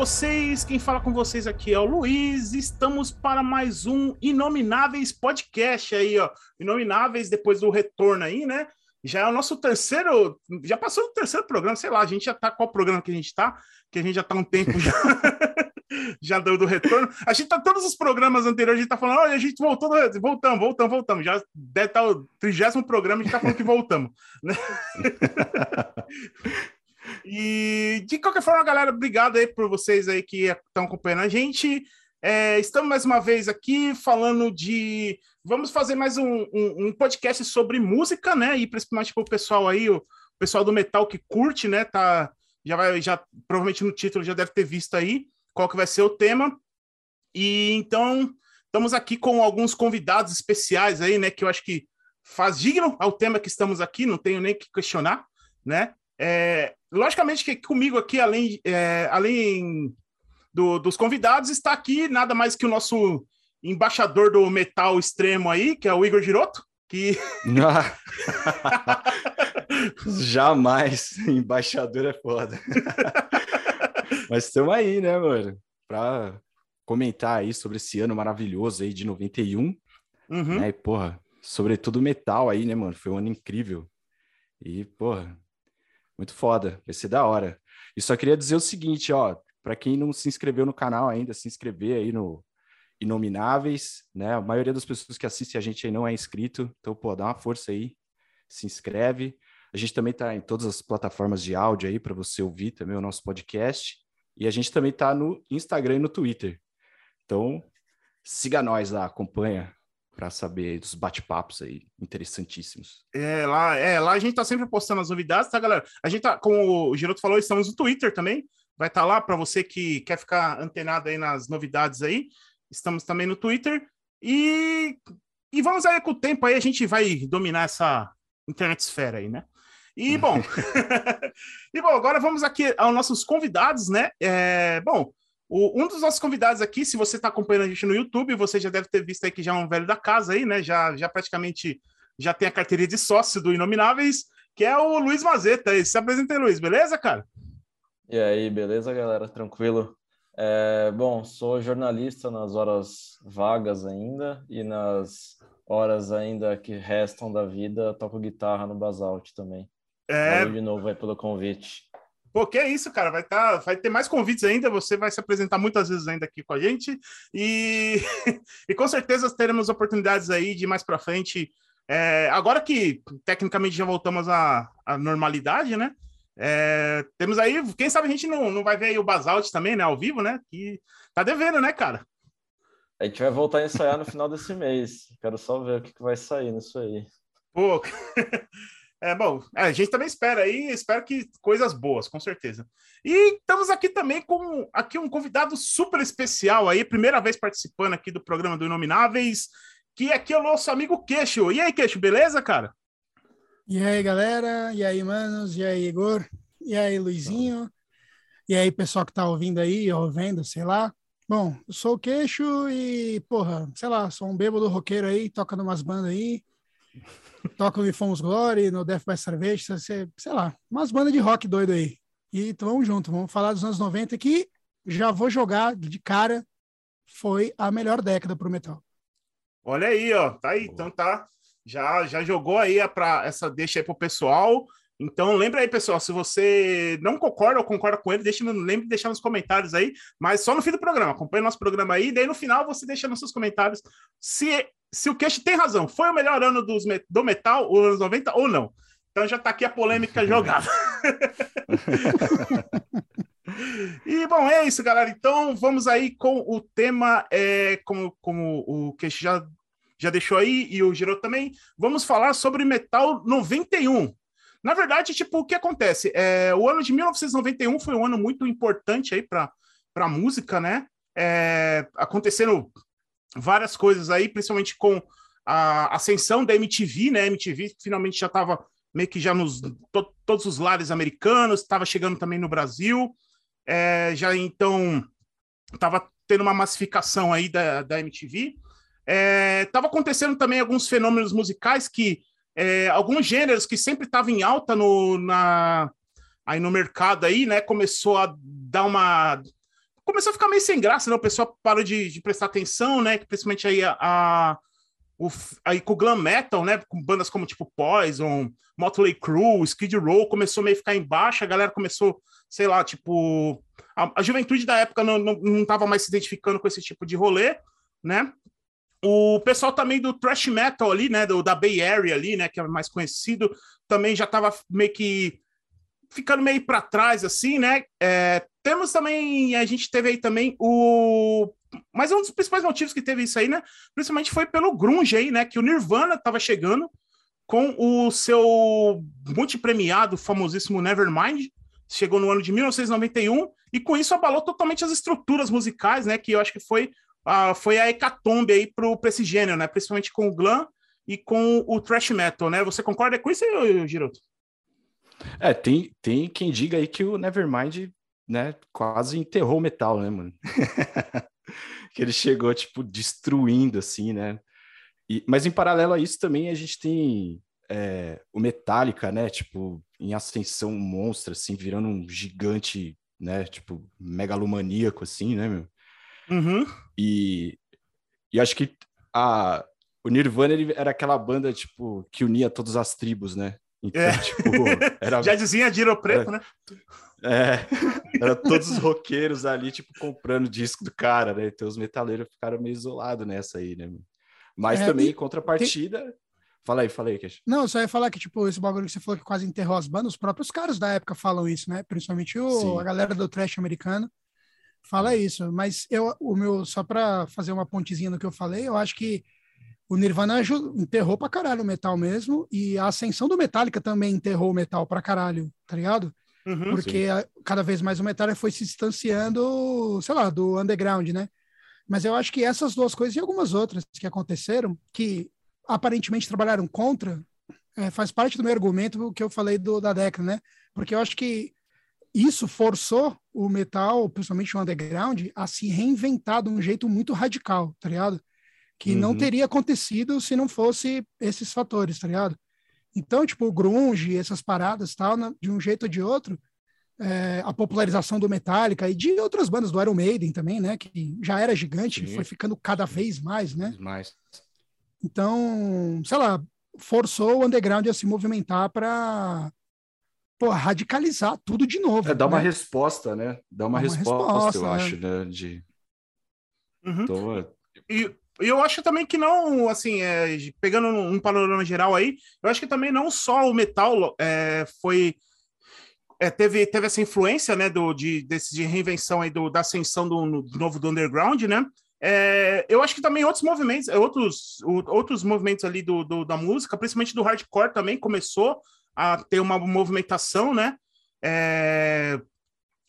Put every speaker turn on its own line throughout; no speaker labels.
vocês? Quem fala com vocês aqui é o Luiz. Estamos para mais um Inomináveis Podcast aí, ó. Inomináveis depois do retorno aí, né? Já é o nosso terceiro, já passou o terceiro programa, sei lá, a gente já tá qual programa que a gente tá, que a gente já tá um tempo já já deu do retorno. A gente tá todos os programas anteriores, a gente tá falando, olha, a gente voltou, voltamos, voltamos, voltamos. Já deve estar tá o trigésimo programa, a gente tá falando que voltamos, né? E de qualquer forma, galera, obrigado aí por vocês aí que estão acompanhando a gente. É, estamos mais uma vez aqui falando de. Vamos fazer mais um, um, um podcast sobre música, né? E principalmente para o pessoal aí, o pessoal do metal que curte, né? Tá, já vai, já provavelmente no título já deve ter visto aí qual que vai ser o tema. E então estamos aqui com alguns convidados especiais aí, né? Que eu acho que faz digno ao tema que estamos aqui, não tenho nem que questionar, né? É, logicamente que comigo aqui, além, é, além do, dos convidados, está aqui nada mais que o nosso embaixador do metal extremo aí, que é o Igor Giroto, que...
Jamais, embaixador é foda. Mas estamos aí, né, mano, para comentar aí sobre esse ano maravilhoso aí de 91, uhum. né, e, porra, sobretudo metal aí, né, mano, foi um ano incrível. E, porra, muito foda, vai ser da hora. E só queria dizer o seguinte, ó, para quem não se inscreveu no canal ainda, se inscrever aí no Inomináveis, né? A maioria das pessoas que assistem a gente aí não é inscrito, então, pô, dá uma força aí, se inscreve. A gente também tá em todas as plataformas de áudio aí para você ouvir também o nosso podcast. E a gente também tá no Instagram e no Twitter. Então, siga nós lá, acompanha para saber dos bate-papos aí interessantíssimos.
É lá, é, lá a gente tá sempre postando as novidades, tá, galera? A gente tá, como o Giroto falou, estamos no Twitter também. Vai estar tá lá para você que quer ficar antenado aí nas novidades aí. Estamos também no Twitter. E, e vamos aí com o tempo aí, a gente vai dominar essa internet esfera aí, né? E bom, e bom, agora vamos aqui aos nossos convidados, né? É, bom, o, um dos nossos convidados aqui, se você está acompanhando a gente no YouTube, você já deve ter visto aí que já é um velho da casa aí, né? Já, já praticamente já tem a carteirinha de sócio do Inomináveis, que é o Luiz Mazeta. Se apresenta aí, Luiz, beleza, cara?
E aí, beleza, galera? Tranquilo? É, bom, sou jornalista nas horas vagas ainda e nas horas ainda que restam da vida, toco guitarra no Basalt também. É... Valeu de novo aí pelo convite.
Pô, que é isso, cara. Vai, tá, vai ter mais convites ainda. Você vai se apresentar muitas vezes ainda aqui com a gente. E, e com certeza teremos oportunidades aí de mais para frente. É, agora que tecnicamente já voltamos à, à normalidade, né? É, temos aí, quem sabe a gente não, não vai ver aí o Basalt também, né? Ao vivo, né? Que tá devendo, né, cara?
A gente vai voltar a ensaiar no final desse mês. Quero só ver o que, que vai sair nisso aí.
Pô, É, bom, é, a gente também espera aí, espero que coisas boas, com certeza. E estamos aqui também com aqui um convidado super especial aí, primeira vez participando aqui do programa do Inomináveis, que aqui é o nosso amigo Queixo. E aí, Queixo, beleza, cara?
E aí, galera? E aí, manos? E aí, Igor? E aí, Luizinho? E aí, pessoal que tá ouvindo aí, ou vendo, sei lá. Bom, eu sou o Queixo e, porra, sei lá, sou um bêbado roqueiro aí, toca umas bandas aí toca no Fomos Glory, no Death by Starvation, sei, sei lá, umas bandas de rock doido aí. E então vamos junto, vamos falar dos anos 90 que já vou jogar de cara, foi a melhor década pro metal.
Olha aí, ó, tá aí, então tá, já já jogou aí para essa deixa aí pro pessoal. Então, lembra aí, pessoal, se você não concorda ou concorda com ele, deixa, lembre de deixar nos comentários aí, mas só no fim do programa. Acompanhe nosso programa aí, daí no final você deixa nos seus comentários se, se o Cash tem razão. Foi o melhor ano dos, do metal, os anos 90, ou não? Então já tá aqui a polêmica jogada. e bom, é isso, galera. Então vamos aí com o tema, é, como, como o Cash já, já deixou aí, e o Giro também. Vamos falar sobre Metal 91. Na verdade, tipo, o que acontece? É, o ano de 1991 foi um ano muito importante aí para a música, né? É, aconteceram várias coisas aí, principalmente com a ascensão da MTV, né? A MTV finalmente já estava meio que já nos to, todos os lares americanos, estava chegando também no Brasil, é, já então estava tendo uma massificação aí da, da MTV. Estava é, acontecendo também alguns fenômenos musicais que é, alguns gêneros que sempre estavam em alta no, na, aí no mercado aí, né? Começou a dar uma começou a ficar meio sem graça, né? O pessoal parou de, de prestar atenção, né? Principalmente aí a, a o, aí com o glam metal, né? Com bandas como tipo Poison, Motley Crue, Skid Row, começou meio a ficar embaixo, a galera começou, sei lá, tipo. A, a juventude da época não, não, não tava mais se identificando com esse tipo de rolê, né? O pessoal também do thrash metal ali, né? Do, da Bay Area ali, né? Que é mais conhecido, também já tava meio que ficando meio para trás, assim, né? É, temos também, a gente teve aí também o. Mas um dos principais motivos que teve isso aí, né? Principalmente foi pelo Grunge aí, né? Que o Nirvana estava chegando com o seu multipremiado, famosíssimo Nevermind. Chegou no ano de 1991 e com isso abalou totalmente as estruturas musicais, né? Que eu acho que foi, a, foi a hecatombe aí para esse gênero, né? Principalmente com o glam e com o thrash metal, né? Você concorda com isso, Giroto?
É, tem, tem quem diga aí que o Nevermind, né, quase enterrou o metal, né, mano? que ele chegou, tipo, destruindo, assim, né? E, mas em paralelo a isso também a gente tem é, o Metallica, né, tipo, em ascensão monstra, assim, virando um gigante, né, tipo, megalomaníaco, assim, né, meu?
Uhum.
E, e acho que a, o Nirvana ele era aquela banda, tipo, que unia todas as tribos, né?
Então, é. tipo, era... Já dizia Diro Preto, né?
É, era todos os roqueiros ali, tipo, comprando disco do cara, né? Então os metaleiros ficaram meio isolados nessa aí, né? Mas é, também, em contrapartida... Tem... Fala aí, fala aí, Cash.
Não, só ia falar que, tipo, esse bagulho que você falou que quase enterrou as bandas, os próprios caras da época falam isso, né? Principalmente o, a galera do trash americano fala isso. Mas eu, o meu, só para fazer uma pontezinha no que eu falei, eu acho que o Nirvana enterrou pra caralho o metal mesmo, e a ascensão do Metallica também enterrou o metal pra caralho, tá ligado? Uhum, Porque a, cada vez mais o Metallica foi se distanciando, sei lá, do underground, né? Mas eu acho que essas duas coisas e algumas outras que aconteceram, que aparentemente trabalharam contra, é, faz parte do meu argumento que eu falei do, da década, né? Porque eu acho que isso forçou o metal, principalmente o underground, a se reinventar de um jeito muito radical, tá ligado? que uhum. não teria acontecido se não fosse esses fatores, tá ligado? Então, tipo, o grunge, essas paradas tal, de um jeito ou de outro, é, a popularização do Metallica e de outras bandas do Iron Maiden também, né, que já era gigante, Sim. foi ficando cada vez mais, né?
Mais.
Então, sei lá, forçou o underground a se movimentar para radicalizar tudo de novo.
É, dar né? uma resposta, né? Dar uma, uma resposta, resposta, eu né? acho, né? De...
Uhum. Então, e e eu acho também que não, assim, é, pegando um panorama geral aí, eu acho que também não só o metal é, foi. É, teve, teve essa influência, né, do, de, desse, de reinvenção aí do, da ascensão do, do novo do underground, né? É, eu acho que também outros movimentos, é, outros, outros movimentos ali do, do, da música, principalmente do hardcore, também começou a ter uma movimentação, né? É,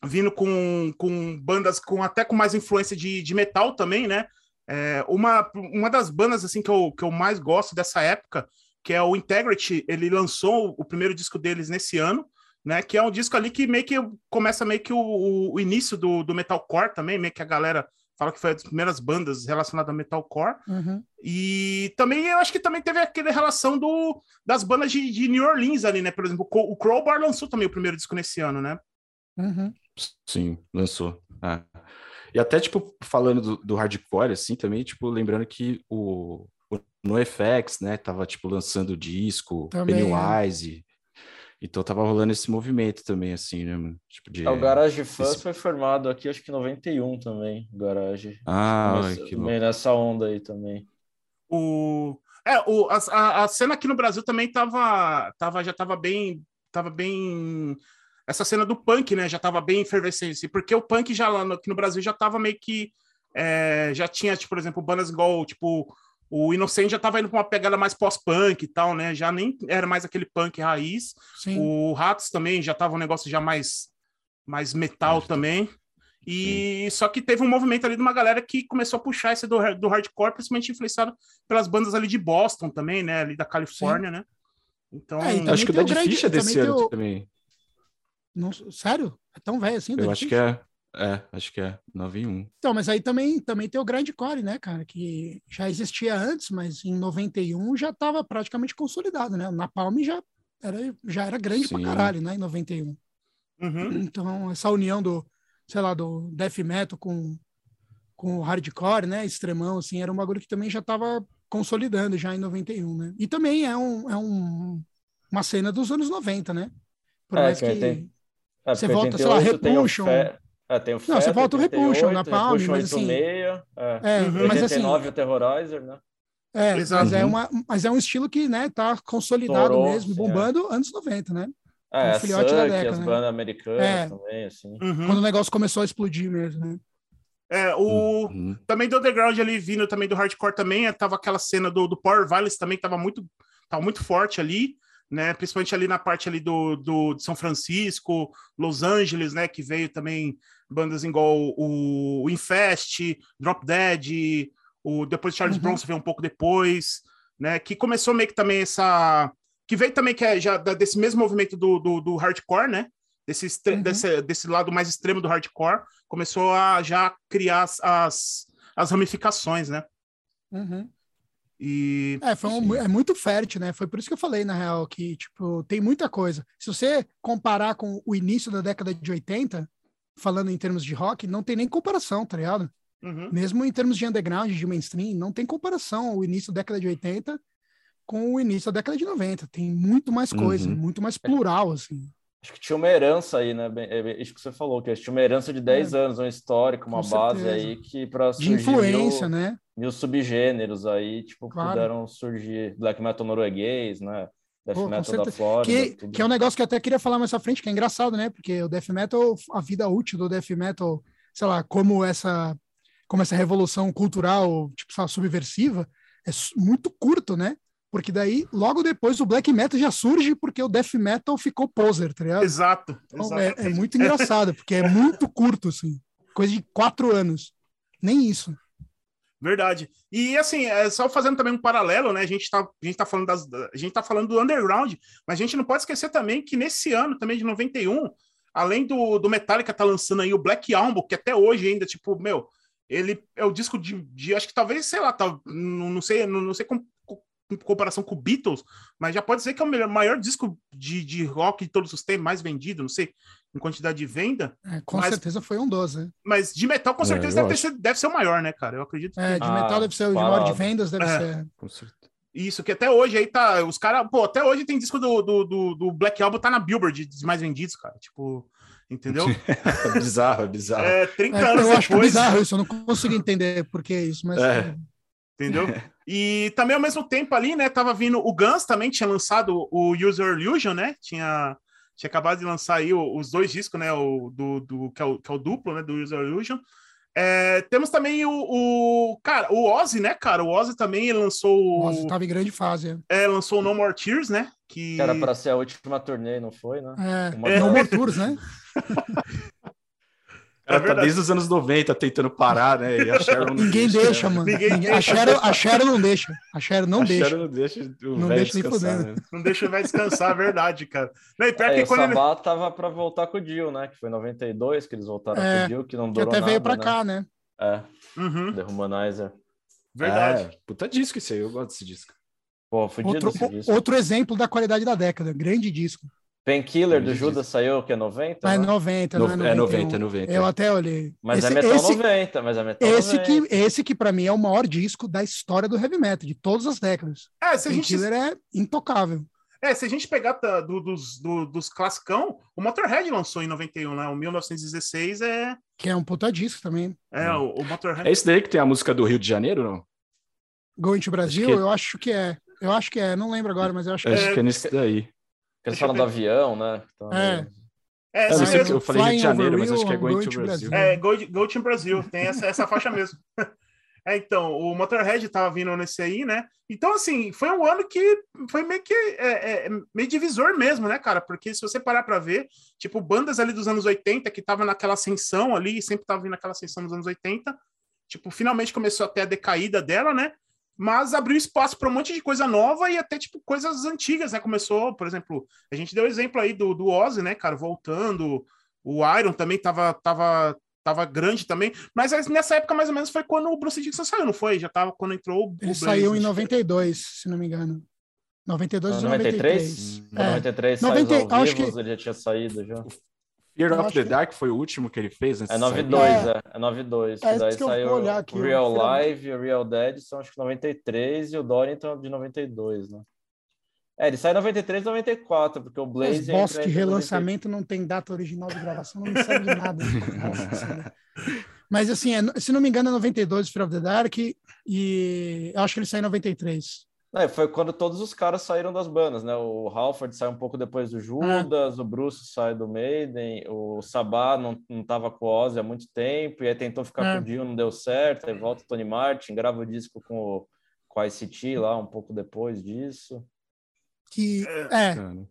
vindo com, com bandas com até com mais influência de, de metal também, né? É, uma, uma das bandas assim que eu, que eu mais gosto dessa época, que é o Integrity, ele lançou o primeiro disco deles nesse ano, né? Que é um disco ali que meio que começa meio que o, o início do, do metalcore também, meio que a galera fala que foi as primeiras bandas relacionadas ao metalcore.
Uhum.
E também eu acho que também teve aquela relação do, das bandas de, de New Orleans ali, né? Por exemplo, o Crowbar lançou também o primeiro disco nesse ano, né?
Uhum.
Sim, lançou. Ah. E até, tipo, falando do, do hardcore, assim, também, tipo, lembrando que o, o NoFX, né, tava, tipo, lançando disco, também, é. Pennywise, é. Então tava rolando esse movimento também, assim, né? Tipo de...
É, o Garage Fãs esse... foi formado aqui, acho que em 91 também, Garage.
Ah, nessa, que
louco. Nessa onda aí também.
O... É, o, a, a cena aqui no Brasil também tava, tava, já tava bem, tava bem essa cena do punk, né, já estava bem efervescente, porque o punk já lá no, aqui no Brasil já estava meio que é, já tinha, tipo, por exemplo, bandas igual, tipo, o Inocente já estava indo para uma pegada mais pós-punk e tal, né? Já nem era mais aquele punk raiz.
Sim.
O Ratos também já estava um negócio já mais mais metal Acho também. E Sim. só que teve um movimento ali de uma galera que começou a puxar esse do, do hardcore, principalmente influenciado pelas bandas ali de Boston também, né? Ali da Califórnia, Sim. né?
Então, é, acho que o Dead Fish é desse ano o... também.
Não, sério? É tão velho assim?
Eu acho que é. É, acho que é 9 em 1.
Então, mas aí também, também tem o Grindcore, né, cara? Que já existia antes, mas em 91 já estava praticamente consolidado, né? O Napalm já era, já era grande Sim. pra caralho, né? Em 91.
Uhum.
Então, essa união do sei lá, do death metal com, com o hardcore, né? Extremão, assim, era um bagulho que também já estava consolidando já em 91, né? E também é, um, é um, uma cena dos anos 90, né? Por
É,
mais
que
que
tem- É,
Você volta, sei lá,
88 tem o
Repulsion.
Fe- É, tem o
Não, você volta o Repulsion
88,
na Palm,
Repulsion
mas assim-
86, é.
É,
Uhum.
mas assim,
89 o Terrorizer, né?
é,
Exato.
mas, é
Uhum.
uma, mas é um estilo que, né, tá consolidado
Estourou,
mesmo, bombando anos 90, né?
É,
Um
a
filhote da
Suck,
década,
as
né?
bandas americanas
É.
também, assim.
Uhum.
Quando o negócio começou a explodir mesmo, né?
É, o,
Uhum.
também do underground ali, vindo também do hardcore também, eh, tava aquela cena do, do Power Violence também, que tava muito, tava muito forte ali, né? Principalmente ali na parte ali do, do de São Francisco, Los Angeles, né? Que veio também bandas igual o, o Infest, Drop Dead, o depois Charles
Uhum.
Bronson veio um pouco depois, né? Que começou meio que também essa que veio também que é já desse mesmo movimento do, do, do hardcore, né? Desse,
Uhum.
desse, desse lado mais extremo do hardcore, começou a já criar as, as, as ramificações, né?
Uhum.
E
É, foi um-
Sim.
é muito fértil, né? Foi por isso que eu falei, na real, que, tipo, tem muita coisa. Se você comparar com o início da década de 80, falando em termos de rock, não tem nem comparação, tá ligado?
Uhum.
Mesmo em termos de underground, de mainstream, não tem comparação o início da década de 80 com o início da década de 90. Tem muito mais coisa,
Uhum.
muito mais plural, assim.
Acho que tinha uma herança aí, né? É isso que você falou, que tinha uma herança de 10 anos, um histórico, uma
Com
base
certeza.
aí que para
De
surgir
influência,
mil,
né?
mil subgêneros aí, tipo,
Claro.
puderam surgir black metal norueguês, né? Death
Pô,
metal da. Flórida,
Que,
tudo.
que é um negócio que eu até queria falar mais à frente, que é engraçado, né? Porque o death metal, a vida útil do death metal, sei lá, como essa, como essa revolução cultural, tipo, lá, subversiva, é muito curto, né? Porque daí, logo depois, o black metal já surge porque o death metal ficou poser, tá ligado?
exato,
Então, é, é muito engraçado, porque é muito curto, assim. Coisa de quatro anos. Nem isso.
Verdade. E assim, é, só fazendo também um paralelo, né? A gente tá, a gente tá falando das, a gente tá falando do underground, mas a gente não pode esquecer também que nesse ano também de 91, além do, do Metallica tá lançando aí o Black Album, que até hoje ainda, tipo, meu, ele é o disco de, de acho que talvez, sei lá, tá, não, não sei, não, não sei com, com- em comparação com o Beatles, mas já pode dizer que é o melhor, maior disco de, de rock de todos os tempos, mais vendido, não sei, em quantidade de venda,
É, com
Mas-
certeza foi um 12. né?
mas de metal com
É,
certeza
eu
deve, sido- deve ser o maior, né, cara? Eu acredito.
É, de
Ah,
metal deve ser o de maior de vendas, deve
É.
ser.
Com certeza.
Isso, que até hoje aí tá. Os caras. Pô, até hoje tem disco do, do, do, do Black Album, tá na Billboard dos mais vendidos, cara. Tipo, entendeu?
É bizarro, é bizarro.
É, 30
É,
anos
eu acho
depois.
bizarro isso, eu não consigo entender por que isso, mas
É.
Entendeu? E também ao mesmo tempo ali, né? Tava vindo. O Guns também tinha lançado o User Illusion, né? Tinha, tinha acabado de lançar aí os dois discos, né? O, do, do, que, é o, que é o duplo, né? Do User Illusion. É, temos também o, o. Cara, o Ozzy, né, cara? O Ozzy também lançou o.
Nossa, tava em grande fase.
é, lançou o No More Tears, né? Que.
Que era para ser a última turnê, não foi, né?
É,
Uma
É.
No More Tours, né?
O cara
É
tá desde os anos 90 tentando parar, né? E a Sharon não
Ninguém deixa, mano.
Ninguém
Ninguém-
deixa.
A, Sharon, a Sharon não deixa. A Sharon não
a
deixa.
Sharon não deixa o
Não
velho
deixa nem
descansar,
fudendo.
né?
Não deixa ele vai descansar, é verdade, cara. Não, e pior
Aí,
que
o
quando ele.
Sabá tava para voltar com o Dio, né? Que foi em 92 que eles voltaram
É,
com o Dio, que não
Que
durou
até
nada,
veio pra
né?
cá, né?
É,
Uhum,
The Humanizer.
verdade.
É, puta disco esse aí, eu gosto desse disco.
Pô, fudido
Outro,
esse disco.
outro exemplo da qualidade da década. Grande disco.
Painkiller do Judas saiu que? 90?
Mas é
né?
90,
No-
não é
é
91.
90, é 90.
Eu até olhei.
Mas
esse,
é metal
esse,
90, mas é metal
esse
90.
que, esse que para mim é o maior disco da história do heavy metal, de todas as décadas.
É, se a gente,
é intocável.
é, se a gente pegar tá, do- dos, do- dos classicão, o Motorhead lançou em 91, né? O 1916 é,
Que é um puta disco também.
é
Hum.
o, o Motorhead.
É esse daí que tem a música do Rio de Janeiro, não?
Going to Brasil,
Acho que-
eu acho que é. Eu acho que é, não lembro agora, mas eu acho que é.
acho que é nesse daí.
Que eles falam do avião, né? Então,
É.
É,
Eu sei, eu falei Rio de Janeiro, mas acho que é Going
going
to
to
Brasil.
Brazil.
É, Go, Go Team Brasil, tem essa, essa faixa mesmo. É, então, o Motorhead tava vindo nesse aí, né? Então, assim, foi um ano que foi meio que é, é, meio divisor mesmo, né, cara? Porque se você parar pra ver, tipo, bandas ali dos anos 80 que tava naquela ascensão ali, sempre tava vindo naquela ascensão dos anos 80, tipo, finalmente começou até a decaída dela, né? Mas abriu espaço para um monte de coisa nova e até, tipo, coisas antigas, né? Começou, por exemplo, a gente deu exemplo aí do, do Ozzy, né, cara, voltando, o Iron também tava, tava, tava grande também, mas nessa época mais ou menos foi quando o Bruce Dixon saiu, não foi? Já tava quando entrou o
Ele
Blaze,
saiu em
né?
92, se não me engano. 92 ou
93?
93.
Em 93
É. 90
saiu
acho que-
ele já tinha saído já.
Fear
Eu
of the
que-
Dark foi o último que ele fez? antes
É
de
92,
sair?
é. É 92.
É,
que daí
isso que eu vou
saiu
olhar aqui,
Real Live e o Real Dead são acho que 93 e o Dorrington de 92, né? É, ele sai em 93 e 94, porque o
Os
Blaze entra
de
entre
relançamento não tem data original de gravação, não me serve de nada. Mas assim, é- se não me engano, é 92 Fear of the Dark e eu acho que ele sai em 93.
É, foi quando todos os caras saíram das bandas, né? O Halford sai um pouco depois do Judas, o Bruce sai do Maiden, o Sabá não, não tava com o Ozzy há muito tempo, e aí tentou ficar
É.
com o Dio, não deu certo, aí volta o Tony Martin, grava o disco com o, com a ICT lá um pouco depois disso.
Que é,
Cara,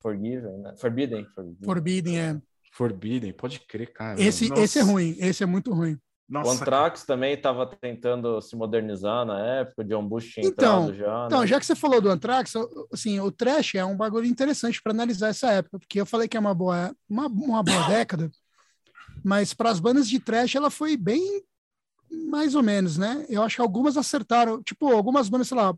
Forgiven, né? Forbidden. Forbidden.
Forbidden, é.
Forbidden, pode crer, cara.
Esse,
Nossa.
esse é ruim, esse é muito ruim.
O
Nossa,
Anthrax também estava tentando se modernizar na época, o John Bush tinha
Então,
entrado já.
Então,
né?
já que você falou do Anthrax, assim, o trash é um bagulho interessante para analisar essa época, porque eu falei que é uma boa, uma, uma boa década, mas para as bandas de trash ela foi bem mais ou menos, né? Eu acho que algumas acertaram, tipo, algumas bandas, sei lá,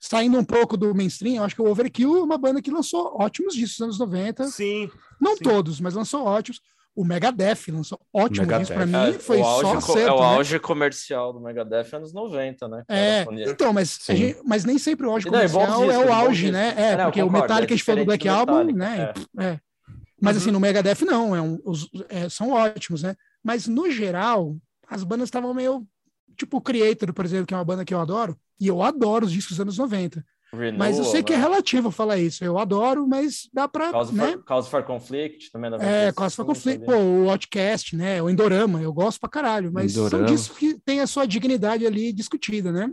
saindo um pouco do mainstream, eu acho que o Overkill é uma banda que lançou ótimos discos nos anos 90,
sim.
não
sim.
todos, mas lançou ótimos. O Megadeth lançou ótimos
Megadeth.
discos, para
É,
mim foi
o
só acerto,
é o
né?
auge comercial do Megadeth anos 90, né? cara?
É, então, mas, gente- mas nem sempre o auge
E não,
comercial é
discos,
o auge, né?
É,
É,
não,
porque o
concordo,
Metallica
é
a gente falou do Black
do
Album, né? É. Mas
Uhum.
assim, no Megadeth não, é um, os- é, são ótimos, né? Mas no geral, as bandas estavam meio. Tipo o Creator, por exemplo, que é uma banda que eu adoro, e eu adoro os discos dos anos 90. Mas eu sei que é
né?
relativo falar isso. Eu adoro, mas dá pra.
Cause,
né?
for, Cause for Conflict também.
É, Cause for Conflict, pô, o Outcast, né? O Endorama, eu gosto pra caralho, mas são
Endorama.
discos que tem a sua dignidade ali discutida, né?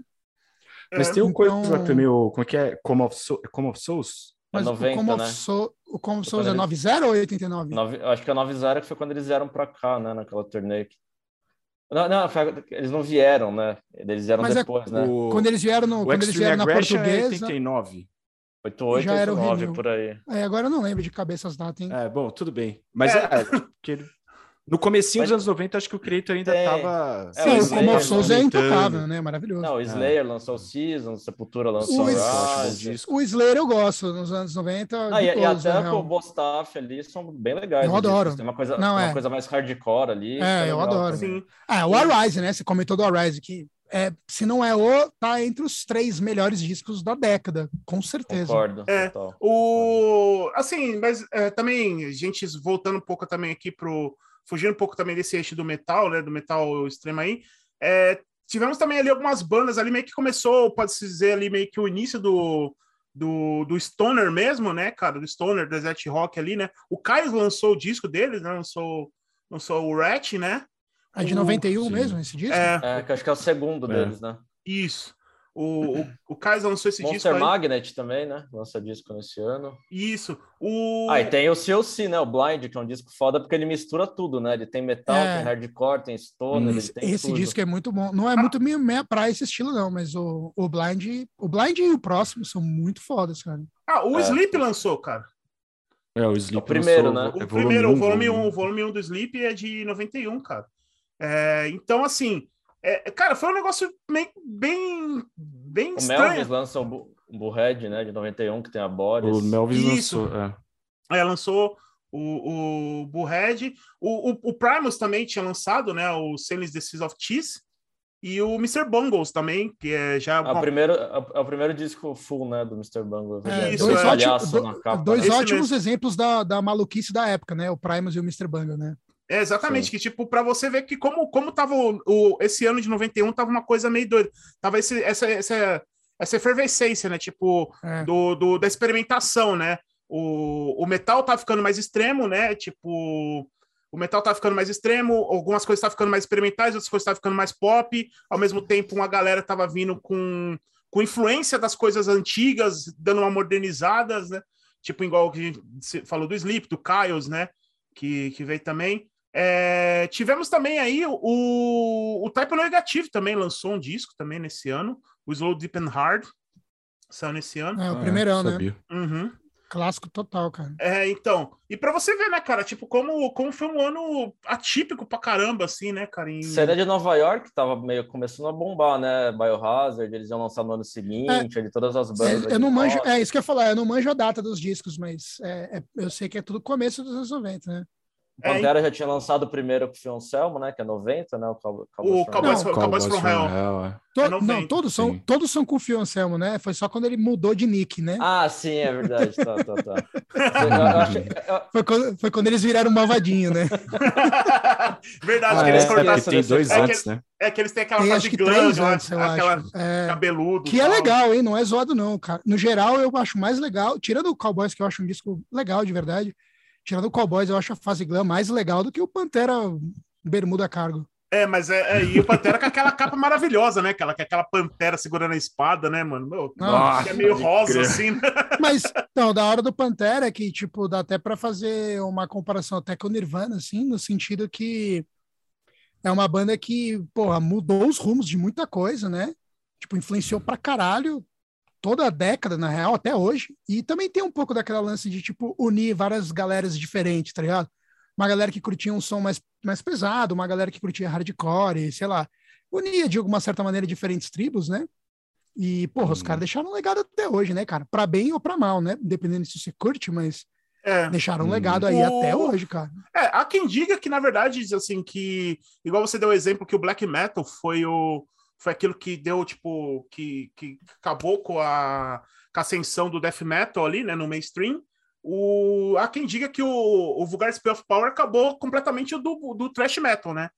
Mas
É,
tem o
então-
coisa também, o, como é que é? Como of, Soul, Como of Souls?
Mas
90,
o Como
né?
of Soul, o Como of Souls é
quando
90 ou 89?
Nove, acho que a 90 que foi quando eles vieram pra cá, né? Naquela turnê. Não, não, foi- eles não vieram, né? Eles vieram
Mas é-
depois, né?
O,
Quando eles vieram, no,
o
quando eles
Extreme
vieram na
é
portuguesa.
89.
88,
já era o
89,
Renew.
por aí.
É, agora eu não lembro de cabeça as datas, hein?
É, bom, tudo bem. Mas
É.
é, no comecinho
Mas-
dos anos 90, acho que o Creator ainda
Tem.
tava...
É,
Sim,
o
o
Slayer
Como of Souls é intocável, né? Maravilhoso.
Não, o Slayer lançou Season, Sepultura lançou
O
disco.
O Slayer eu gosto, nos anos 90.
Ah, e, e até o Bostaff ali são bem legais.
Eu adoro.
Tem uma coisa,
Não,
uma
é.
coisa mais hardcore ali.
É, eu
legal
adoro.
também.
Sim.
Ah, o Arise, né? Você comentou do Arise, que é, se não é o, tá entre os três melhores discos da década, com certeza.
Concordo.
É.
total.
O assim, mas é, também a gente voltando um pouco também aqui pro fugindo um pouco também desse eixo do metal, né, do metal extremo aí. é, tivemos também ali algumas bandas ali meio que começou, pode se dizer ali meio que o início do do, do Stoner mesmo, né, cara, do Stoner, Desert Rock ali, né? O Caio lançou o disco deles, né? Lançou lançou o Rat, né?
É de
O-
91
sim.
mesmo, esse disco?
É,
É, que acho que é o segundo
É.
deles, né?
isso. O, o, o Caio lançou esse disco
Monster
aí.
Magnet também, né? Lança disco nesse ano.
Isso. O
Ah, e tem o CLC, né? O Blind, que é um disco foda, porque ele mistura tudo, né? Ele tem metal,
É.
tem hardcore, tem stoner,
Hum.
ele
Esse,
tem
esse
tudo.
disco é muito bom. Não é muito minha, minha praia esse estilo, não, mas o, o Blind. O Blind e o próximo são muito fodas, cara.
Ah, o
É.
Sleep lançou, cara.
É, o Sleep
O primeiro,
lançou-
né?
O
é
primeiro, o volume 1,
volume
o volume 1 do Sleep é de 91, cara. É, então, assim, é, cara, foi um negócio bem, bem, bem
O
estranho.
Melvis lança o Bu- o Bullhead, né? De 91, que tem a Boris.
O Melvis
Isso.
lançou. É.
É, lançou o, o Bullhead. O, o, o Primus também tinha lançado, né? O Sailors The Seas of Cheese. E o Mr. Bungles também, que é já.
É o, primeiro, é o- é o primeiro disco full, né? Do Mr. Bungle.
É,
Isso,
dois
é.
na
do-
capa.
dois
né?
Ótimos exemplos da, da maluquice da época, né? O Primus e o Mr. Bungle, né?
É, exatamente,
Sim.
que tipo, para você ver que como, como tava o, o- esse ano de 91, tava uma coisa meio doida. Tava esse, essa, essa, essa efervescência, né? Tipo,
É.
do, do- da experimentação, né? O, o metal tá ficando mais extremo, né? Tipo, o metal tá ficando mais extremo, algumas coisas tá ficando mais experimentais, outras coisas tá ficando mais pop. Ao mesmo tempo, uma galera tava vindo com, com influência das coisas antigas, dando uma modernizada, né? Tipo, igual que a gente falou do Sleep, do Kyles, né? Que, que veio também. É, tivemos também aí o, o Type Negativo também lançou um disco também nesse ano, o Slow Deep and Hard, saiu nesse ano.
É, o
Ah,
primeirão, né?
sabia.
Uhum.
Clássico total, cara.
É, então, e pra você ver, né, cara, tipo, como, como foi um ano atípico pra caramba, assim, né, cara? Em...
Série de Nova York tava meio começando a bombar, né? Biohazard, eles iam lançar no ano seguinte, ali todas as bandas.
É, eu não manjo, é isso que eu ia falar, eu não manjo a data dos discos, mas é, é- eu sei que é tudo começo dos anos 90, né?
Pantera é, já tinha lançado o primeiro com o Fioncelmo, né? Que é 90, né? O
Cowboys, o Cowboys, from, Cowboys from Hell. Hell
é. To, é não, todos são, todos são com o Fioncelmo, né? Foi só quando ele mudou de nick, né?
Ah, sim, é verdade. tá, tá, tá.
foi, quando, foi quando eles viraram malvadinho, né?
verdade, ah, que eles é, cortaram. Tem dois antes, né? É que eles têm aquela tem, fase grande, antes, aquela é, cabeludo.
Que é legal, hein? Não é zoado, não, cara. No geral, eu acho mais legal, tirando o Cowboys, que eu acho um disco legal de verdade tirando o Cowboys, eu acho a fase glam mais legal do que o Pantera Bermuda Cargo.
É, mas é, é, e o Pantera com aquela capa maravilhosa, né? Aquela, aquela Pantera segurando a espada, né, mano? Meu, Nossa, é meio rosa, crer. assim. Né?
Mas, então, da hora do Pantera é que, tipo, dá até para fazer uma comparação até com o Nirvana, assim, no sentido que é uma banda que, porra, mudou os rumos de muita coisa, né? Tipo, influenciou pra caralho toda a década, na real, até hoje. E também tem um pouco daquela lance de, tipo, unir várias galeras diferentes, tá ligado? Uma galera que curtia um som mais, mais pesado, uma galera que curtia hardcore, sei lá. Unia, de alguma certa maneira, diferentes tribos, né? E, porra, hum. os caras deixaram um legado até hoje, né, cara? Pra bem ou pra mal, né? Dependendo se você curte, mas é. deixaram um legado aí o... até hoje, cara.
É, há quem diga que, na verdade, assim, que, igual você deu o exemplo que o black metal foi o foi aquilo que deu, tipo, que, que acabou com a, com a ascensão do death metal ali, né, no mainstream. O, há quem diga que o, o Vulgar Spell of Power acabou completamente do, do thrash metal, né?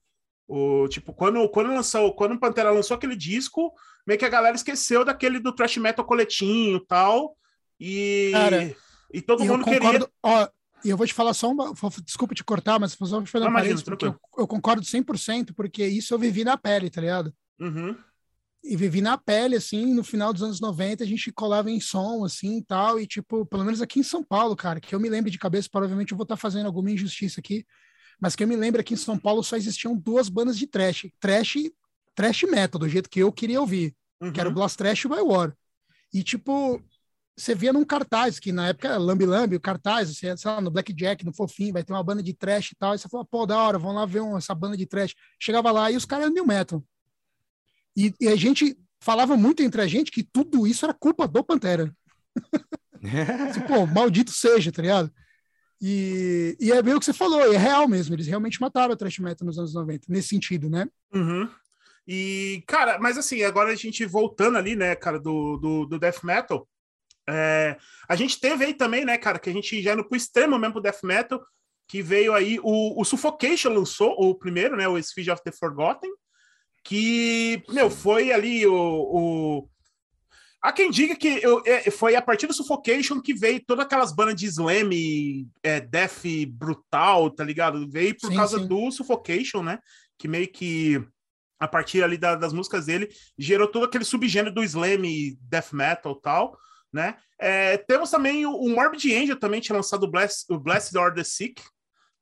O, tipo, quando, quando lançou, quando o Pantera lançou aquele disco, meio que a galera esqueceu daquele do thrash metal coletinho e tal. E, Cara, e todo mundo concordo, queria.
Ó, e eu vou te falar só uma. Desculpa te cortar, mas só vou te fazer um eu, eu, concordo 100%, porque isso eu vivi na pele, tá ligado?
Uhum.
E vivi na pele, assim, no final dos anos 90, a gente colava em som, assim, e tal, e, tipo, pelo menos aqui em São Paulo, cara, que eu me lembro de cabeça, provavelmente eu vou estar tá fazendo alguma injustiça aqui, mas que eu me lembro aqui em São Paulo só existiam duas bandas de trash, trash, trash metal, do jeito que eu queria ouvir, uhum. que era o uhum. Blast Trash e o By War. E, tipo, você via num cartaz, que na época era Lambi Lambi, o cartaz, você, sei lá, no Blackjack, no Fofinho, vai ter uma banda de trash e tal, e você falou, pô, da hora, vamos lá ver uma, essa banda de trash. Chegava lá e os caras eram new metal. E, e, a gente falava muito entre a gente que tudo isso era culpa do Pantera. assim, pô, maldito seja, tá ligado? E, e é bem o que você falou, é real mesmo. Eles realmente mataram o thrash metal nos anos 90, nesse sentido, né?
Uhum. E, cara, mas assim, agora a gente voltando ali, né, cara, do, do, do death metal, é, a gente teve aí também, né, cara, que a gente já indo pro extremo mesmo pro death metal, que veio aí o, o Suffocation lançou o primeiro, né, o Siege of the Forgotten, que, meu, foi ali o, o... Há quem diga que eu, é, foi a partir do Suffocation que veio todas aquelas bandas de slam, é, death brutal, tá ligado? Veio por sim, causa sim. do Suffocation, né? Que meio que, a partir ali da, das músicas dele, gerou todo aquele subgênero do slam, death metal tal, né? É, temos também o, o Morbid Angel, também tinha lançado o Blessed, o Blessed or the Sick,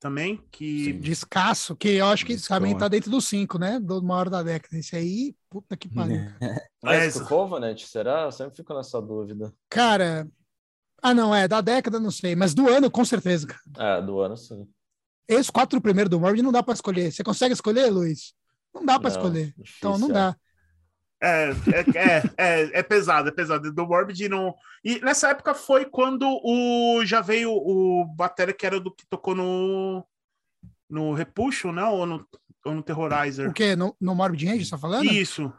também, que...
Descasso, que eu acho que Descão, também tá dentro dos cinco, né? Do uma hora da década. Esse aí, puta que pariu.
Mas é, o Covenant, será? Eu sempre fico nessa dúvida.
Cara, ah não, é, da década não sei, mas do ano com certeza.
É, do ano sim.
Esse quatro primeiro do Morbid não dá para escolher. Você consegue escolher, Luiz? Não dá para escolher. Difícil, então não é. dá.
É, é, é, é, é, pesado, é pesado. Do Morbid não. E nessa época foi quando o já veio o bateria que era do que tocou no no Repuxo, não? Ou no, ou no Terrorizer?
O quê? No, no Morbid Angel, você tá falando?
Isso.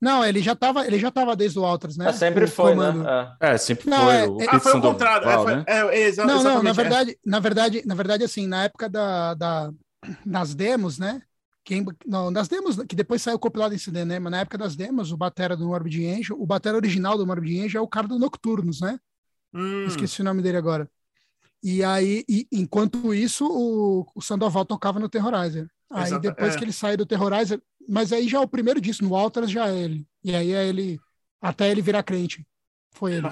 Não, ele já tava, ele já tava desde o Alters, né?
É, sempre o foi, né? comando.
né? É, sempre não, foi. É,
o ah, foi o contrário. Val, é, foi, né? é,
não, não, na verdade, na verdade, na verdade, assim, na época da, da, das demos, né? Quem, não, das demos, que depois saiu compilado em CD, né? Mas na época das demos, o batera do Morbid Angel, o batera original do Morbid Angel é o cara do Nocturnos, né? Hum. Esqueci o nome dele agora. E aí, e, enquanto isso, o, o Sandoval tocava no Terrorizer. Aí Exato, depois é. que ele saiu do Terrorizer, mas aí já é o primeiro disso, no Alters já é ele. E aí é ele, até ele virar crente. Foi ele.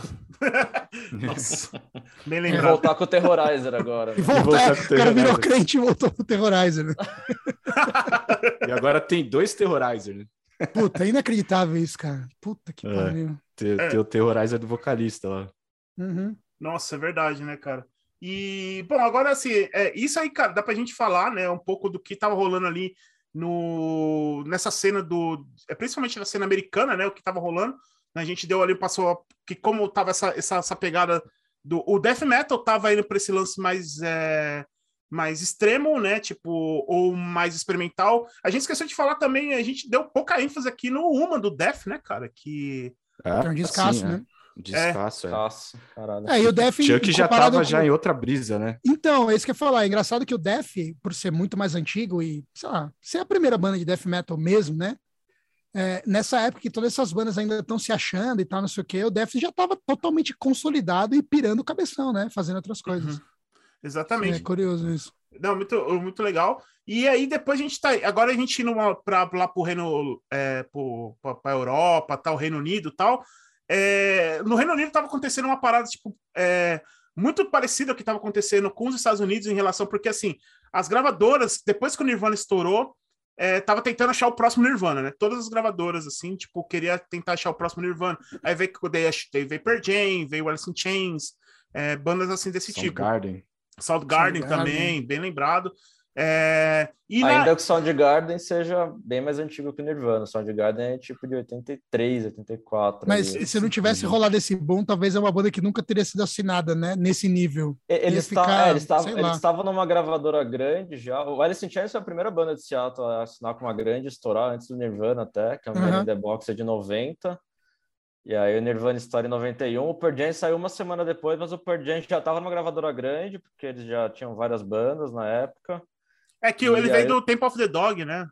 Nossa, bem lembrado. E voltar com o Terrorizer agora.
Né? E voltar, e voltar com o, o cara virou crente e voltou pro Terrorizer. Né?
e agora tem dois Terrorizer, né?
Puta, é inacreditável isso, cara. Puta que é, pariu.
Tem, é. tem o Terrorizer do vocalista lá.
Uhum.
Nossa, é verdade, né, cara? E, bom, agora assim, é, isso aí, cara, dá pra gente falar, né, um pouco do que tava rolando ali no, nessa cena do. É, principalmente na cena americana, né, o que tava rolando. A gente deu ali, passou que como tava essa, essa, essa pegada do. O death metal tava indo para esse lance mais. É, mais extremo, né? Tipo, ou mais experimental. A gente esqueceu de falar também, a gente deu pouca ênfase aqui no Uma do Death, né, cara? Que.
É, é um descasso, sim, né?
É. Descasso, é.
Descasso, caralho.
É, e o Def.
Chuck já tava com... já em outra brisa, né?
Então, é isso que eu ia falar. É engraçado que o Def, por ser muito mais antigo e, sei lá, ser a primeira banda de death metal mesmo, né? É, nessa época que todas essas bandas ainda estão se achando e tal, não sei o quê, o Def já estava totalmente consolidado e pirando o cabeção, né? Fazendo outras coisas. Uhum.
Exatamente.
É curioso isso.
Não, muito, muito legal. E aí depois a gente tá. Agora a gente indo para lá pro Reino, é, para Europa, tal, Reino Unido tal. É, no Reino Unido estava acontecendo uma parada, tipo, é, muito parecida ao que estava acontecendo com os Estados Unidos em relação, porque assim, as gravadoras, depois que o Nirvana estourou, é, tava tentando achar o próximo Nirvana, né? Todas as gravadoras, assim, tipo, queria tentar achar o próximo Nirvana. Aí veio, veio, veio Pearl Jam, veio Alice in Chains, é, bandas assim desse tipo.
Garden.
Soundgarden também, bem lembrado. É,
Ainda na... que o Soundgarden seja bem mais antigo que o Nirvana. O Soundgarden é tipo de 83, 84.
Mas ali. se não tivesse rolado esse boom, talvez é uma banda que nunca teria sido assinada, né? Nesse nível.
Eles, ficar, é, eles, tavam, eles estavam numa gravadora grande já. O Alice in Chains foi a primeira banda de Seattle a assinar com uma grande, estourar antes do Nirvana até, que é Man in the Box é de 90. E aí o Nirvana Story 91, o Pearl Jam saiu uma semana depois, mas o Pearl Jam já estava numa gravadora grande, porque eles já tinham várias bandas na época.
É que e ele aí... veio do Temple of the Dog, né?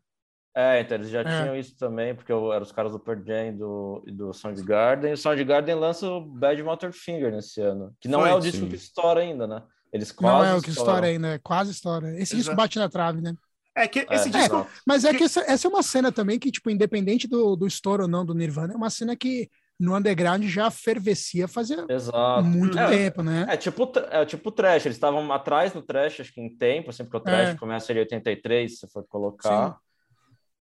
É, então eles já é. tinham isso também, porque eram os caras do Pearl Jam e do, do Soundgarden. O Soundgarden lança o Bad Motor Finger nesse ano, que não Foi, é o disco sim. que estoura ainda, né? Eles quase
Não é o que estoura ainda, é quase estoura. Esse Exato. disco bate na trave, né?
É que esse é, disco. É,
mas é que essa, essa, é uma cena também que, tipo, independente do, do estouro ou não do Nirvana, é uma cena que no underground já fervecia fazia
Exato.
muito é, tempo, né?
É tipo, é tipo o trash, eles estavam atrás do trash, acho que em tempo, assim, porque o trash é. começa em 83, se você for colocar.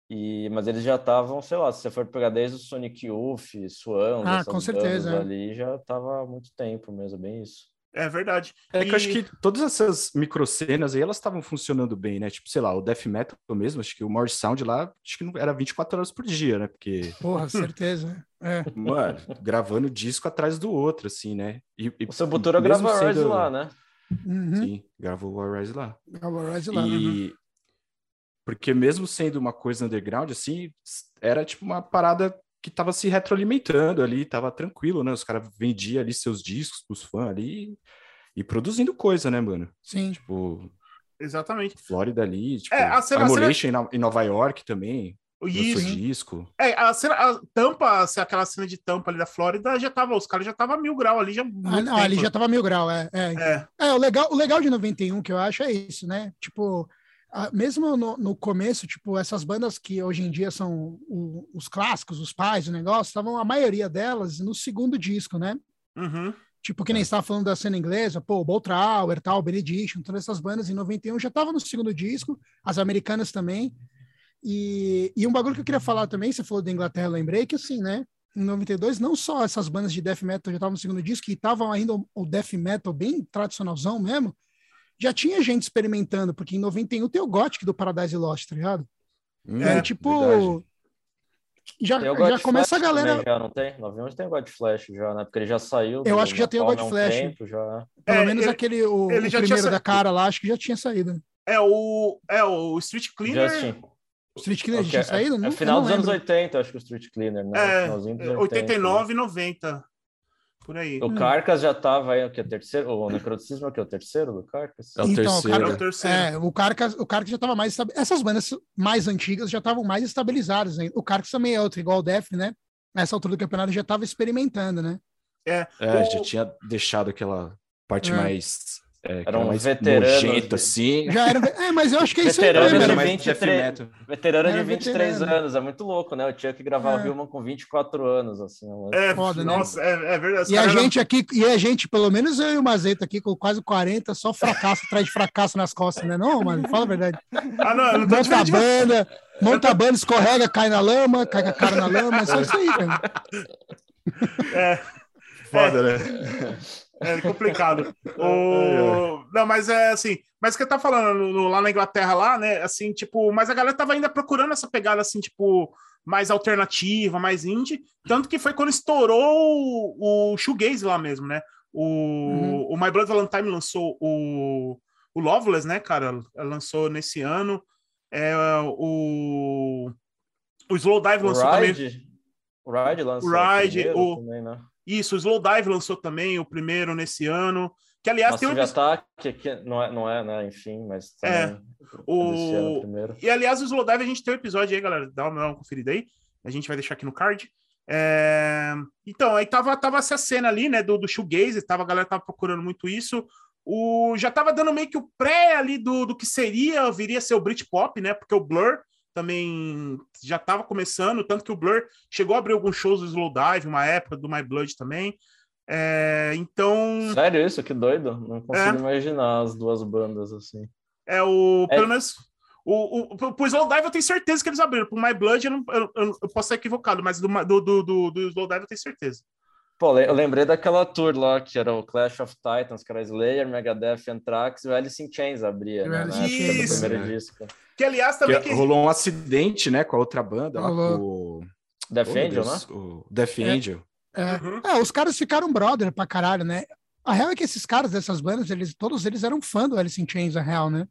E, mas eles já estavam, sei lá, se você for pegar desde o Sonic Youth, Swan,
ah, com certeza,
é. ali, já estava há muito tempo mesmo, bem isso.
É verdade.
É e... que eu acho que todas essas microcenas aí, elas estavam funcionando bem, né? Tipo, sei lá, o Death Metal mesmo, acho que o Morse Sound lá, acho que não era 24 horas por dia, né? Porque...
Porra, certeza. É.
Mano, gravando disco atrás do outro, assim, né?
E, e o Sepultura gravou sendo... Rise lá, né?
Uhum. Sim, gravou o Rise lá.
Gravou o Rise lá.
E... Uhum. Porque mesmo sendo uma coisa underground, assim, era tipo uma parada que estava se retroalimentando ali, estava tranquilo, né? Os caras vendiam ali seus discos os fãs ali e produzindo coisa, né, mano?
Sim.
Tipo.
Exatamente.
Flórida ali, tipo, é, a cena, Immolation cena... em Nova York também. Isso. disco.
É, a, cena, a tampa, aquela cena de tampa ali da Flórida, já tava, os caras já tava mil grau ali, já.
Ah, não, ali já tava mil grau, é. É. é. é o, legal, o legal de 91 que eu acho é isso, né? Tipo, mesmo no, no, começo, tipo, essas bandas que hoje em dia são o, os clássicos, os pais do negócio, estavam a maioria delas no segundo disco, né?
Uhum.
Tipo, que nem estava falando da cena inglesa, pô, Boltrauer, tal, Benediction, todas essas bandas em 91 já estavam no segundo disco, as americanas também. E, e um bagulho que eu queria falar também, você falou da Inglaterra, lembrei que assim, né? Em 92, não só essas bandas de death metal já estavam no segundo disco, que estavam ainda o death metal bem tradicionalzão mesmo, já tinha gente experimentando, porque em 91 tem o Gothic do Paradise Lost, tá ligado? É, é tipo. Verdade. Já, já começa a galera.
já não tem? 91 tem o God Flash já, né? Porque ele já saiu.
Eu acho que já tem o God Flash. Tempo, já. Pelo é, menos ele, aquele, o, ele o primeiro da cara lá, acho que já tinha saído.
É o, é o Street Cleaner. Justin.
O Street Cleaner okay. tinha saído? É,
não, é final dos anos 80, acho que o Street Cleaner, né?
É, 89 e 90. Por aí.
O hum. Carcas já estava aí, o que é terceiro? O necroticismo é o que? O terceiro do Carcas?
É o então, terceiro. O, Car... é o terceiro. É, o Carcas, o Carcas já estava mais Essas bandas mais antigas já estavam mais estabilizadas. Hein? O Carcas também é outro, igual o Def, né? Nessa altura do campeonato já estava experimentando, né?
É,
é o... já tinha deixado aquela parte é. mais
é, era um veterano.
Nojento, assim.
Já era, é, mas eu acho que é isso
veterano aí. De 23, veterano de 23 veterano. anos, é muito louco, né? Eu tinha que gravar é. o Hillman com 24 anos, assim.
É, Foda, né? nossa, é, é verdade.
E a gente aqui, e a gente, pelo menos eu e o Mazeta aqui, com quase 40, só fracasso atrás de fracasso nas costas, né? Não, mano, fala a verdade.
Ah, não, eu não tô
monta a banda, monta a banda, escorrega, cai na lama, cai com a cara na lama, é só isso aí, cara.
É.
Foda, né?
É complicado. o... Não, mas é assim. Mas que tá falando no, lá na Inglaterra, lá, né? Assim, tipo, mas a galera tava ainda procurando essa pegada, assim, tipo, mais alternativa, mais indie. Tanto que foi quando estourou o, o shoegaze lá mesmo, né? O, uhum. o My Blood Valentine lançou o, o Loveless, né, cara? Lançou nesse ano. É, o, o Slowdive lançou
o
também.
Ride, o Ride lançou
O Ride, o-
também, né?
Isso, o Slowdive lançou também o primeiro nesse ano. Que, aliás, tem um episódio.
Attack, que não é, não é, né? Enfim, mas
É, o-
primeiro.
E, aliás, o Slowdive a gente tem um episódio aí, galera. Dá uma, uma conferida aí. A gente vai deixar aqui no card. É, Então, aí tava, tava essa cena ali, né, do, do shoegaze, tava, a galera tava procurando muito isso. O... Já tava dando meio que o pré ali do, do que seria, viria a ser o Britpop, né, porque o Blur também já tava começando, tanto que o Blur chegou a abrir alguns shows do Slowdive, uma época do My Blood também. É, Então,
Sério isso? Que doido. Não consigo
É.
imaginar as duas bandas assim.
é o...
É.
Pelo menos... O, o, pro- Slowdive eu tenho certeza que eles abriram. Pro My Blood eu, não, eu, eu- eu posso estar equivocado, mas do, do, do, do Slowdive eu tenho certeza.
Pô, eu lembrei daquela tour lá que era o Clash of Titans, que era Slayer, Megadeth, Anthrax e o Alice in Chains abria, né? Na
in
época do primeiro
É.
disco.
Que, aliás,
Que
também... Que,
rolou um acidente, né, com a outra banda, lá, o...
Death
Oh,
Angel, né?
O Death
É.
Angel.
É.
Uhum.
É, os caras ficaram brother pra caralho, né? A real é que esses caras dessas bandas, eles, todos eles eram fã do Alice in Chains, a real, né?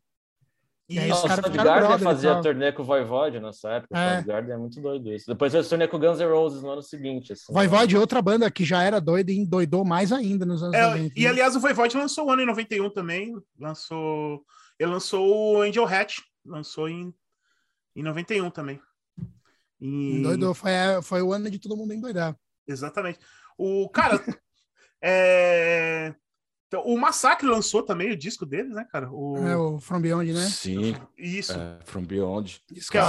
E aí os caras ficaram
Soundgarden
brother
fazia
tal.
turnê com o Voivode nessa época.
É.
O Soundgarden é muito doido isso. Depois fez turnê com o Guns N' Roses no ano seguinte. Assim,
Voivode, outra banda que já era doida e endoidou mais ainda nos anos
É,
90.
e
né?
aliás, o Voivode lançou o ano em 91 também. Lançou. Ele lançou o Angel Hatch. Lançou em, em 91 também. E-
Endoidou, foi, a- foi o ano de todo mundo endoidar.
Exatamente. O cara. é, então, o Massacre lançou também o disco deles, né, cara? O...
É, o From Beyond, né?
Sim,
Isso.
é, From Beyond.
Isso
que é.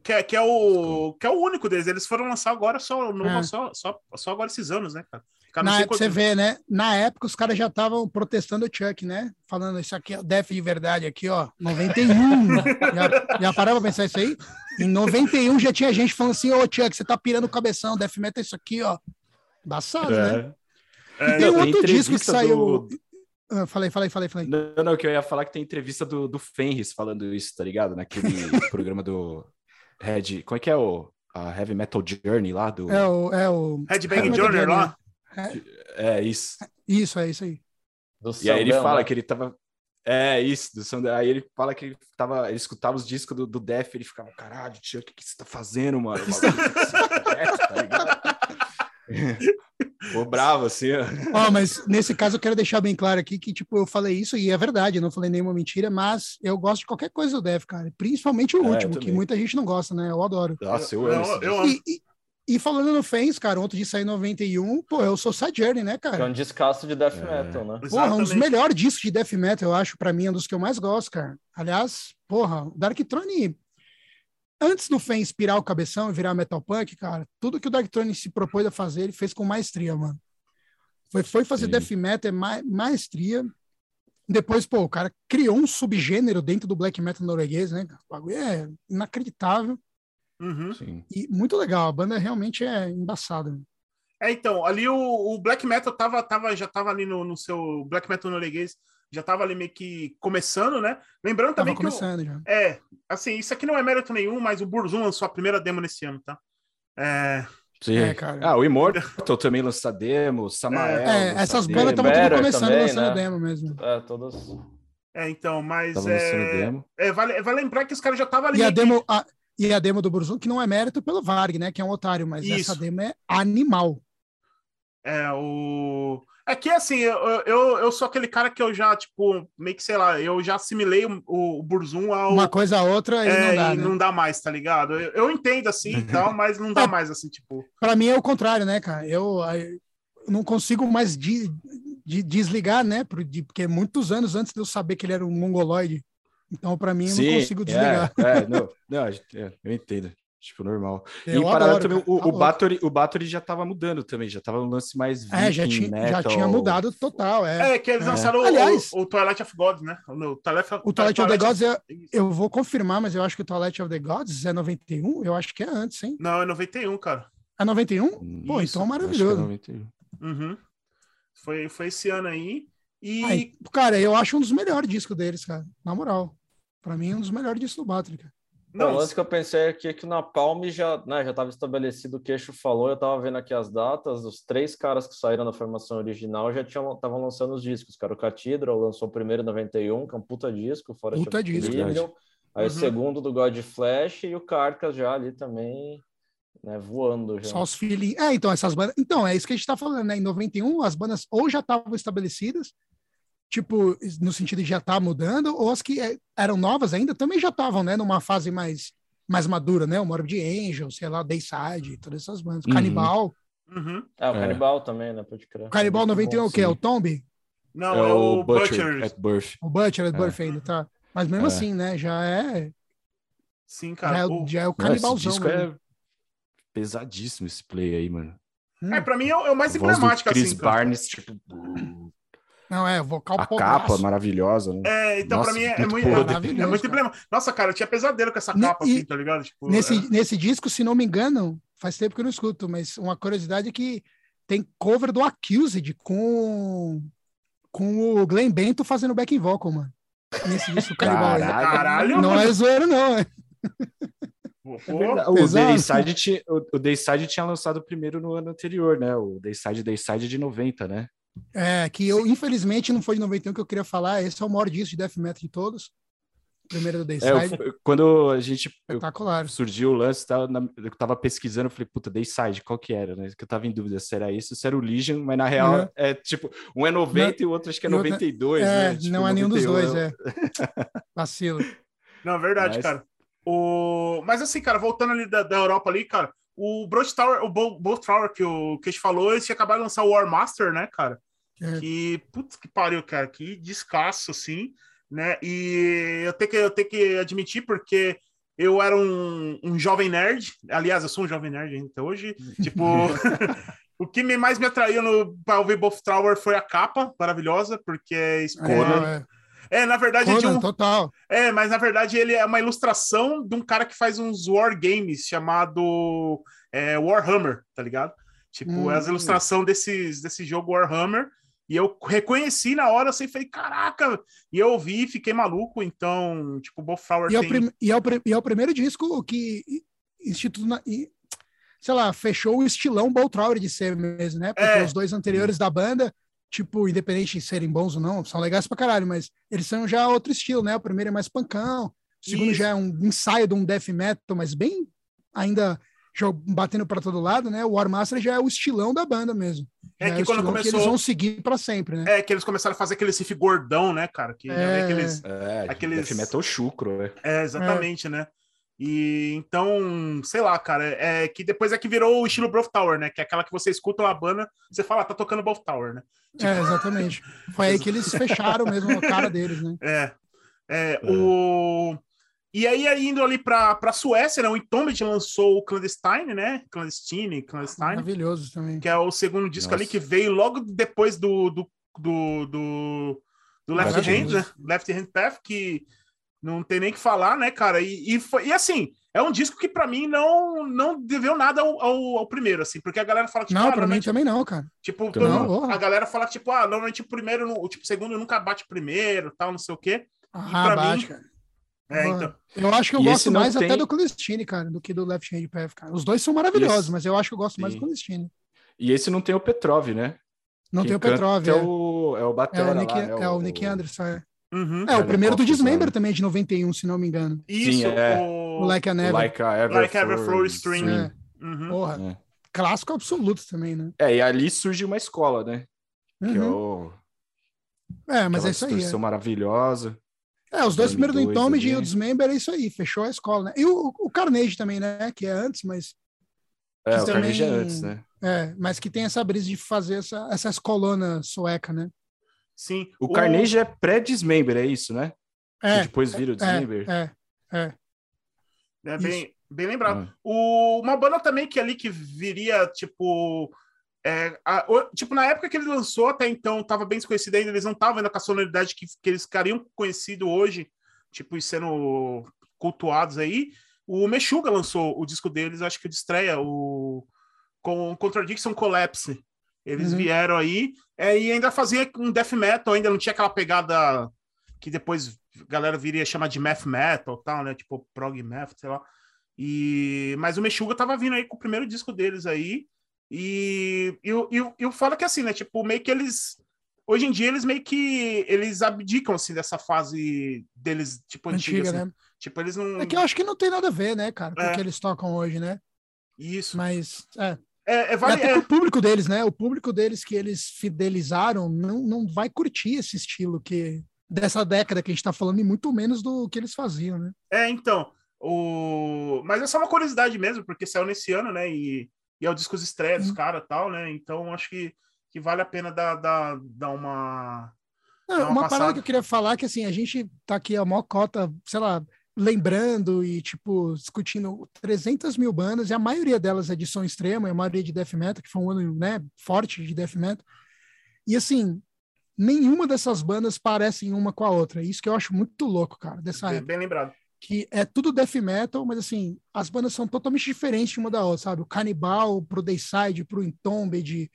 Que, é, que, é o, que é o único deles. Eles foram lançar agora só,
É.
só, só, só agora esses anos, né, cara? Cara,
Na época, você vê, né? Na época, os caras já estavam protestando o Chuck, né? Falando, isso aqui é Def de verdade, aqui, ó, 91. já, já parava pra pensar isso aí? Em 91 já tinha gente falando assim, ô Chuck, você tá pirando o cabeção, Def Metal é isso aqui, ó. Embaçado, né?
É.
É,
Tem um
Não,
outro disco que saiu.
do-
Ah, falei, falei, falei, falei.
Não, não, que eu ia falar que tem entrevista do, do Fenris falando isso, tá ligado? Naquele programa do Red. Como é que é o a Heavy Metal Journey lá do.
É o. É o
Headbang
Metal
Journey
Journey,
lá.
É isso.
Isso, é isso aí.
Do
E aí ele fala
né?
que ele tava. É isso, do Sand- aí ele fala que ele tava. Ele escutava os discos do, do Def, ele ficava, caralho, tio, o que, que você tá fazendo, mano? O tá tá ligado? Ficou bravo, assim, ó.
Ó, mas nesse caso eu quero deixar bem claro aqui que, tipo, eu falei isso e é verdade, eu não falei nenhuma mentira, mas eu gosto de qualquer coisa do Def, cara. Principalmente o
É, eu
último, que muita gente não gosta, né? Eu adoro.
Nossa, eu
Eu- eu amo.
E, e, e falando no Fans, cara, ontem de sair em 91, pô, eu sou Sad Journey, né,
Que é
cara?
um descasso de death
É.
metal, né?
Porra, um dos melhores discos de death metal, eu acho, pra mim, é um dos que eu mais gosto, cara. Aliás, porra, o Dark Throne, antes do Fê inspirar o cabeção e virar metal punk, cara, tudo que o Dark Throne se propôs a fazer, ele fez com maestria, mano. Foi, foi fazer
Sim.
death metal, é ma maestria. Depois, pô, o cara criou um subgênero dentro do black metal norueguês, né? O bagulho é inacreditável
Uhum.
Sim.
e muito legal. A banda realmente é embaçada.
É, então, ali o, o Black Metal tava, tava, já tava ali no, no seu Black Metal norueguês, já tava ali meio que começando, né? Lembrando
Tava
também que. o-
começando já.
é, assim, isso aqui não é mérito nenhum, mas o Burzum lançou a primeira demo nesse ano, tá? É,
Sim.
É, cara.
Ah, o Immortal também lança demo, Samael.
É, essas
demo.
bandas estavam tudo começando
também,
lançando
né?
demo mesmo.
É, todos.
é, então, mas
Tava lançando
é,
demo.
é, vale, vale lembrar que os caras já estavam ali.
E a
meio que-
demo, a, e a demo do Burzum, que não é mérito pelo Varg, né? Que é um otário, mas
Isso.
essa demo é animal.
É, o. É que assim, eu, eu, eu sou aquele cara que eu já, tipo, meio que sei lá, eu já assimilei o, o Burzum ao.
Uma coisa a outra e
é,
não dá,
e
né?
não dá mais, tá ligado? Eu, eu entendo assim e tal, mas não dá
É.
mais assim, tipo.
Pra mim é o contrário, né, cara? Eu, eu não consigo mais de, de- desligar, né? por- de- Porque muitos anos antes de eu saber que ele era um mongoloide. Então, pra mim, eu não consigo desligar.
É, é, não, não, é, eu entendo. Tipo, normal.
Eu
e em paralelo também,
cara,
o, o. Bathory, o Bathory já tava mudando também, já tava um lance mais
É, já
viking,
tinha, já
metal.
tinha mudado total, é.
É, que eles
É.
lançaram o-
Aliás-
o, o Twilight of Gods, né? O, Twilight,
O Twilight of the Gods, é,
Isso.
eu vou confirmar, mas eu acho que o Twilight of the Gods é 91? Eu acho que é antes, hein?
Não, é 91, cara.
É 91?
Hum,
Pô,
Isso,
então
acho que é
maravilhoso.
91.
Uhum. Foi, foi esse ano aí. E
Aí, cara, eu acho um dos melhores discos deles, cara. Na moral. Pra mim, é um dos melhores discos do Battery, cara.
Não,
Não,
o lance que eu pensei aqui é que na Palme já né, já estava estabelecido, o queixo falou, eu estava vendo aqui as datas, os três caras que saíram da formação original já estavam lançando os discos, cara. O Catedral lançou o primeiro em 91, que é um puta disco, fora
Puta disco,
Aí
Uhum.
o segundo do God Flash e o Carcas já ali também, né, voando já.
Só os filhinhos. É, então, essas bandas. Então, é isso que a gente tá falando, né? Em 91, as bandas ou já estavam estabelecidas, tipo, no sentido de já estar mudando, ou as que é, eram novas ainda também já estavam, né? Numa fase mais, mais madura, né? O Morbid Angel, sei lá, Dayside, todas essas bandas.
Uhum.
Canibal.
Uhum.
É, o
É.
Canibal também, né, pode crer.
O Canibal
Muito
91 é
bom.
o quê? É
sim.
o Tomb?
Não,
é, o Butcher,
Butcher.
at Birth.
O Butcher, é.
É.
Birth ainda, tá? Mas mesmo
É.
assim, né? Já é,
Sim,
já
cara.
é,
o-
o- já é o
Não, esse
canibalzão.
disco é pesadíssimo esse play aí, mano.
Hum.
É, pra mim é o, é o mais emblemático,
Chris
assim. cara.
Barnes, tipo,
Não, é, vocal
a capa maravilhosa, né?
É, então
Nossa,
pra mim é, é
muito
é,
Maravilhoso,
muito emblemático. Nossa, cara, eu tinha pesadelo com essa capa,
e-
assim, tá ligado? Tipo,
Nesse,
é-
nesse disco, se não me engano, faz tempo que eu não escuto, mas uma curiosidade é que tem cover do Accused com, com o Glenn Bento fazendo backing vocal, mano. Nesse disco.
Caralho.
Caralho,
Não é zoeiro, não. é.
Pô,
É. O. Dayside, tinha, o, o Dayside tinha lançado o primeiro no ano anterior, né? O Dayside Dayside de 90, né?
É, que eu, infelizmente, não foi de 91 que eu queria falar. Esse é o maior disco de death metal de todos. Primeiro do
É,
Dayside.
eu- quando a gente eu- surgiu o lance, tava na- eu tava pesquisando, eu falei, puta, Dayside, qual que era, né? Que eu tava em dúvida se era isso, se era o Legion, mas na real
Uhum.
é tipo, um é 90 e o outro acho que é
e outra-
92,
É,
né? Tipo,
não é nenhum dos
91,
dois, é. Vacilo.
Não, verdade,
Mas-
cara. O... Mas assim, cara, voltando ali da, da Europa ali, cara, o Broad Tower, o Bo- Bolt Tower que o que a gente falou, eles tinham acabado de lançar o War Master, né, cara?
É.
Que, putz, que pariu, cara, que descasso, assim, né? E eu tenho que, eu tenho que admitir, porque eu era um, um jovem nerd, aliás, eu sou um jovem nerd ainda hoje, tipo... O que mais me atraiu pra ouvir Bolt Tower foi a capa maravilhosa, porque é É, é, na verdade, é de
Conan,
um,
total.
é, mas na verdade ele é uma ilustração de um cara que faz uns war games chamado é, Warhammer, tá ligado? Tipo,
Hum.
é as ilustração desses, desse jogo Warhammer. E eu reconheci na hora, assim, falei, caraca! E eu ouvi e fiquei maluco, então, tipo, o Flower
E é, o
tem...
prim- e, é o e é o primeiro disco que instituto e, sei lá, fechou o estilão Boltrower de ser mesmo, né? Porque
É.
os dois anteriores da banda, tipo, independente de serem bons ou não, são legais pra caralho, mas eles são já outro estilo, né? O primeiro é mais pancão, o segundo
Isso.
já é um ensaio de um death metal, mas bem ainda jo- batendo para todo lado, né? O War Master já é o estilão da banda mesmo.
É
Já
que
o
quando começou-
eles vão seguir para sempre, né?
É, que eles começaram a fazer aquele riff gordão, né, cara? Que já
É.
aqueles...
É,
Aqueles-
death metal chucro, é.
É, exatamente, né? E então, sei lá, cara, é que depois é que virou o estilo Broth Tower, né? Que é aquela que você escuta a banda, você fala, ah, tá tocando Broth Tower, né?
É, exatamente. Foi aí que eles fecharam mesmo a cara deles, né?
É. é, O... E aí, indo ali pra, pra Suécia, né? O Entombed lançou o Clandestine, né? Clandestine, Clandestine,
Maravilhoso também.
que é o segundo disco
Nossa.
ali que veio logo depois do, do, do, do, do Left Hand, né? Left Hand Path, que não tem nem o que falar, né, cara? E, e, foi, e assim, é um disco que pra mim não, não deveu nada ao, ao, ao primeiro, assim, porque a galera fala, tipo,
Não,
ah,
pra mim também não, cara.
Tipo, todo-
não,
a galera fala, tipo, ah, normalmente o primeiro, não- o tipo, o segundo nunca bate o primeiro, tal, não sei o quê.
Ah,
pra
bate,
mim-
cara.
É, então.
Eu acho que eu
E
gosto mais
tem-
até do Clandestine, cara, do que do Left Hand Path, cara. Os dois são maravilhosos,
Esse-
mas eu acho que eu gosto mais
Sim.
do Clandestine.
E esse não tem o Petrov, né?
Não
Quem
tem o Petrov,
É
é.
o, é o
É
Batera
o Nick,
lá, né?
é o Nick Anderson. É,
Uhum.
é o
Olha,
primeiro do
que
Dismember também, de 91, se não me engano.
Isso,
Sim, é.
o...
Like a Never.
Like a Ever,
Like Ever
Flow
Stream.
É,
Uhum.
porra,
É.
clássico absoluto também, né?
É, e ali surge uma escola, né? Que é
Uhum.
o.
É, mas
aquela
é isso aí. É,
maravilhosa.
É, os dois
M2
primeiros do Entombed e o Dismember é isso aí, fechou a escola, né? E o, o Carnage também, né? Que é antes, mas
É,
Que
o Carnage é
também-
antes, né?
é, mas que tem essa brisa de fazer essa, essas colunas sueca, né?
Sim.
O Carnage é pré-Dismember, é isso, né?
É,
que depois vira o Dismember.
é, é.
É bem, bem lembrado.
Ah.
O, uma banda também que ali que viria, tipo. é, a- o- tipo, na época que ele lançou, até então, tava bem desconhecido ainda, eles não estavam ainda com a sonoridade que, que eles ficariam conhecidos hoje, tipo, e sendo cultuados aí. O Meshuga lançou o disco deles, acho que de estreia, o com Contradiction Collapse. Eles
Uhum.
vieram aí é, e ainda fazia um death metal, ainda não tinha aquela pegada que depois a galera viria chamar de math metal, tal, né? Tipo prog math, sei lá. E mas o Meshuga tava vindo aí com o primeiro disco deles aí. E eu, eu, eu falo que assim, né? Tipo, meio que eles hoje em dia eles meio que eles abdicam assim dessa fase deles tipo antiga, antiga assim. né? Tipo, eles não
É que eu acho que não tem nada a ver, né, cara, com o
É.
que eles tocam hoje, né?
Isso.
Mas é,
É, é, vale,
até
é,
pro público deles, né? O público deles que eles fidelizaram não, não vai curtir esse estilo que dessa década que a gente tá falando, e muito menos do que eles faziam, né?
é, então. O... Mas é só uma curiosidade mesmo, porque saiu nesse ano, né? E, e é o disco de estreia dos caras tal, né? Então acho que, que vale a pena dar, dar, dar uma.
Não,
Dá uma
uma parada que eu queria falar é que assim, a gente tá aqui a maior cota, sei lá, lembrando e tipo discutindo 300 mil bandas, e a maioria delas é de som extremo, e a maioria de death metal, que foi um ano né, forte de death metal. E assim, nenhuma dessas bandas parecem uma com a outra. Isso que eu acho muito louco, cara, dessa
Bem,
época.
bem lembrado.
que é tudo death metal, mas assim, as bandas são totalmente diferentes uma da outra, sabe? O Cannibal pro Dayside, pro Entombed,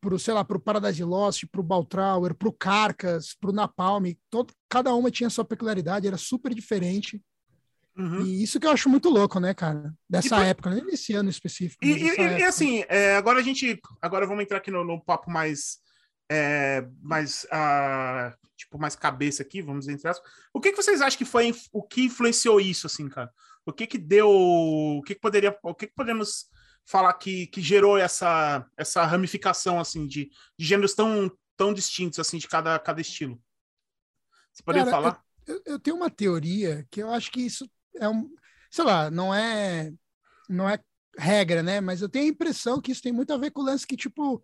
pro, sei lá, pro Paradise Lost, pro Baltrower, pro Carcas, pro Napalm, todo, cada uma tinha sua peculiaridade, era super diferente.
Uhum.
E isso que eu acho muito louco, né, cara? Dessa época, nem desse ano específico.
E, e- e- assim, é, agora a gente. Agora vamos entrar aqui no, no papo mais. é, mais ah, tipo, mais cabeça aqui, vamos entre aspas. O que, que vocês acham que foi o que influenciou isso, assim, cara? O que que deu. O que, que poderia. O que, que podemos falar que, que gerou essa, essa ramificação, assim, de, de gêneros tão, tão distintos, assim, de cada, cada estilo? Você poderia
Cara,
falar?
eu, eu tenho uma teoria que eu acho que isso é um, sei lá, não é não é regra, né? Mas eu tenho a impressão que isso tem muito a ver com o lance que tipo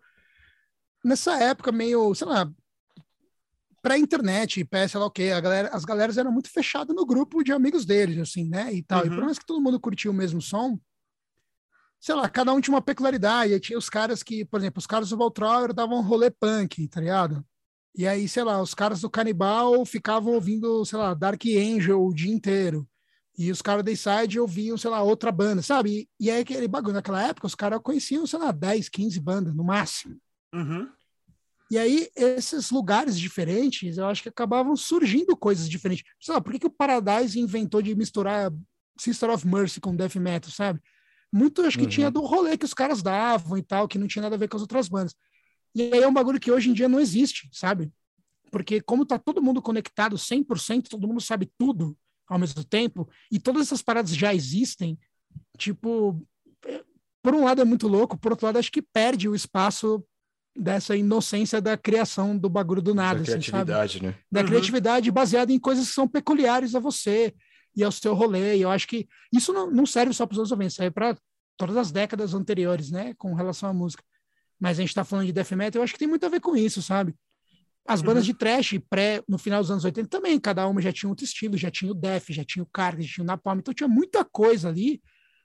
nessa época meio, sei lá, pré-internet, pré, sei lá o quê, a galera, as galeras eram muito fechadas no grupo de amigos deles, assim, né? E tal. E
Uhum.
por mais que todo mundo curtia o mesmo som, sei lá, cada um tinha uma peculiaridade. Aí tinha os caras que, por exemplo, os caras do Voltrower davam rolê punk, tá ligado? E aí, sei lá, os caras do Canibal ficavam ouvindo, sei lá, Dark Angel o dia inteiro. E os caras da Side ouviam, sei lá, outra banda, sabe? E, e aí aquele bagulho, naquela época, os caras conheciam, sei lá, 10, 15 bandas no máximo.
Uhum.
E aí, esses lugares diferentes, eu acho que acabavam surgindo coisas diferentes. Sei lá, por que, que o Paradise inventou de misturar Sister of Mercy com Death Metal, sabe? Muito acho que
Uhum.
tinha do rolê que os caras davam e tal, que não tinha nada a ver com as outras bandas. E aí é um bagulho que hoje em dia não existe, sabe? Porque como tá todo mundo conectado 100%, todo mundo sabe tudo ao mesmo tempo, e todas essas paradas já existem, tipo, é, por um lado é muito louco, por outro lado acho que perde o espaço dessa inocência da criação do bagulho do nada,
da
assim, sabe?
criatividade, né?
Da
Uhum.
criatividade baseada em coisas que são peculiares a você e ao seu rolê. E eu acho que isso não, não serve só para os anos 90, serve para todas as décadas anteriores, né, com relação à música. Mas a gente está falando de death metal, eu acho que tem muito a ver com isso, sabe? As bandas
Uhum.
de trash pré, no final dos anos 80 também, cada uma já tinha outro estilo, já tinha o death, já tinha o carga, já tinha o napalm, então tinha muita coisa ali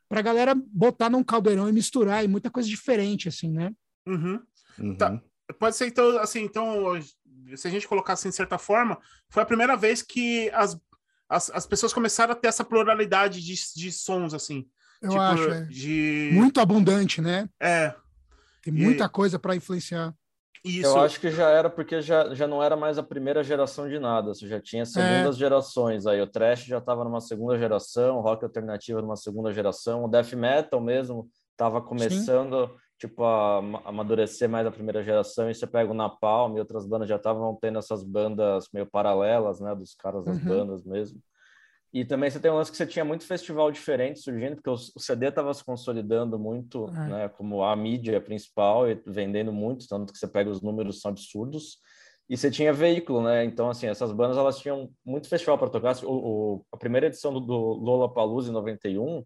pra galera botar num caldeirão e misturar, e muita coisa diferente, assim, né?
Uhum.
Uhum.
Tá. Pode ser, então, assim, então, se a gente colocar assim, de certa forma, foi a primeira vez que as, as, as pessoas começaram a ter essa pluralidade de, de sons, assim.
Eu
tipo,
acho, é.
de...
Muito abundante, né?
É,
Tem
E-
muita coisa para influenciar.
Isso.
Eu acho que já era porque já, já não era mais a primeira geração de nada, você já tinha segundas gerações aí. O trash já estava numa segunda geração, o rock alternativo numa segunda geração, o death metal mesmo estava começando tipo a ama- amadurecer mais a primeira geração. E você pega o Napalm e outras bandas já estavam tendo essas bandas meio paralelas, né, dos caras das
Uhum.
bandas mesmo. E também você tem um lance que você tinha muito festival diferente surgindo, porque o, CD estava se consolidando muito,
É.
né, como a mídia principal e vendendo muito, tanto que você pega os números são absurdos. E você tinha veículo, né? Então, assim, essas bandas elas tinham muito festival para tocar. O, o- a primeira edição do, do Lollapalooza em 91,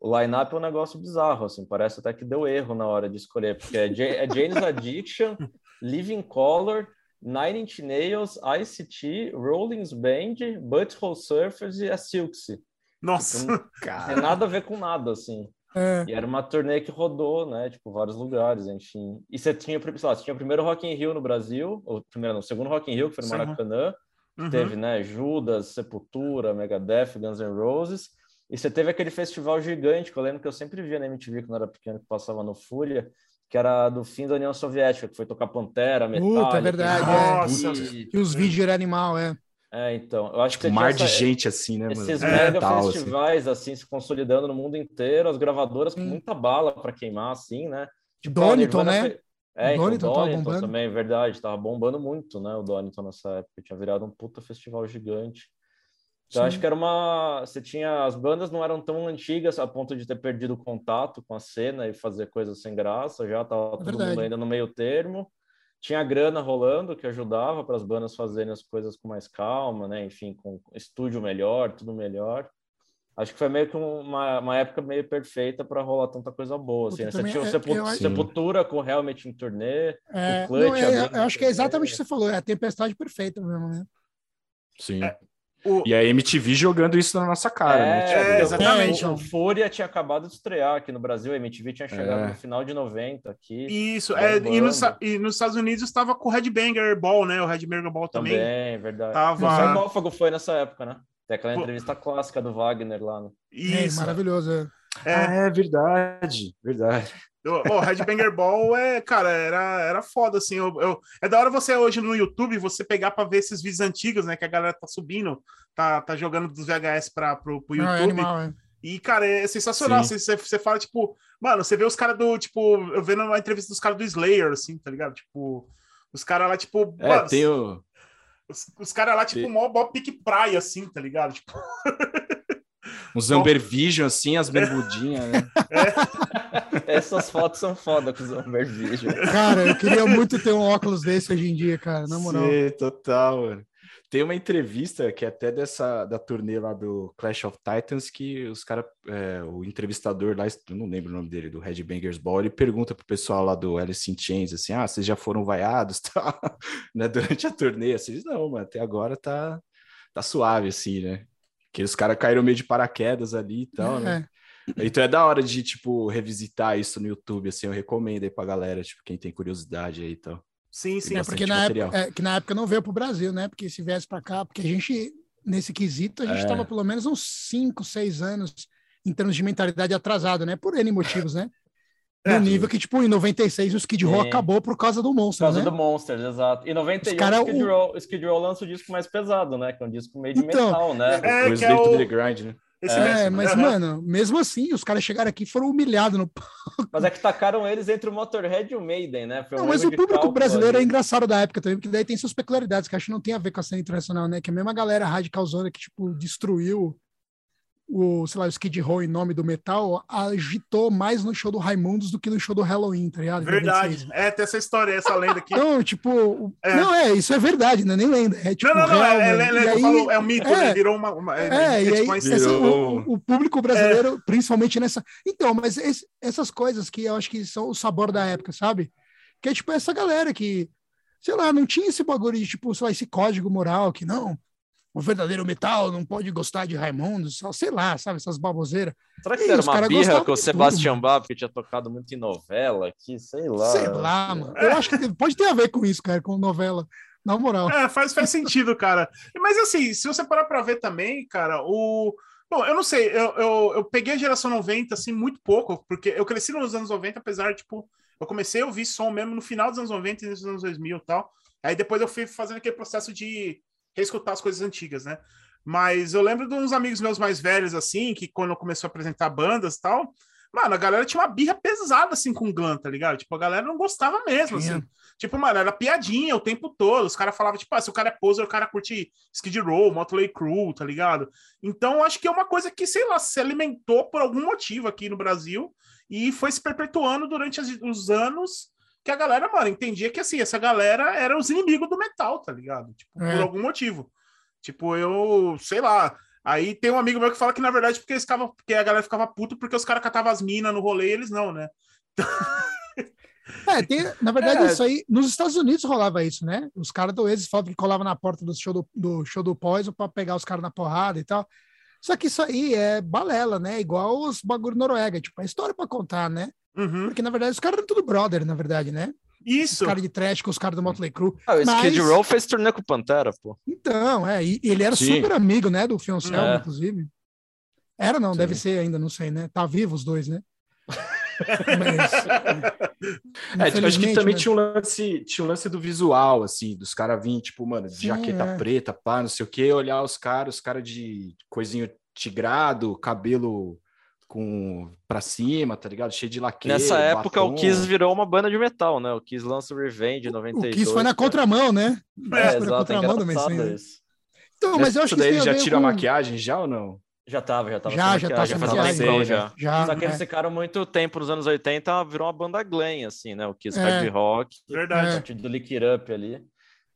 o line-up é um negócio bizarro, assim, parece até que deu erro na hora de escolher, porque é, é Jane's Addiction, Living Color, Nine Inch Nails, ICT, Rollins Band, Butthole Surfers e a Silksy.
Nossa.
Não tem nada a ver com nada, assim.
É,
E era uma turnê que rodou, né? Tipo, vários lugares, enfim. E você tinha, sei lá, você tinha o primeiro Rock in Rio no Brasil, ou primeiro, não, o segundo Rock in Rio, que foi no. Maracanã.
Uhum.
Teve, né, Judas, Sepultura, Megadeth, Guns N' Roses. E você teve aquele festival gigante, que eu lembro que eu sempre via na MTV quando eu era pequeno, que passava no Fúria, que era do fim da União Soviética, que foi tocar Pantera, Metallica,
Puta, é verdade,
é.
Nossa.
E os vídeos eram animal, é.
É, então, eu acho
tipo,
que
um mar essa, de gente assim, né,
mano? Esses é, mega tal, festivais assim. assim. se consolidando no mundo inteiro, as gravadoras com muita bala para queimar assim, né?
Tipo, Doniton, né?
É, então, Donington, Donington também, é verdade, tava bombando muito, né? O Donington nessa época, tinha virado um puta festival gigante. Então, acho que era uma. Você tinha. As bandas não eram tão antigas a ponto de ter perdido o contato com a cena e fazer coisas sem graça, já tava é todo mundo ainda no meio termo. Tinha grana rolando que ajudava para as bandas fazerem as coisas com mais calma, né? Enfim, com estúdio melhor, tudo melhor. Acho que foi meio que uma, uma época meio perfeita para rolar tanta coisa boa. Assim, né? Você tinha o Sepul Sepultura com Helmet em turnê,
é, o Clutch. Não, é, eu acho que é exatamente o que você falou, é a tempestade perfeita mesmo, né?
Sim. É, o... E a MTV jogando isso na nossa cara,
né?
é,
né? Tipo, é, exatamente. O, o Fúria tinha acabado de estrear aqui no Brasil, a MTV tinha chegado é. no final de 90 aqui.
Isso, é, e, nos, e nos Estados Unidos estava com o Headbanger Ball, né? O Headbanger Ball também.
Também, verdade. Tava... O sarcófago foi nessa época, né? Tem aquela entrevista Pô. clássica do Wagner lá. No...
Isso. É, maravilhoso.
É. Ah, é verdade, verdade.
O Headbanger Ball é, cara, era, era foda, assim. Eu, eu, é da hora você hoje no YouTube você pegar para ver esses vídeos antigos, né? Que a galera tá subindo, tá, tá jogando dos VHS para pro, pro YouTube. Ah, é animal, é. E, cara, é sensacional. Você, você fala, tipo, mano, você vê os caras do, tipo, eu vendo uma entrevista dos caras do Slayer, assim, tá ligado? Tipo, os caras lá, tipo.
É, mano, tem o
os, os caras lá, tipo, mó, mó pique praia, assim, tá ligado? Tipo...
Uns Amber Vision, assim, as bermudinhas, né?
É. Essas fotos são foda com os Amber Vision.
Cara, eu queria muito ter um óculos desse hoje em dia, cara, na moral.
Sim, total, mano. Tem uma entrevista que é até dessa da turnê lá do Clash of Titans que os caras, é, o entrevistador lá, eu não lembro o nome dele, do Headbangers Ball, ele pergunta pro pessoal lá do Alice in Chains assim: "Ah, vocês já foram vaiados, tá? né, durante a turnê?" Assim, não, mano, até agora tá tá suave assim, né? Que os caras caíram meio de paraquedas ali e tal, né? É. Então é da hora de, tipo, revisitar isso no YouTube, assim, eu recomendo aí pra galera, tipo, quem tem curiosidade aí e tal.
Sim, sim.
É porque na época, é, que na época não veio para o Brasil, né? Porque se viesse para cá, porque a gente, nesse quesito, a gente estava é. pelo menos uns 5, 6 anos em termos de mentalidade atrasado, né? Por N motivos, né? No é, nível que, tipo, em 96 o Skid Row é. acabou por causa do Monsters, Por causa
né? do Monsters, exato. E 91 cara, o Skid, Row, o Skid Row lança o disco mais pesado, né? Que é um disco meio de então, metal, né?
É, o que é o... The Grind, né?
é, mas, uhum. mano, mesmo assim, os caras chegaram aqui e foram humilhados no
Mas é que tacaram eles entre o Motorhead e o Maiden, né?
Não, mas o público brasileiro ali. é engraçado da época também, porque daí tem suas peculiaridades, que acho que não tem a ver com a cena internacional, né? Que a mesma galera radicalzona que, tipo, destruiu o, sei lá, o Skid Row em nome do metal, agitou mais no show do Raimundos do que no show do Halloween, tá ligado?
Verdade. É, tem essa história, essa lenda aqui.
Não, tipo, é. não, é, isso é verdade, não é nem lenda. É, tipo,
não, não, não, é, é, é, aí, falou, é um mito, é, né? virou uma. uma
é, é e aí, assim, o, o, público brasileiro, principalmente nessa. Então, mas esse, essas coisas que eu acho que são o sabor da época, sabe? Que é tipo essa galera que, sei lá, não tinha esse bagulho de, tipo, sei lá, esse código moral que não o verdadeiro metal não pode gostar de Raimundo, sei lá, sabe, essas baboseiras.
Será que e era uma birra com o Sebastião Bach, que tinha tocado muito em novela aqui, sei lá.
Sei lá, mano. Eu acho que pode ter a ver com isso, cara, com novela. Na moral.
É, faz, faz sentido, cara. Mas assim, se você parar pra ver também, cara, o. Bom, eu não sei, eu, eu, eu peguei a geração 90, assim, muito pouco, porque eu cresci nos anos 90, apesar, tipo, eu comecei a ouvir som mesmo no final dos anos 90 e nos anos 2000 e tal. Aí depois eu fui fazendo aquele processo de reescutar as coisas antigas, né? Mas eu lembro de uns amigos meus mais velhos, assim, que quando começou a apresentar bandas e tal, mano, a galera tinha uma birra pesada, assim, com o Glam, tá ligado? Tipo, a galera não gostava mesmo, assim. Tipo, mano, era piadinha o tempo todo. Os caras falavam, tipo, ah, se o cara é poser, o cara curte Skid Row, Motley Crue, tá ligado? Então, acho que é uma coisa que, sei lá, se alimentou por algum motivo aqui no Brasil e foi se perpetuando durante os anos que a galera, mano, entendia que assim, essa galera era os inimigos do metal, tá ligado? Tipo, é. por algum motivo. Tipo, eu, sei lá. Aí tem um amigo meu que fala que, na verdade, porque eles ficavam, porque a galera ficava puto porque os caras catavam as minas no rolê e eles não, né?
É, tem, na verdade, é. isso aí, nos Estados Unidos rolava isso, né? Os caras do Exis falavam que colavam na porta do show do, do show do Poison para pegar os caras na porrada e tal. Só que isso aí é balela, né? Igual os bagulho Noruega, tipo, é história para contar, né? Uhum. Porque, na verdade, os caras eram tudo brother, na verdade, né?
Isso.
Os caras de trash com os caras do Motley Crue.
Ah, o Mas... Skid Row fez turnê com o Pantera, pô.
Então, é. E ele era Sim. super amigo, né? Do Fioncel, é. inclusive. Era, não, Sim. deve ser ainda, não sei, né? Tá vivo os dois, né? Mas,
É, tipo, acho que também
né?
tinha um lance, tinha um lance do visual, assim, dos caras virem, tipo, mano, de
Sim,
jaqueta
é.
preta, pá, não sei o quê, olhar os caras, os caras de coisinho tigrado, cabelo com pra cima, tá ligado? Cheio de laque.
Nessa época, o
batom.
Kiss virou uma banda de metal, né? O Kiss lança o Revenge em
O
92.
Kiss foi na contramão, né? O
É,
Kiss foi na
exato, é
contramão do né?
isso.
Então, mas eu acho que
ele já
a ver
tira a
com-
maquiagem já ou não?
Já tava, já tava
Já, já tá sem
faz um
maquiagem.
já.
Já,
Só que
é.
eles ficaram muito tempo nos anos 80, virou uma banda glam, assim, né? O Kiss
É.
hard rock, a
Verdade.
partir do Lick It Up ali.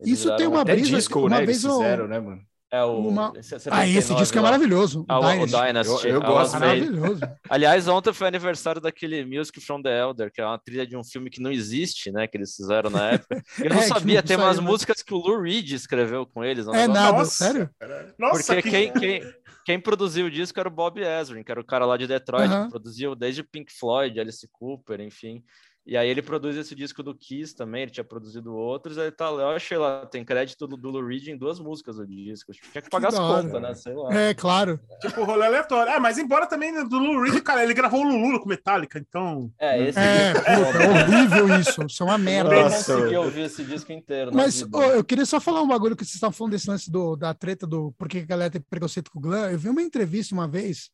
Eles
Isso tem uma
Até
brisa,
disco,
uma
né?
vez
Eles
eu-
fizeram, né, mano?
É o.
Uma-
esse-
Ah, esse
79
disco é maravilhoso. o
Ah, o, o
Dynasty.
Dynasty.
Eu- eu
I
gosto.
Maravilhoso.
Aliás, ontem foi aniversário daquele Music from the Elder, que é uma trilha de um filme que não existe, né? Que eles fizeram na época. Eu não
É,
sabia,
não
tem umas
né?
músicas que o Lou Reed escreveu com eles. um
É
negócio-
nada,
Nossa.
sério?
Nossa,
Porque
que...
quem, quem, quem produziu o disco era o Bob Ezrin, que era o cara lá de Detroit,
Aham.
que produziu desde Pink Floyd, Alice Cooper, enfim. E aí ele produz esse disco do Kiss também, ele tinha produzido outros, aí tá, eu achei lá, tem crédito do, do Lou Reed em duas músicas do disco. Tinha que pagar
Que
as
hora.
contas, né? Sei lá.
É, claro.
Tipo, rolê aleatório. Ah, mas embora também né, do Lou Reed, cara, ele gravou o Lulu com Metallica, então...
É, esse
É,
disco
puta, é horrível isso. Isso é uma
Eu
merda.
não
Nossa,
consegui ouvir esse disco inteiro.
Mas eu queria só falar um bagulho que vocês estavam falando desse lance do, da treta do por que a galera tem preconceito com o glam. Eu vi uma entrevista uma vez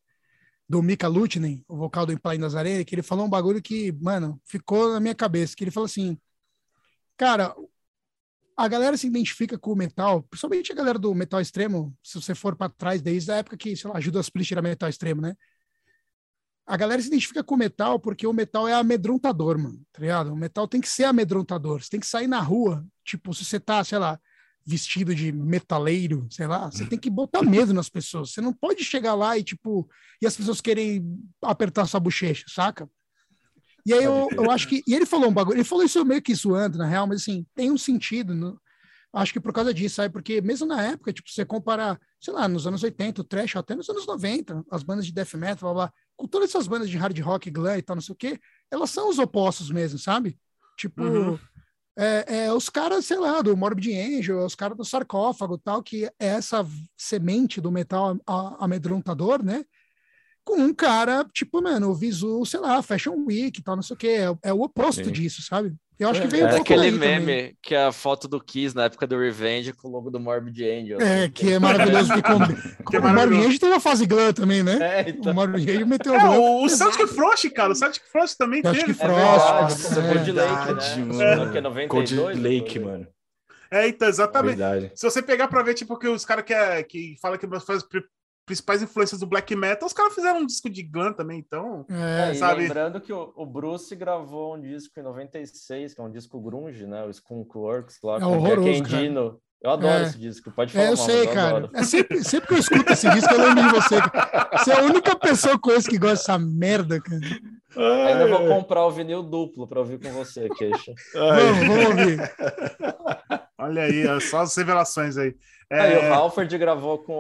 do Mika Lutinen, o vocal do Imply Nazarene, que ele falou um bagulho que, mano, ficou na minha cabeça, que ele falou assim, cara, a galera se identifica com o metal, principalmente a galera do metal extremo, se você for para trás desde a época que, sei lá, ajuda as Priest era metal extremo, né? A galera se identifica com o metal porque o metal é amedrontador, mano, tá ligado? O metal tem que ser amedrontador, você tem que sair na rua, tipo, se você tá, sei lá, vestido de metaleiro, sei lá, você tem que botar medo nas pessoas. Você não pode chegar lá e, tipo, e as pessoas querem apertar sua bochecha, saca? E aí eu, eu acho que. E ele falou um bagulho, ele falou isso meio que zoando, na real, mas assim, tem um sentido. No, acho que por causa disso, sabe? Porque mesmo na época, tipo, você comparar, sei lá, nos anos 80, o trash, até nos anos 90, as bandas de death metal, blá, blá, com todas essas bandas de hard rock, glam e tal, não sei o quê, elas são os opostos mesmo, sabe? Tipo,
Uhum.
É, é os caras, sei lá, do Morbid Angel, os caras do sarcófago tal, que é essa semente do metal amedrontador, né? Com um cara, tipo, mano, o visu, sei lá, Fashion Week tal, não sei o quê. É, é o oposto
Sim.
disso, sabe? Eu acho que veio
É
um pouco
aquele meme
também.
que é a foto do Kiss na época do Revenge com o logo do Morbid Angel.
É,
assim,
que é maravilhoso. Que com,
Que é
o Morbid
maravilhoso.
Angel tem uma fase glam também, né?
É, então.
O Morbid Angel meteu
É,
glam.
o, o Celtic Frost, cara, o Celtic Frost também
Celtic
teve.
É
Frost,
verdade,
é.
Cold Lake, né?
mano.
É 92.
Cold Lake,
depois.
mano.
É, então, exatamente.
Verdade.
Se você pegar pra ver, tipo, que os caras que, é, que falam que faz principais influências do black metal, os caras fizeram um disco de glam também, então.
É,
sabe?
lembrando que o, o Bruce gravou um disco em 96, que é um disco grunge, né? O Skunk Works lá,
É
com o. Endino. Eu adoro
É.
esse disco, pode falar
É, eu
mal,
sei,
mas
cara.
adoro.
É sempre, sempre que eu escuto esse disco, eu lembro de você. cara. Você é a única pessoa que conheço que gosta dessa merda, cara.
Ainda vou comprar o vinil duplo pra ouvir com você, queixa.
Vamos, vamos ouvir.
Olha aí, só as revelações aí. É,
Aí o Halford gravou com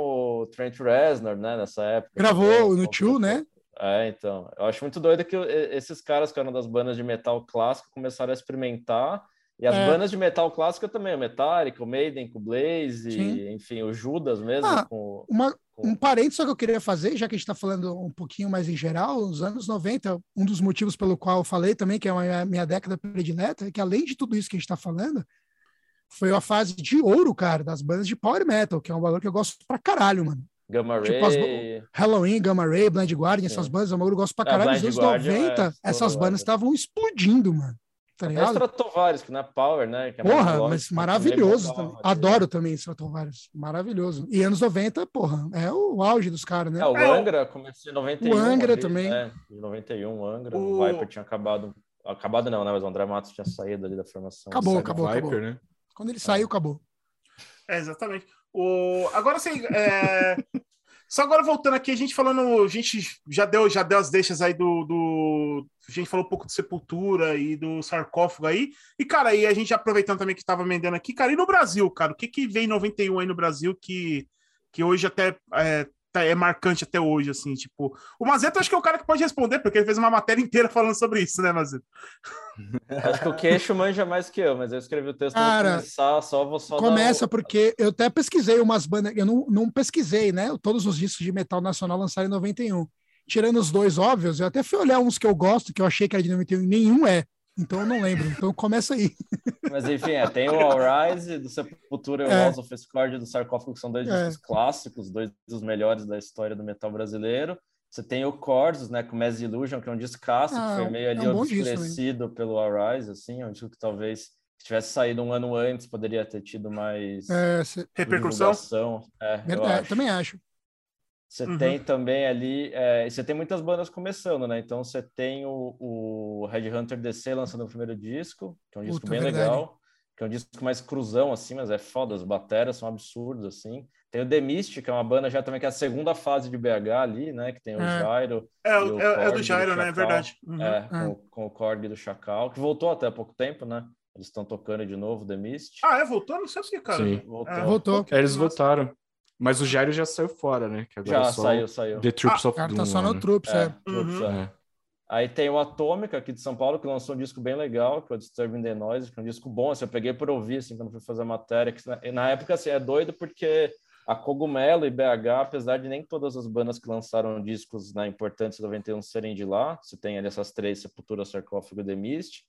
o Trent Reznor, né, nessa época.
Gravou
também,
no
com-
Tio, né?
É, então. Eu acho muito doido que esses caras que eram das bandas de metal clássico começaram a experimentar. E as
É.
bandas de metal clássico também, o Metallica, o Maiden com o Blaze,
Sim.
enfim, o Judas mesmo
Ah,
com
Uma, um parênteses só que eu queria fazer, já que a gente está falando um pouquinho mais em geral, os anos 90, um dos motivos pelo qual eu falei também, que é a minha, minha década predileta, é que além de tudo isso que a gente está falando, foi a fase de ouro, cara, das bandas de power metal, que é um valor que eu gosto pra caralho, mano.
Gamma
Tipo, as
Ray.
Halloween, Gamma Ray, Blind Guardian,
Sim.
essas bandas, é eu gosto pra
Ah,
caralho. Nos anos
Guardian,
90,
é,
essas bandas
é.
estavam explodindo, mano. Tá
Até
ligado?
Stratovarius, que não é Power, né? que é
Porra, mas
também
maravilhoso também.
né?
Adoro também Stratovarius. Maravilhoso. E anos 90, porra, é o auge dos caras, né?
É, o
É,
Angra começou em 91.
O Angra
ali,
também.
Né? Em 91, o Angra.
O-
O Viper tinha acabado. Acabado não, né? Mas o André Matos tinha saído ali da formação.
Acabou, acabou,
Viper,
acabou.
né?
Quando ele saiu, acabou.
É, exatamente. O... Agora, assim, é, só agora voltando aqui, a gente falando, a gente já deu, já deu as deixas aí do, do... A gente falou um pouco de Sepultura e do sarcófago aí. E, cara, aí a gente aproveitando também que estava vendendo aqui, cara, e no Brasil, cara, o que que vem em 91 aí no Brasil que, que hoje até é, é marcante até hoje, assim, tipo... O Mazeta acho que é o cara que pode responder, porque ele fez uma matéria inteira falando sobre isso, né, Mazeta?
Acho que o queixo manja mais que eu, mas eu escrevi o texto
Cara,
começar, só vou só dar
Começa
o-
porque eu até pesquisei umas bandas, eu não, não pesquisei, né? Todos os discos de metal nacional lançaram em 91. tirando os dois óbvios, eu até fui olhar uns que eu gosto, que eu achei que era de 91 e nenhum é. Então eu não lembro. Então começa aí.
Mas enfim, é, tem o All Rise do Sepultura e o
É.
Walls of Discord do Sarcófago, que são dois
É.
discos clássicos, dois dos melhores da história do metal brasileiro. Você tem o Corsos, né, com Mass Illusion, que é um discaço,
Ah,
que foi meio
é
ali
um bom disco
obscurecido pelo All Rise, assim, é um disco que talvez se tivesse saído um ano antes poderia ter tido mais
É, cê-
Repercussão?
É, eu acho.
também acho.
Você
Uhum.
tem também ali, é, e você tem muitas bandas começando, né? Então você tem o, o Red Hunter DC lançando o primeiro disco, que é um disco
Puta,
bem
verdade.
legal, que é um disco mais cruzão, assim, mas é foda, as baterias são absurdas, assim. Tem o The Mist, que é uma banda já também que é a segunda fase de BH ali, né? Que tem o
É.
Jairo,
É,
E
o- é, é do
do
Jairo, né? É verdade. Uhum.
é,
Ah.
com, com o Korg do Chacal, que voltou até há pouco tempo, né? Eles estão tocando de novo The Mist.
Ah, é? Voltou? Não sei se, cara.
Sim.
Voltou.
É.
Voltou.
É, eles voltaram. Mas o Jairo já saiu fora, né? Que agora
Já
é só
saiu, saiu.
The Troops
O
of
cara
Doom.
tá só no
né?
Troops,
É,
é.
Troops,
Uhum.
é.
É.
Aí tem o Atômica aqui de São Paulo, que lançou um disco bem legal, que é o Disturbing the Noise, que é um disco bom, assim, eu peguei por ouvir, assim, quando fui fazer a matéria, que na, na época, assim, é doido porque a Cogumelo e BH, apesar de nem todas as bandas que lançaram discos na Importância 91 serem de lá, você tem ali essas três, Sepultura, Sarcófago e The Mist,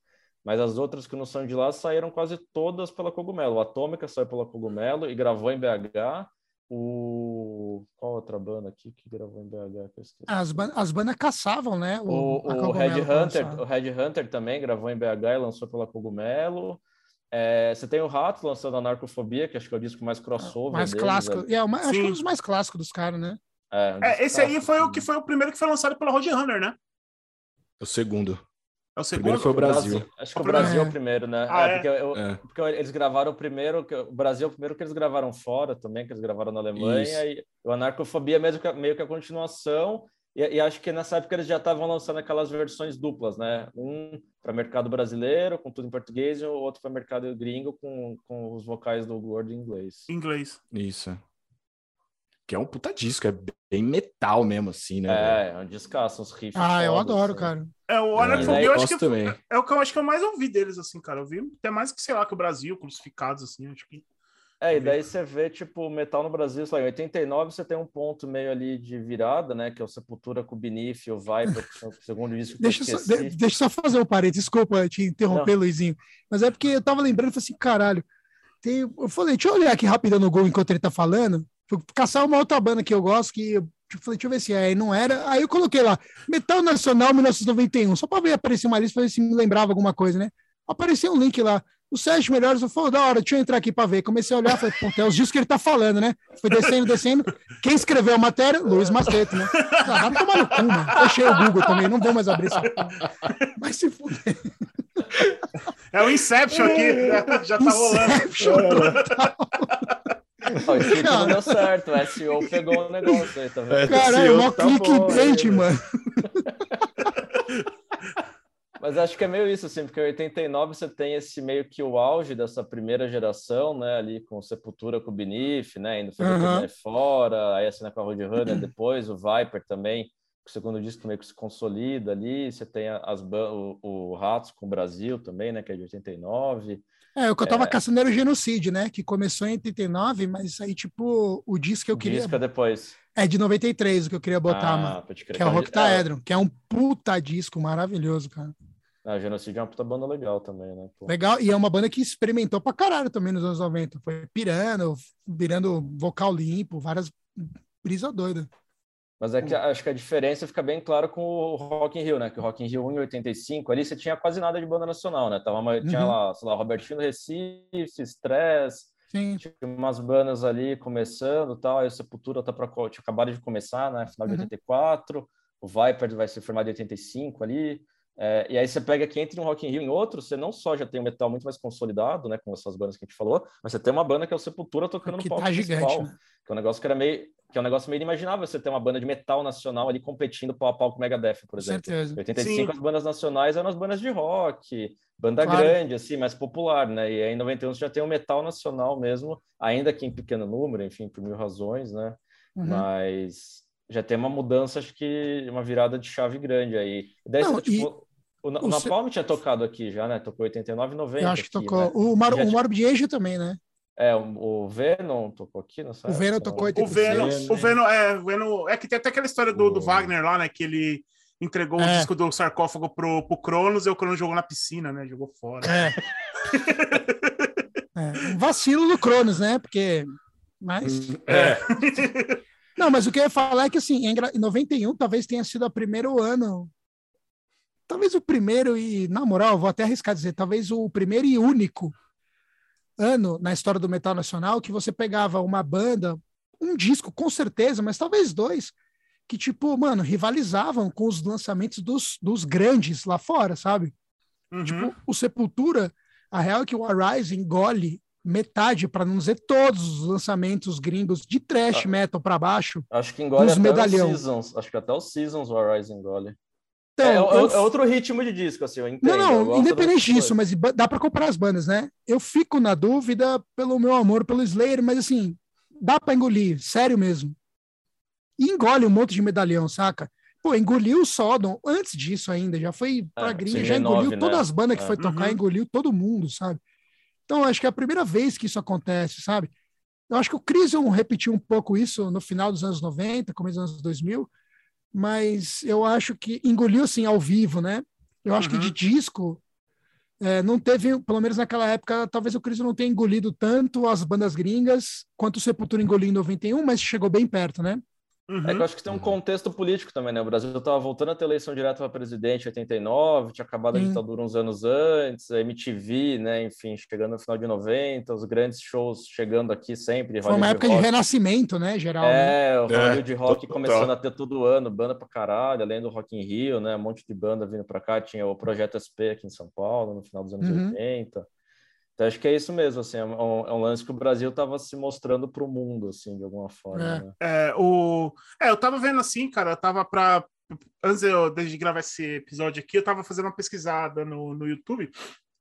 mas as outras que não são de lá saíram quase todas pela Cogumelo. O Atômica saiu pela Cogumelo e gravou em BH, o... Qual outra banda aqui que gravou em BH? Que eu esqueci?
As, ban as bandas caçavam, né?
O, o
Cogumelo
Red Hunter, o Red Hunter também gravou em BH e lançou pela Cogumelo. É, você tem o Rato lançando a Narcofobia, que acho que é o disco mais crossover
mais
deles,
clássico. é uma- acho que é um dos mais clássicos dos caras, né?
É, um
É, esse aí foi o que foi o primeiro que foi lançado pela Roadrunner, né?
O segundo.
É o segundo.
Primeiro foi o Brasil.
Acho que o
O
Brasil é o
primeiro.
né?
Ah,
é,
é?
Porque, eu-
É.
porque eles gravaram o primeiro, que, o Brasil é o primeiro que eles gravaram fora também, que eles gravaram na Alemanha,
Isso.
e o Anarcofobia é mesmo que, meio que a continuação, e, e acho que nessa época eles já estavam lançando aquelas versões duplas, né? Um para mercado brasileiro, com tudo em português, e o outro para mercado gringo, com, com os vocais do Gordo em inglês.
Em inglês.
Isso. Que é um puta disco, é bem metal mesmo, assim, né?
É, é um descasso, uns riffs.
Ah, eu adoro,
assim.
cara.
É, o
É,
Anarcofobia
eu
eu acho que
também.
é o que eu acho que eu mais ouvi deles, assim, cara. Eu vi até mais que, sei lá, que o Brasil, crucificados, assim, acho que.
É, e daí você vê, tipo, metal no Brasil, sei lá, em 89 você tem um ponto meio ali de virada, né? Que é o Sepultura com o Beneath, o Viper, que são o segundo disco que
Deixa,
eu
só, de- deixa eu só fazer um parênteses, desculpa te interromper, Luizinho. Mas é porque eu tava lembrando, falei assim, caralho. Tem, eu falei, deixa eu olhar aqui rapidão no Google enquanto ele tá falando. Fui caçar uma outra banda que eu gosto, que eu falei, deixa eu ver se é, e não era. Aí eu coloquei lá, Metal Nacional 1991, só pra ver aparecer uma lista, pra ver se me lembrava alguma coisa, né? Apareceu um link lá. Os sete melhores, eu falei, da hora, deixa eu entrar aqui pra ver. Comecei a olhar, falei, pô, é os discos que ele tá falando, né? Foi descendo, descendo. Quem escreveu a matéria? Luiz Maceto, né? Ah, vai tomar no cu, mano. Fechei o Google também, não vou mais abrir essa porra. Mas se fuder.
É o Inception aqui, já, já tá rolando.
Inception total.
Ó, o
Cara.
deu certo, o SEO pegou o negócio aí, tá vendo?
É,
Caralho,
SEO
mó
tá bom
clickbait,
aí,
mano.
Mas acho que é meio isso, assim, porque em 89 você tem esse meio que o auge dessa primeira geração, né, ali com Sepultura, com o Beneath, né, indo fazer turnê fora, aí assina com a Roadrunner depois, o Viper também, o segundo disco meio que se consolida ali, você tem as, o, o Ratos com o Brasil também, né, que é de 89,
É, o que eu tava
É.
caçando era o Genocídio, né? Que começou em 89, mas aí, tipo, o disco que eu queria.
disco é depois.
É de 93, o que eu queria botar,
ah,
mano.
pode crer.
Que é o
É,
Roctaedron, que é um puta disco maravilhoso, cara.
Ah, o Genocídio é uma puta banda legal também, né? pô.
Legal, e é uma banda que experimentou pra caralho também nos anos 90. Foi pirando, virando vocal limpo, várias brisa doida.
Mas é que acho que a diferença fica bem clara com o Rock in Rio, né? Que o Rock in Rio 1 em 85, ali você tinha quase nada de banda nacional, né? Tava, uma- Tinha
Uhum.
lá, sei lá, Robertinho do Recife, Stress,
Sim,
tinha umas bandas ali começando e tal, aí o Sepultura tá para tinha acabado de começar, né? Final de
Uhum.
84, o Viper vai ser formado em 85 ali. É, e aí você pega que entre um Rock in Rio e outro, você não só já tem um metal muito mais consolidado, né, com essas bandas que a gente falou, mas você tem uma banda que é o Sepultura tocando
que
no palco
tá gigante,
principal,
né?
que é um negócio que era meio que é um negócio meio inimaginável você ter uma banda de metal nacional ali competindo pau a pau com o Megadeth, por
Com
exemplo.
certeza.
Em 85
Sim.
as bandas nacionais eram as bandas de rock, banda
Claro.
grande, assim, mais popular, né? E aí em 91 você já tem o metal nacional mesmo, ainda que em pequeno número, enfim, por mil razões, né?
Uhum.
Mas já tem uma mudança, acho que uma virada de chave grande aí. E daí,
Não,
você, tipo, o, Na-
o
o
se-
Napalm tinha tocado aqui já, né? Tocou 89, 90.
Eu acho que
aqui,
tocou.
né?
O, Mar
Já
o Morbid Angel também, né?
É, o Venom tocou aqui, não sei.
O Venom tocou
O
86.
Venom, o Venom, é, o Venom, é que tem até aquela história do, do
O-
Wagner lá, né? Que ele entregou o
É.
disco do sarcófago pro, pro Cronos e o Cronos jogou na piscina, né? Jogou fora.
É. É, um vacilo do Cronos, né? Porque. Mas.
É.
Não, mas o que eu ia falar é que, assim, em 91 talvez tenha sido o primeiro ano. Talvez o primeiro e, na moral, vou até arriscar dizer, talvez o primeiro e único ano na história do metal nacional que você pegava uma banda, um disco, com certeza, mas talvez dois, que, tipo, mano, rivalizavam com os lançamentos dos, dos grandes lá fora, sabe?
Uhum.
Tipo, o Sepultura, a real é que o Arise engole metade, para não dizer todos os lançamentos gringos de trash
Ah.
metal para baixo.
Acho que engole até
medalhão.
o Seasons. Acho que até o Seasons o Arise engole.
Então,
é, é-
eu-
é outro ritmo de disco, assim, eu entendo.
Não, não, independente disso, mas dá para comparar as bandas, né? Eu fico na dúvida pelo meu amor pelo Slayer, mas assim, dá para engolir, sério mesmo. E engole um monte de medalhão, saca? Pô, engoliu o Sodom antes disso ainda, já foi pra
É,
gringa, já
renove,
engoliu
né?
todas as bandas que
É.
foi tocar,
Uhum.
engoliu todo mundo, sabe? Então, acho que é a primeira vez que isso acontece, sabe? Eu acho que o Crisium repetiu um pouco isso no final dos anos 90, começo dos anos 2000, mas eu acho que engoliu assim ao vivo, né? Eu acho que
Uhum.
de disco é, não teve, pelo menos naquela época, talvez o Crisium não tenha engolido tanto as bandas gringas quanto o Sepultura engoliu em 91, mas chegou bem perto, né?
Uhum.
É que eu acho que tem um contexto político também, né? O Brasil estava voltando a ter eleição direta para presidente em 89, tinha acabado a ditadura uns anos antes, a MTV, né? Enfim, chegando no final de 90, os grandes shows chegando aqui sempre.
Foi uma época de
Rock.
renascimento, né, geral. né?
É, o
É,
Rock
total.
começando a ter todo ano, banda pra caralho, além do Rock in Rio, né? Um monte de banda vindo pra cá. Tinha o Projeto SP aqui em São Paulo, no final dos anos
Uhum.
80. Então, acho que é isso mesmo, assim, é um, é um lance que o Brasil estava se mostrando para o mundo, assim, de alguma forma.
É.
né?
É, o... é, eu tava vendo assim, cara, eu tava pra. Antes de eu, de gravar esse episódio aqui, eu tava fazendo uma pesquisada no, no YouTube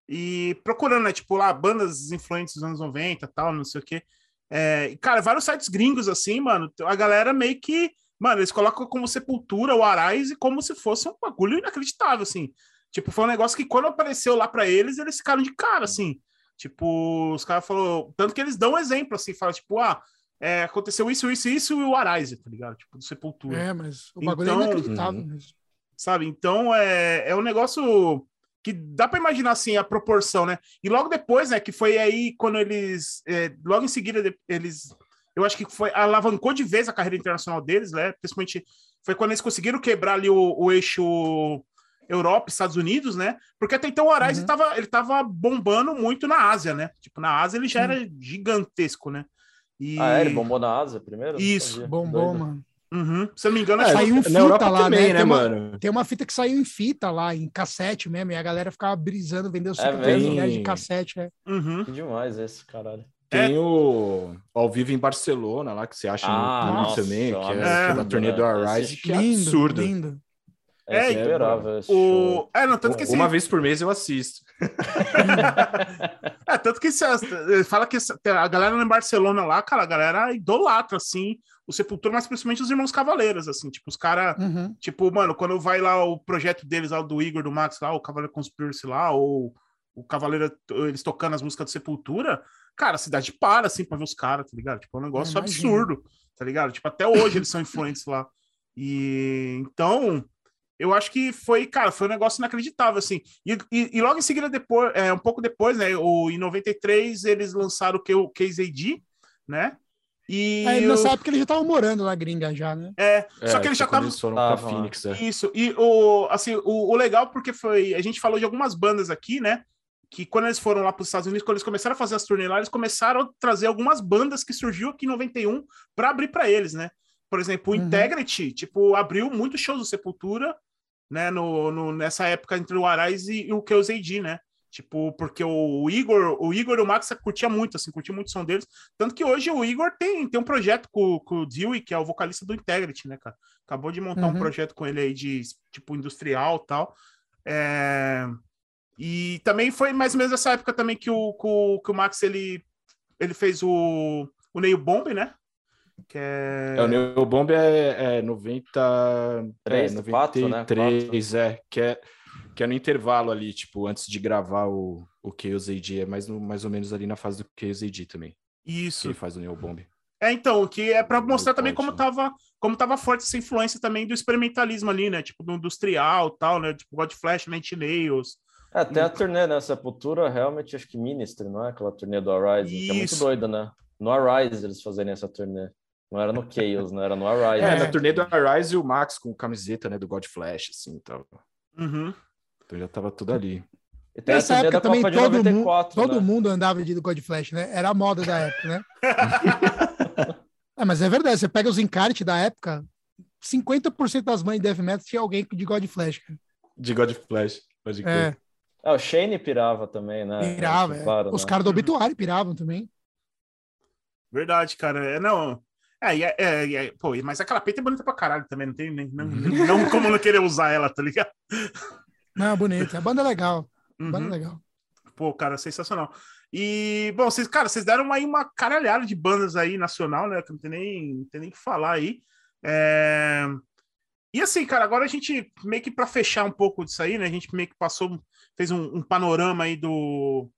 e procurando, né, tipo, lá, bandas influentes dos anos 90 e tal, não sei o quê. É, e, cara, vários sites gringos, assim, mano, a galera meio que. Mano, eles colocam como Sepultura, o Arise, como se fosse um bagulho inacreditável, assim. Tipo, foi um negócio que quando apareceu lá pra eles, eles ficaram de cara, assim. Tipo, os caras falaram. Tanto que eles dão um exemplo, assim, fala, tipo, ah, é, aconteceu isso, isso, isso e o Arise, tá ligado? Tipo, do Sepultura.
É, mas o bagulho
Então-
é inacreditável
Uhum.
mesmo.
Sabe? Então é, é um negócio que dá para imaginar assim a proporção, né? E logo depois, né, que foi aí quando eles é, logo em seguida eles eu acho que foi alavancou de vez a carreira internacional deles, né? Principalmente foi quando eles conseguiram quebrar ali o, o eixo Europa, Estados Unidos, né? Porque até então o Arise
Uhum.
tava, ele tava bombando muito na Ásia, né? Tipo, na Ásia ele já
Sim.
era gigantesco, né? E...
Ah, é? Ele bombou na Ásia primeiro?
Isso.
Bombou,
Doido.
mano.
Uhum. Se eu não me engano,
É,
Saiu em fita
Europa
lá,
também,
né?
né,
Tem uma-
mano?
Tem uma fita que saiu em fita lá, em cassete mesmo, e a galera ficava brisando, vendeu
É
50
mesmo?
reais de cassete. É.
Uhum.
Que demais esse, caralho.
Tem o ao vivo em Barcelona lá, que você acha
Ah,
no YouTube também, que é,
é
é da turnê do
né?
Arise, que é
lindo,
absurdo.
lindo.
É,
É,
então,
esperava
O... É, não, tanto que esse...
Uma vez por mês eu assisto.
É, tanto que se, ele fala que a galera em Barcelona lá, cara, a galera idolatra, assim, o Sepultura, mas principalmente os Irmãos Cavaleiros, assim, tipo, os caras,
Uhum.
tipo, mano, quando vai lá o projeto deles, lá, do Igor, do Max, lá, o Cavaleiro Conspiracy lá, ou o Cavaleiro, eles tocando as músicas do Sepultura, cara, a cidade para, assim, pra ver os caras, tá ligado? Tipo, é um negócio absurdo, tá ligado? Tipo, até hoje eles são influentes lá. E, então, eu acho que foi, cara, foi um negócio inacreditável, assim. E, e, e logo em seguida, depois, é, um pouco depois, né, o, em 93, eles lançaram o, o KZD, né? E
Aí,
o-
nessa época ele já tava morando na gringa já, né?
é, só
É,
que ele já
foi quando
tava
eles foram pra
lá.
Phoenix, é.
isso, e o, assim, o, o legal porque foi. A gente falou de algumas bandas aqui, né? Que quando eles foram lá para os Estados Unidos, quando eles começaram a fazer as turnê lá, eles começaram a trazer algumas bandas que surgiu aqui em 91 para abrir para eles, né? Por exemplo, o
Uhum.
Integrity, tipo, abriu muitos shows do Sepultura, né? No, no- nessa época entre o Arais e, e o KZD, né? Tipo, porque o Igor, o Igor e o Max curtia muito, assim, curtia muito o som deles. Tanto que hoje o Igor tem, tem um projeto com, com o Dewey, que é o vocalista do Integrity, né, cara? Acabou de montar um
Uhum.
projeto com ele aí de, tipo, industrial e tal. É, E também foi mais ou menos essa época também que o, que o, que o Max, ele, ele fez o, o Neil Bomb, né? Que é...
É, o Neo Bomb é, é 90.
Três,
é,
quatro, né?
93, é, que é. Que é no intervalo ali, tipo, antes de gravar o, o KOZD, é mais, no, mais ou menos ali na fase do KOZD também.
Isso.
Quem faz o Neil Bomb.
É, então, que é para mostrar também como
né?
tava, como tava forte essa influência também do experimentalismo ali, né? Tipo, do industrial tal, né? Tipo, God Flash, Night Nails.
É, tem a turnê, né? Sepultura, realmente, acho que Ministry, não é? Aquela turnê do Arise, que é muito doida, né? No Arise eles fazerem essa turnê. Não era no Chaos, não era no Arise.
É,
É.
na turnê do Arise o Max com camiseta, né, do God Flash, assim, e tal.
Uhum.
Então já tava tudo ali.
E a
Nessa época
da
também todo, mundo,
94,
todo
né?
mundo andava de God Flash, né? Era a moda da época, né? é, mas é verdade, você pega os encartes da época, 50% das mães de Death Metal tinha alguém de God Flash. cara.
De God Flash, pode crer.
É,
É, o Shane pirava também, né?
pirava. É.
claro,
Os
né?
caras do obituário piravam também.
Verdade, cara. É, não. É, e é, é, e é- pô, mas aquela peita é bonita pra caralho também, não tem nem. Não, não como não querer usar ela, tá ligado?
Não, bonito. A banda é legal. A banda é
Uhum.
legal.
Pô, cara, sensacional. E, bom, vocês, cara, vocês deram aí uma caralhada de bandas aí nacional, né? Que não tem nem, não tem nem o que falar aí. É, E assim, cara, agora a gente meio que para fechar um pouco disso aí, né? A gente meio que passou, fez um, um panorama aí do,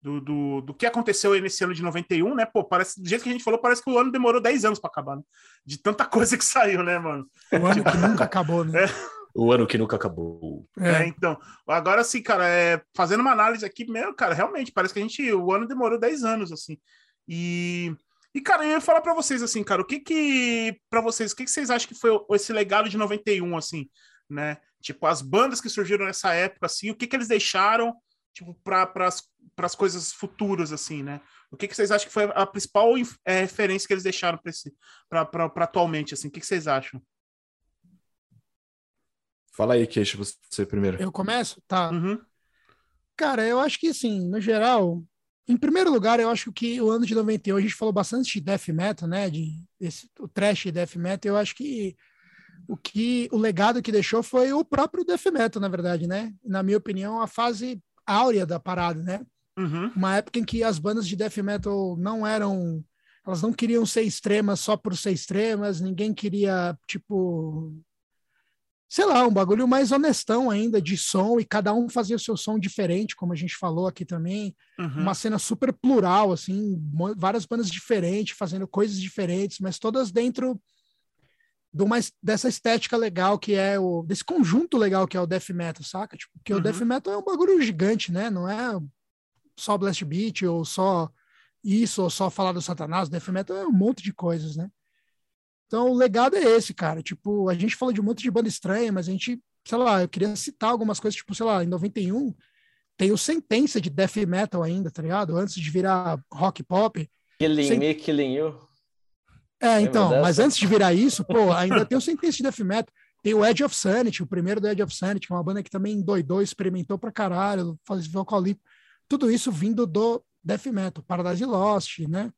do, do, do que aconteceu aí nesse ano de 91, né? Pô, parece, do jeito que a gente falou, parece que o ano demorou 10 anos para acabar, né? De tanta coisa que saiu, né, mano?
O ano que nunca acabou, né?
O ano que nunca acabou.
É,
É.
então, agora sim, cara, é, fazendo uma análise aqui, meu, cara, realmente, parece que a gente, o ano demorou 10 anos, assim. E, e cara, eu ia falar pra vocês, assim, cara, o que que, pra vocês, o que que vocês acham que foi esse legado de 91, assim, né? Tipo, as bandas que surgiram nessa época, assim, o que que eles deixaram, tipo, para as coisas futuras, assim, né? O que que vocês acham que foi a principal é, referência que eles deixaram para atualmente, assim, o que que vocês acham?
Fala aí, Queixo, você primeiro.
Eu começo? Tá.
Uhum,
Cara, eu acho que, assim, no geral, em primeiro lugar, eu acho que o ano de 91, a gente falou bastante de death metal, né? De esse, o trash death metal. Eu acho que o que o legado que deixou foi o próprio death metal, na verdade, né? Na minha opinião, a fase áurea da parada, né?
uhum,
Uma época em que as bandas de death metal não eram. Elas não queriam ser extremas só por ser extremas, ninguém queria, tipo. Sei lá, um bagulho mais honestão ainda de som, e cada um fazia o seu som diferente, como a gente falou aqui também
uhum.
uma cena super plural, assim, várias bandas diferentes, fazendo coisas diferentes, mas todas dentro de uma, es- dessa estética legal que é o desse conjunto legal que é o death metal, saca? Tipo, porque
Uhum.
o death metal é um bagulho gigante, né? Não é só blast beat ou só isso ou só falar do Satanás, o death metal é um monte de coisas, né? Então, o legado é esse, cara. Tipo, a gente falou de um monte de banda estranha, mas a gente, sei lá, eu queria citar algumas coisas, tipo, sei lá, em 91 tem o Sentença de death metal ainda, tá ligado? Antes de virar rock pop.
Killing
Sim.
Me, Killing You.
É,
Lembra
então,
dessa?
mas antes de virar isso, pô, ainda tem o Sentença de death metal. Tem o Edge of Sanity, o primeiro do Edge of Sanity, que é uma banda que também doidou, experimentou pra caralho, faz vocalista. Tudo isso vindo do death metal, Paradise Lost, né?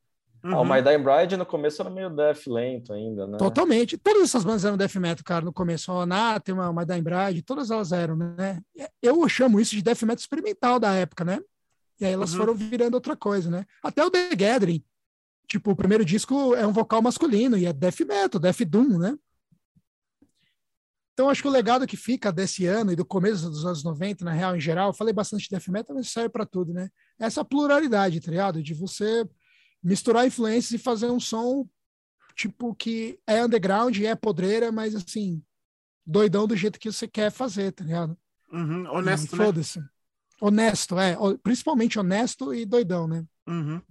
Ah, o
uhum.
My Dying Bride no começo era meio death lento ainda, né?
Totalmente. Todas essas bandas eram death metal, cara, no começo. O Anathema, o My Dying Bride, todas elas eram, né? Eu chamo isso de death metal experimental da época, né? E aí elas
Uhum.
foram virando outra coisa, né? Até o The Gathering. Tipo, o primeiro disco é um vocal masculino e é death metal, death doom, né? Então, acho que o legado que fica desse ano e do começo dos anos 90, na real, em geral, eu falei bastante de death metal, mas serve para tudo, né? Essa pluralidade, tá ligado? De você misturar influências e fazer um som tipo que é underground, é podreira, mas assim, doidão do jeito que você quer fazer, tá ligado?
Uhum,
E
Honesto, né?
Foda-se. Honesto, é. Principalmente honesto e doidão, né?
Uhum.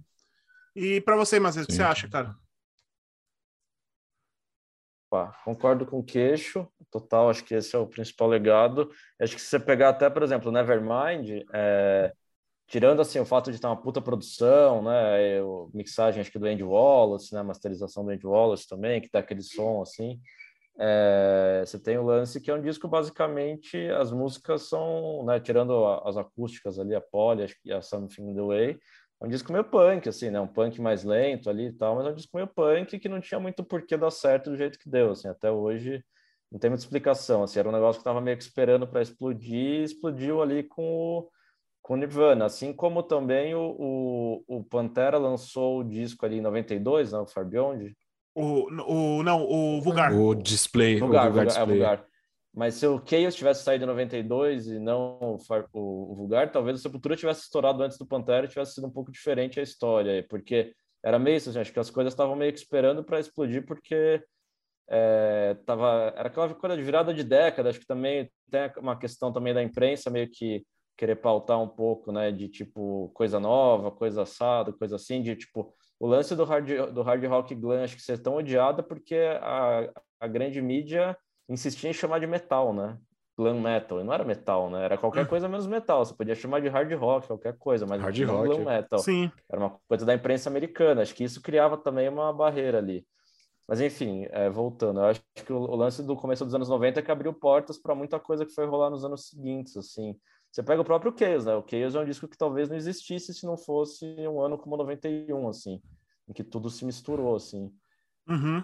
E pra você, Matheus, o que você acha, cara?
Pá, concordo com o queixo, total, acho que esse é o principal legado. Acho que se você pegar até, por exemplo, o Nevermind, é, tirando assim o fato de ter uma puta produção, né, e o mixagem acho que do Andy Wallace, né, masterização do Andy Wallace também, que dá aquele som assim, é, você tem o lance que é um disco basicamente as músicas são, né, tirando a- as acústicas ali, a Polly, acho que a Something in the Way, um disco meio punk, assim, né? Um punk mais lento ali e tal, mas é um disco meio punk que não tinha muito porquê dar certo do jeito que deu, assim. Até hoje não tem muita explicação, assim. Era um negócio que tava meio que esperando para explodir e explodiu ali com o, com o Nirvana. Assim como também o, o, o Pantera lançou o disco ali em 92, né? O Far Beyond.
O, o, não, o Vulgar.
O display,
Vulgar,
o vulgar
vulgar, é,
display.
vulgar. Mas se o Chaos tivesse saído em 92 e não o, o- o Vulgar, talvez o Sepultura tivesse estourado antes do Pantera e tivesse sido um pouco diferente a história, porque era meio isso, assim, acho que as coisas estavam meio que esperando para explodir, porque é, tava, era aquela coisa de virada de década, acho que também tem uma questão também da imprensa meio que querer pautar um pouco, né, de tipo coisa nova, coisa assada, coisa assim, de tipo o lance do hard, do hard rock glam acho que ser tão odiada porque a, a grande mídia insistia em chamar de metal, né? Glam metal, e não era metal, né? Era qualquer hum. coisa menos metal. Você podia chamar de hard rock, qualquer coisa, mas
hard rock.
glam metal.
Sim.
Era uma coisa da imprensa americana. Acho que isso criava também uma barreira ali. Mas enfim, é, voltando, eu acho que o, o, lance do começo dos anos 90 é que abriu portas para muita coisa que foi rolar nos anos seguintes, assim. Você pega o próprio Chaos, né? O Chaos é um disco que talvez não existisse se não fosse um ano como 91, assim, em que tudo se misturou, assim.
Uhum.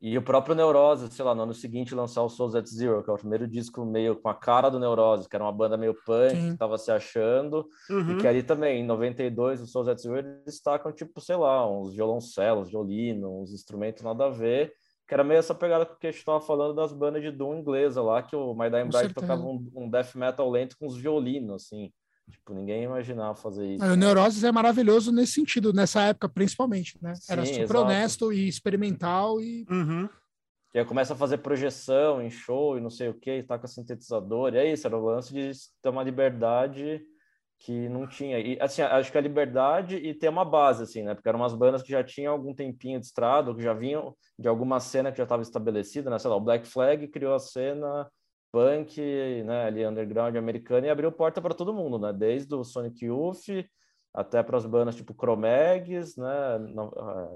E o próprio Neurose, sei lá, no ano seguinte lançar o Souls at Zero, que é o primeiro disco meio com a cara do Neurose, que era uma banda meio punk, Sim. que estava se achando, uhum. e que ali também, em 92, o Souls at Zero, eles destacam, tipo, sei lá, uns violoncelos, violino, uns instrumentos nada a ver, que era meio essa pegada que a gente estava falando das bandas de doom inglesa lá, que o My Dying Bride tocava um, um death metal lento com os violinos, assim. Tipo, ninguém imaginava fazer isso.
O Neuroses é maravilhoso nesse sentido, nessa época principalmente, né? Sim, Era super exato. honesto e experimental e...
Uhum.
E aí começa a fazer projeção em show e não sei o que, taca sintetizador, e é isso, era o lance de ter uma liberdade que não tinha. E, assim, acho que a liberdade e ter uma base, assim, né? Porque eram umas bandas que já tinham algum tempinho de estrada, que já vinham de alguma cena que já estava estabelecida, né? Sei lá, o Black Flag criou a cena punk, né, ali underground americano e abriu porta para todo mundo, né? Desde o Sonic Youth até para as bandas tipo Chromegs, né, no,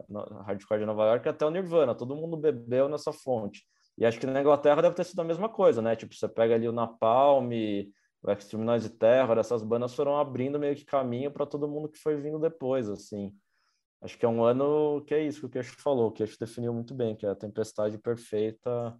no, Hardcore de Nova York, até o Nirvana, todo mundo bebeu nessa fonte. E acho que na Inglaterra deve ter sido a mesma coisa, né? Tipo, você pega ali o Napalm, o Extreme Noise Terror, essas bandas foram abrindo meio que caminho para todo mundo que foi vindo depois, assim. Acho que é um ano que é isso que o Queixo falou, o Queixo definiu muito bem, que é a tempestade perfeita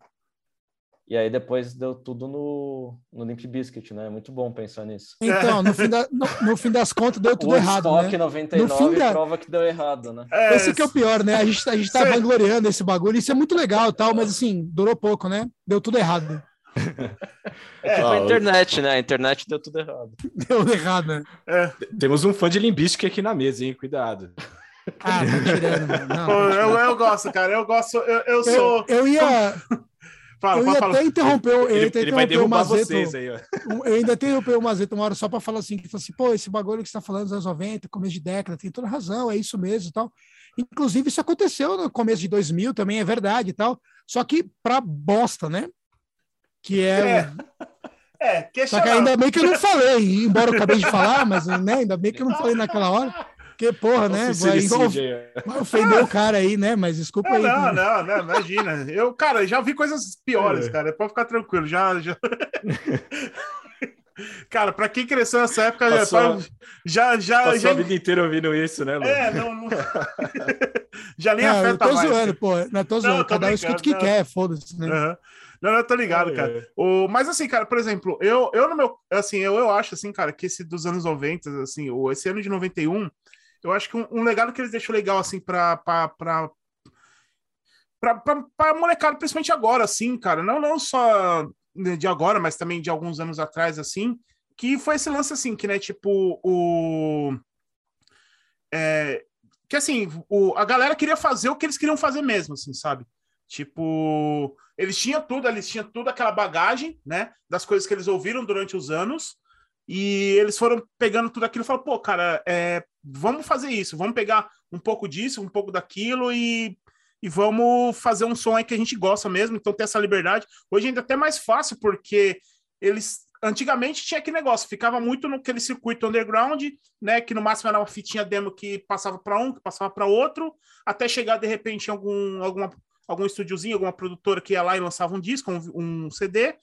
e aí depois deu tudo no, no Limp Biscuit, né? Muito bom pensar nisso.
Então, no fim, da, no, no fim das contas deu tudo o errado,
Stock né? 99 no fim da... prova que deu errado, né?
É, esse que é o pior, né? A gente, a gente tá vangloriando esse bagulho, isso é muito legal tal, mas assim, durou pouco, né? Deu tudo errado.
É, tipo a internet, né? A internet deu tudo errado.
Deu errado, né?
É. Temos um fã de Limbistic aqui na mesa, hein? Cuidado.
Ah, tá tirando, mano. Não,
Pô, eu, eu gosto, cara. Eu gosto. Eu, eu sou.
Eu, eu ia. Fala, eu ia até interromper, ele, até
ele vai derrubar
o Mazeto,
vocês aí, ó.
Eu ainda interromper o Mazeto uma hora só para falar assim, que assim, pô, esse bagulho que você está falando dos anos 90, começo de década, tem toda razão, é isso mesmo e tal. Inclusive, isso aconteceu no começo de 2000, também é verdade e tal, só que para bosta, né? Que é...
é. É,
Só que ainda bem que eu não falei, embora eu acabei de falar, mas né, ainda bem que eu não falei naquela hora. Porque, porra, né? Vai, vai ofender o cara aí, né? Mas desculpa
é,
aí.
Não, não, não, imagina. Eu, cara, já vi coisas piores, é. cara. Pode ficar tranquilo. Já. já... Cara, para quem cresceu nessa época,
Passou,
já, já,
passou
já...
a vida inteira ouvindo isso, né, Lu?
É, não, não... já nem
não,
afeta
eu tô
mais.
zoando, pô, não tô zoando, cada um escuta o que quer, foda-se, né?
Uhum. Não, eu tô ligado, cara. É. O, mas assim, cara, por exemplo, eu, eu no meu, assim, eu, eu acho assim, cara, que esse dos anos 90, assim, o, esse ano de 91, eu acho que um, um legado que eles deixam legal, assim, pra, pra, pra, pra, molecada, principalmente agora, assim, cara, não, não só de agora, mas também de alguns anos atrás, assim, que foi esse lance, assim, que, né, tipo, o... É, que, assim, o, a galera queria fazer o que eles queriam fazer mesmo, assim, sabe? Tipo, eles tinham tudo, eles tinham toda aquela bagagem, né, das coisas que eles ouviram durante os anos, e eles foram pegando tudo aquilo e falaram, pô, cara, é, vamos fazer isso, vamos pegar um pouco disso, um pouco daquilo e, e vamos fazer um som aí que a gente gosta mesmo, então ter essa liberdade. Hoje ainda é até mais fácil, porque eles antigamente tinha aquele negócio, ficava muito naquele circuito underground, né, que no máximo era uma fitinha demo que passava para um, que passava para outro, até chegar de repente em algum alguma algum estúdiozinho, alguma produtora que ia lá e lançava um disco, um, um CD,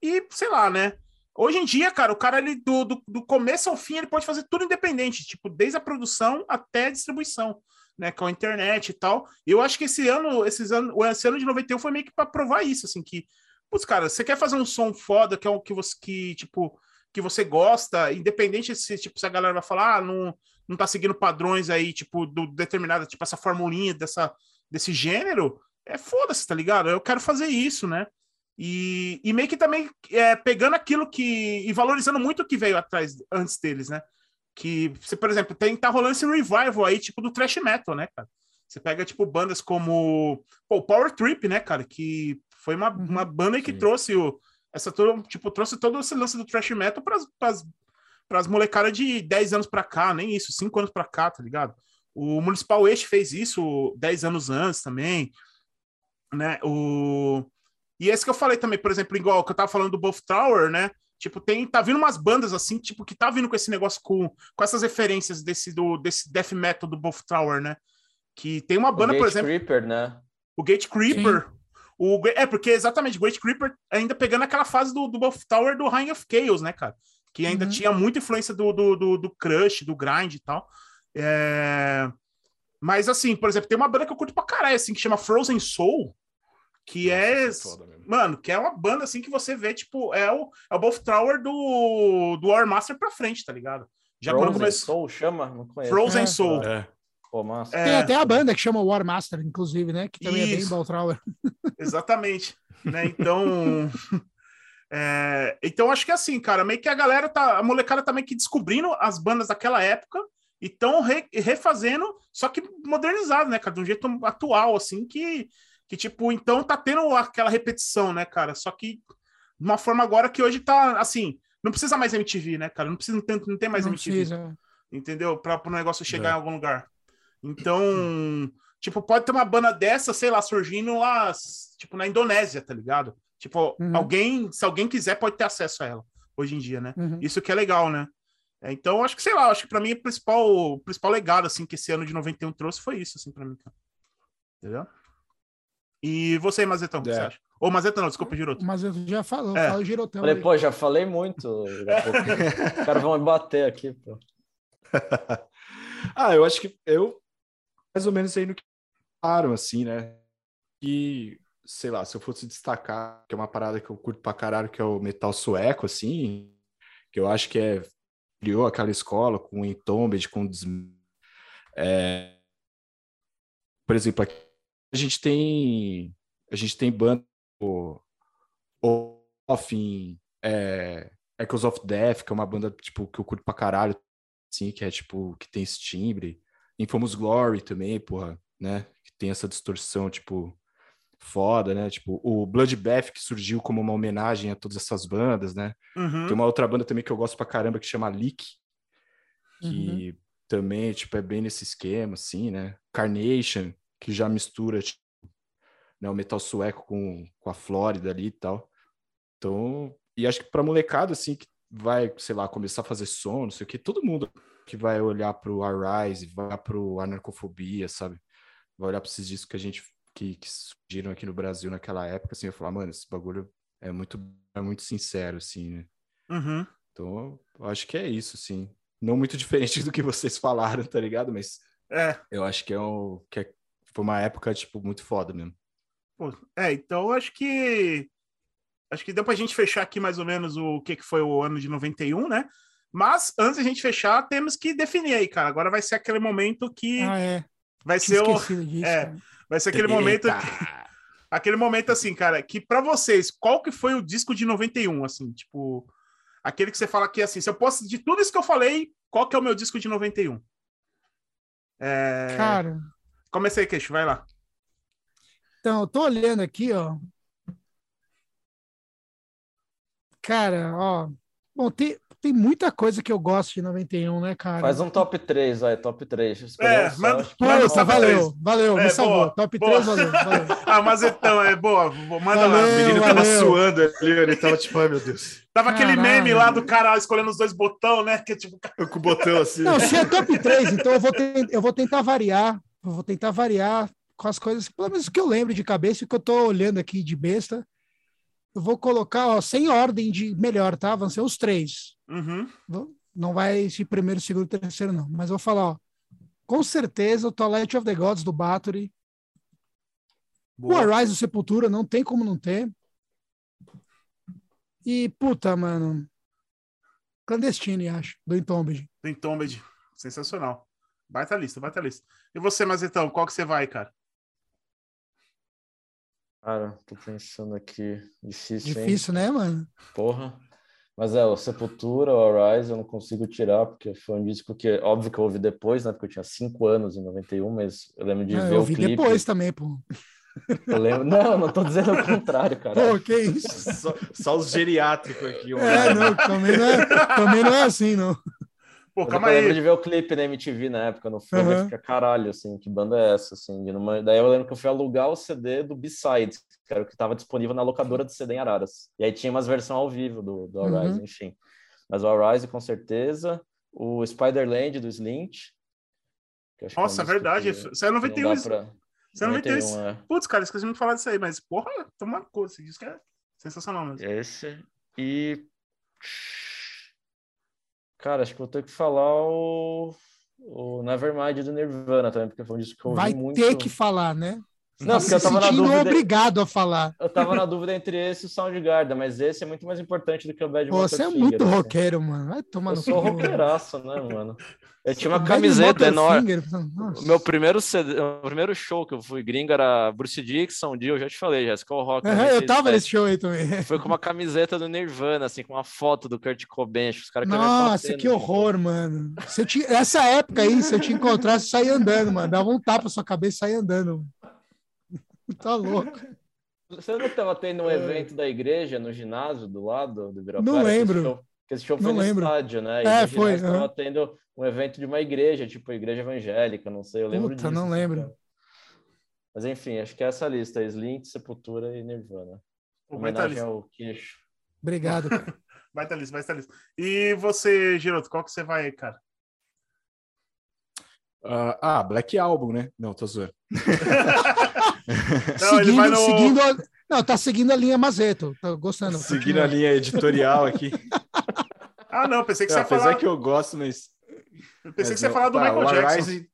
e sei lá, né? Hoje em dia, cara, o cara ele, do, do, do, começo ao fim ele pode fazer tudo independente, tipo, desde a produção até a distribuição, né? Com a internet e tal. Eu acho que esse ano, esses anos, esse ano de 91 foi meio que para provar isso, assim, que, putz, cara, você quer fazer um som foda, que é o que você, que, tipo, que você gosta, independente se, tipo, se a galera vai falar, ah, não, não tá seguindo padrões aí, tipo, do determinada, tipo, essa formulinha dessa, desse gênero, é foda-se, tá ligado? Eu quero fazer isso, né? E, e meio que também é, pegando aquilo que. e valorizando muito o que veio atrás antes deles, né? que, você, por exemplo, tem, tá rolando esse revival aí, tipo, do thrash metal, né, cara? Você pega, tipo, bandas como pô, Power Trip, né, cara? Que foi uma,
Uhum.
uma banda aí que
Sim.
trouxe o. Essa todo, tipo, trouxe todo esse lance do thrash metal pras, pras, pras molecadas de 10 anos pra cá, nem isso, 5 anos pra cá, tá ligado? O Municipal Este fez isso 10 anos antes também, né? O... E esse que eu falei também, por exemplo, igual que eu tava falando do Buff Tower, né? Tipo, tem, tá vindo umas bandas assim, tipo, que tá vindo com esse negócio com, com essas referências desse, do, desse death metal do Buff Tower, né? Que tem uma
O
banda, por
Gate
exemplo,
Creeper, né?
o Gate Creeper. O, é, porque exatamente, o Gate Creeper ainda pegando aquela fase do, do Buff Tower do Reign of Chaos, né, cara? Que ainda
Uhum.
tinha muita influência do, do, do, do Crush, do Grind e tal. É... Mas, assim, por exemplo, tem uma banda que eu curto pra caralho, assim, que chama Frozen Soul, que é.
Nossa, foda mesmo.
Mano, que é uma banda, assim, que você vê, tipo, é o, é o Buff Tower do, do War Master pra frente, tá ligado? Já quando
Frozen
começou.
Soul chama? Não conheço.
Frozen
É.
Soul.
É.
Pô, massa.
É.
Tem até a banda que chama War Master, inclusive, né? Que também é bem
Isso.
Baltrower.
Exatamente. Né? Então. é, então, acho que assim, cara, meio que a galera tá. A molecada tá meio que descobrindo as bandas daquela época e estão refazendo, só que modernizado, né, cara? De um jeito atual, assim, que, que, tipo, então tá tendo aquela repetição, né, cara? Só que de uma forma agora que hoje tá assim. Não precisa mais MTV, né, cara? Não precisa, não tem, não tem mais
Não
MTV
precisa.
entendeu? Para o negócio chegar
É.
em algum lugar. Então, tipo, pode ter uma banda dessa, sei lá, surgindo lá, tipo, na Indonésia, tá ligado? Tipo,
Uhum.
alguém, se alguém quiser, pode ter acesso a ela hoje em dia, né?
Uhum.
Isso que é legal, né? É, então, acho que, sei lá, acho que pra mim o principal, o principal legado, assim, que esse ano de 91 trouxe foi isso, assim, pra mim, cara. Entendeu? E você, Mazetão, o que
É.
você acha? Ou Mazetão, não, desculpa, Giroto.
Mas eu já falo,
É.
fala o Girotão.
Falei,
aí.
pô, já falei muito. Os caras vão me bater aqui, pô.
ah, eu acho que eu mais ou menos aí no que falaram, assim, né? E, sei lá, se eu fosse destacar, que é uma parada que eu curto pra caralho, que é o metal sueco, assim, que eu acho que é criou aquela escola com o Entombed, com Des- é, por exemplo, aqui a gente tem a gente tem banda o, o Offin, é, Echoes of Death, que é uma banda tipo que eu curto pra caralho, assim, que é tipo que tem esse timbre. Infamous Glory também, porra, né? Que tem essa distorção, tipo, foda, né? Tipo, o Bloodbath que surgiu como uma homenagem a todas essas bandas, né?
Uhum.
Tem uma outra banda também que eu gosto pra caramba que chama Leak, que
Uhum.
também, tipo, é bem nesse esquema, assim, né? Carnation, que já mistura, tipo, né, o metal sueco com, com a Flórida ali e tal. Então, e acho que pra molecada, assim, que vai, sei lá, começar a fazer som, não sei o que, todo mundo que vai olhar pro Arise, vai pro Anarcofobia, sabe? Vai olhar pra esses discos que a gente, que, que surgiram aqui no Brasil naquela época, assim, vai falar, mano, esse bagulho é muito, é muito sincero, assim, né?
Uhum.
Então, eu acho que é isso, sim. Não muito diferente do que vocês falaram, tá ligado? Mas
É.
eu acho que é um que é- foi uma época tipo muito foda mesmo.
Pô, é, então acho que acho que deu pra gente fechar aqui mais ou menos o que, que foi o ano de 91, né? Mas antes de a gente fechar, temos que definir aí, cara. Agora vai ser aquele momento que
Ah, é.
vai
Tinha
ser o,
disso.
é.
cara.
vai ser aquele momento
Eita!
aquele momento assim, cara, que pra vocês, qual que foi o disco de 91, assim, tipo, aquele que você fala que assim, se eu posso de tudo isso que eu falei, qual que é o meu disco de 91? É...
Cara,
Comecei, queixo, vai lá.
então, eu tô olhando aqui, ó. Cara, ó. Bom, tem, tem muita coisa que eu gosto de 91, né, cara?
Faz um top 3, vai, top 3.
É, manda-
Pô,
manda
tá,
top
valeu,
três.
valeu,
É,
me salvou.
boa,
Top
boa.
3, valeu, valeu.
Ah, Mazetão, é boa, manda lá.
Valeu.
O menino tava
valeu.
suando ali, ele tava tipo, ai meu Deus.
Tava aquele
Caralho.
meme lá do cara escolhendo os dois botões, né? Que é tipo,
com o botão assim.
Não, se é top 3, então eu vou, ten- eu vou tentar variar. Vou tentar variar com as coisas, pelo menos que eu lembro de cabeça e que eu tô olhando aqui de besta. Eu vou colocar, ó, sem ordem de melhor, tá? Vão ser os três.
uhum,
Não vai se primeiro, segundo, terceiro, não. Mas vou falar, ó. Com certeza, o Toilet of the Gods do Bathory. O
boa.
Arise do Sepultura, não tem como não ter. E, puta, mano. Clandestine, acho, do Entombed.
Tem Tombed. Sensacional. Baita lista, baita lista. E você, Mazetão, qual que você vai, cara?
Cara, tô pensando aqui. Difícil, hein?
Difícil, né, mano?
Porra. Mas é, o Sepultura, o Arise, eu não consigo tirar, porque foi um disco que, óbvio que eu ouvi depois, né? Porque eu tinha 5 anos em 91, mas eu lembro de
Ah,
ver
eu
o
ouvi
clipe.
depois também, pô.
Eu lembro... Não, não tô dizendo o contrário, cara.
Pô, que isso?
Só, só os geriátricos aqui. ó.
É, não, também não é, também não é assim, não.
Pô, calma
eu lembro
aí.
de ver o clipe na MTV na época, no filme, e fica caralho, assim, que banda é essa, assim. de numa- Daí eu lembro que eu fui alugar o CD do B-Sides, que era o que estava disponível na locadora de CD em Araras. E aí tinha umas versões ao vivo do, do Arise,
Uhum.
enfim. Mas o Arise, com certeza. O Spider-Land do Slint. que que é
Nossa, é verdade.
que
Saiu em
não
91.
dá
isso.
pra-
Saiu em 91. isso.
91, é.
Putz, cara, esqueci de falar disso aí, mas porra, toma coisa. Esse disco é sensacional mesmo.
Esse. E. Cara, acho que vou ter que falar o. O Nevermind do Nirvana também, porque foi um disco que eu ouvi
Vai
muito.
ter que falar, né?
Não,
Tá
porque eu
se
tava na
sentindo
dúvida.
obrigado a falar.
Eu tava na dúvida entre esse e o Soundgarden, mas esse é muito mais importante do que o Bad
Pô, você é muito
assim.
roqueiro, mano. Vai tomar
Eu
no
sou
cu.
roqueiraço, né, mano? Eu tinha uma
Bad
camiseta enorme. Meu primeiro, CD, o primeiro show que eu fui gringo era Bruce Dixon, um dia eu já te falei, Jessica o Rock.
Aham, eu tava
97.
nesse show aí também.
Foi com uma camiseta do Nirvana, assim, com uma foto do Kurt Cobain. Os caras
Nossa, que horror, mano. Se eu te... Essa época aí, se eu te encontrasse, eu saía andando, mano. Dava um tapa na sua cabeça e saía andando. Tá louco.
Você não estava tendo um
É.
evento da igreja no ginásio do lado do Ibirapuera?
Não lembro.
show- que esse show foi
Não
no
lembro.
estádio, né? E
É, foi,
ginásio
aham.
Tava tendo um evento de uma igreja, tipo igreja evangélica, não sei, eu lembro
Puta,
disso.
não
assim,
lembro.
Mas enfim, acho que é essa lista: Slint, Sepultura e Nirvana.
Tá
Homenagem ao queixo.
Obrigado, cara.
Vai tá lista, vai tá lista. E você, Giroto, qual que você vai aí, cara?
Ah, ah, Black Album, né? Não, tô zoando.
Não, ele
seguindo,
vai no-
seguindo a... Não, tá seguindo a linha Mazeto. Tô gostando.
Seguindo a linha editorial aqui.
Ah, não, pensei que
Não,
você ia
apesar
falar.
que eu gosto, mas.
eu Pensei
mas
que você ia
não.
falar do
Tá,
Michael Jackson.
Arise-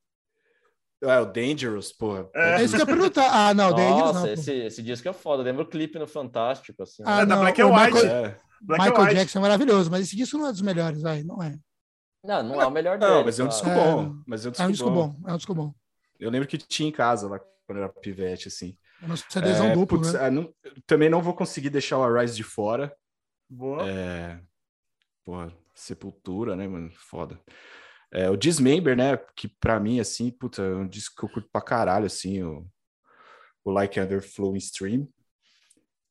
É, o Dangerous, porra.
É.
É isso que eu ia perguntar. Ah, não, Dangerous
Nossa,
não. pô.
esse, esse disco é foda. Lembra o clipe no Fantástico, assim.
Ah,
É da
não,
Black
o
and White.
Michael,
É.
Black
Michael
White.
Jackson é maravilhoso, mas esse disco não é dos melhores, vai. Não é.
Não, não é o melhor dele.
Não, mas é um
tá?
disco
É,
bom. Mas é um disco,
É um disco
bom.
bom. É um disco bom.
Eu lembro que tinha em casa lá quando era pivete, assim.
É um CDzão
É,
duplo,
putz,
né?
ah, não- também não vou conseguir deixar o Arise de fora.
Boa.
É, porra, Sepultura, né, mano? Foda. É, o Dismember, né? Que pra mim, assim, puta, é um disco que eu curto pra caralho, assim, o, o Like Under Flowing Stream.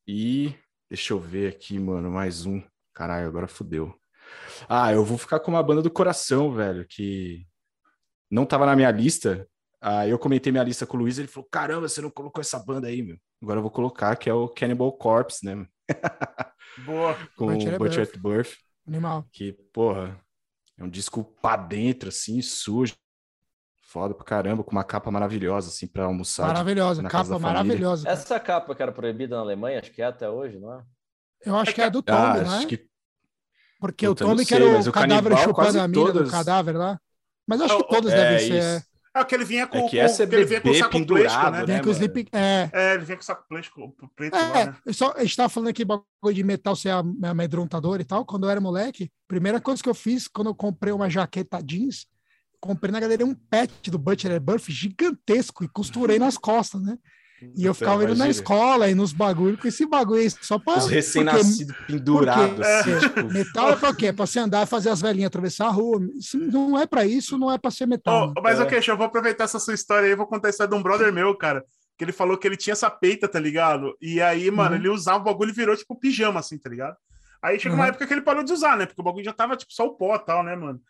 E deixa eu ver aqui, mano, mais um. Caralho, agora fudeu. Ah, eu vou ficar com uma banda do coração, velho, que não tava na minha lista. Aí eu comentei minha lista com o Luiz, ele falou: caramba, você não colocou essa banda aí, meu. Agora eu vou colocar, que é o Cannibal Corpse, né?
Boa.
Com
Butcher
o
at
Butcher
Birth.
at Birth
Animal.
que, porra, é um disco pra dentro, assim, sujo. Foda pra caramba, com uma capa maravilhosa, assim, pra almoçar. de-
Maravilhosa. Capa maravilhosa. cara.
Essa capa que era proibida na Alemanha, acho que é até hoje, não é?
Eu acho que é do Tommy,
Ah,
não é?
acho que
Porque
Puta,
o Tommy que era o
o
cadáver chupando a mina
todas-
do cadáver lá. Mas acho
Ah,
que todas
é,
devem ser.
isso.
É que ele vinha com,
É que
com-
é
ele vinha com o saco
pendurado,
plástico, né?
né?
É,
É, ele vinha com o saco plástico preto lá,
É,
né?
eu só, a gente tava falando aqui bagulho de metal ser am- amedrontador e tal. Quando eu era moleque, primeira coisa que eu fiz quando eu comprei uma jaqueta jeans, comprei na galeria um pet do Butcher Buff gigantesco e costurei nas costas, né? E eu ficava indo na escola e nos bagulhos com esse bagulho aí, só pra.
Os recém-nascidos pendurados, assim,
É.
tipo.
Metal é pra quê? É pra você andar e fazer as velhinhas atravessar a rua. Se não é pra isso, não é pra ser metal.
Ô, mas,
É.
ok, eu vou aproveitar essa sua história aí, vou contar a história de um brother meu, cara. Que ele falou que ele tinha essa peita, tá ligado? E aí, mano,
Uhum.
ele usava o bagulho e virou tipo pijama, assim, tá ligado? Aí chegou uma
Uhum.
época que ele parou de usar, né? Porque o bagulho já tava, tipo, só o pó e tal, né, mano?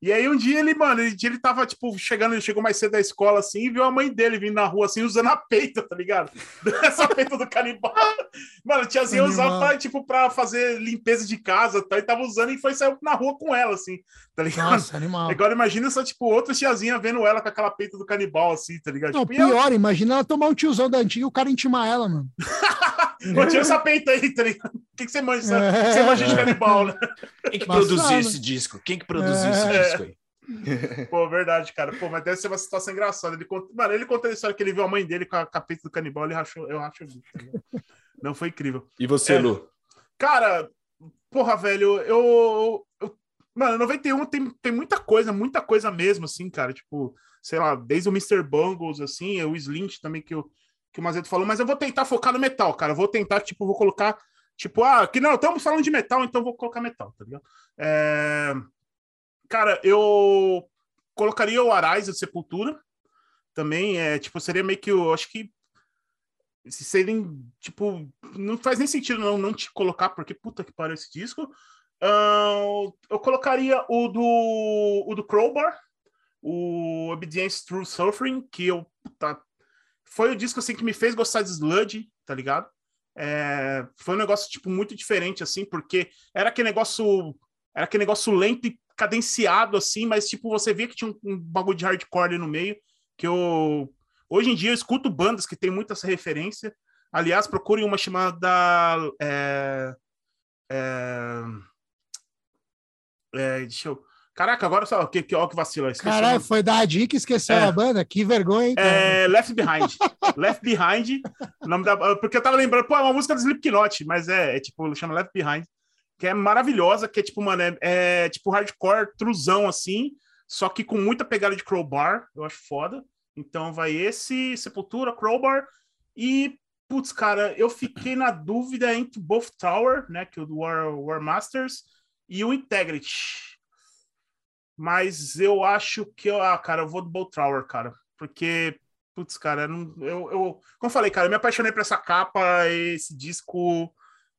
E aí um dia ele, mano, ele, ele tava, tipo, chegando, ele chegou mais cedo da escola, assim, e viu a mãe dele vindo na rua, assim, usando a peita, tá ligado? Essa peita do canibal. Mano, a tiazinha
Animal.
usava pra, tipo, pra fazer limpeza de casa, tá? E tava usando e foi sair na rua com ela, assim, tá ligado?
Nossa, animal.
Agora imagina só, tipo, outra tiazinha vendo ela com aquela peita do canibal, assim, tá ligado?
Não,
Tipo, e ela,
pior, imagina ela tomar um tiozão da antiga e o cara intimar ela, mano.
"Pô, tira essa peita aí, tá ligado? O que, que você manja?
É.
Você manja de canibal, né?
Quem que
Mas
produziu
sabe.
esse disco? Quem que produziu
É.
esse disco aí?
Pô, verdade, cara. Pô, mas deve ser uma situação engraçada. Ele conta... Mano, ele contou a história que ele viu a mãe dele com a capeta do canibal, ele rachou, eu racho o bico, tá? Não foi incrível.
E você,
É.
Lu?
Cara, porra, velho, eu. eu- mano, 91 tem, tem muita coisa, muita coisa mesmo, assim, cara. Tipo, sei lá, desde o Mr. Bungles, assim, o Slint também que o, que o Mazeto falou, mas eu vou tentar focar no metal, cara. Vou tentar, tipo, vou colocar Tipo, ah, que não, estamos falando de metal, então vou colocar metal, tá ligado? É... Cara, eu colocaria o Arais de Sepultura. Também, é, tipo, seria meio que, eu acho que se serem, tipo, não faz nem sentido não, não te colocar, porque puta que pariu esse disco. Uh, eu colocaria o do, o do Crowbar, o Obedience Through Suffering, que eu, tá, foi o disco, assim, que me fez gostar de Sludge, tá ligado? É, foi um negócio, tipo, muito diferente, assim, porque era aquele negócio, era aquele negócio lento e cadenciado, assim, mas, tipo, você via que tinha um, um bagulho de hardcore ali no meio, que eu Hoje em dia eu escuto bandas que tem muita essa referência. Aliás, procurem uma chamada. É, é, é, deixa eu. Caraca, agora só. Que, que, ó, que vacila.
Caralho, foi dar a dica e esqueceu é, a banda. Que vergonha, hein,
É, Left Behind. Left Behind. nome da, porque eu tava lembrando, pô, é uma música do Slipknot, mas é, é tipo, chama Left Behind. Que é maravilhosa, que é tipo, mano, é, é tipo hardcore, truzão assim, só que com muita pegada de crowbar. Eu acho foda. Então vai esse, Sepultura, Crowbar e putz, cara, eu fiquei na dúvida entre Both Tower, né, que é o do War, War Masters, e o Integrity. Mas eu acho que, ah, cara, eu vou do Tower, cara, porque putz, cara, não, eu, eu, como eu falei, cara, eu me apaixonei por essa capa, esse disco,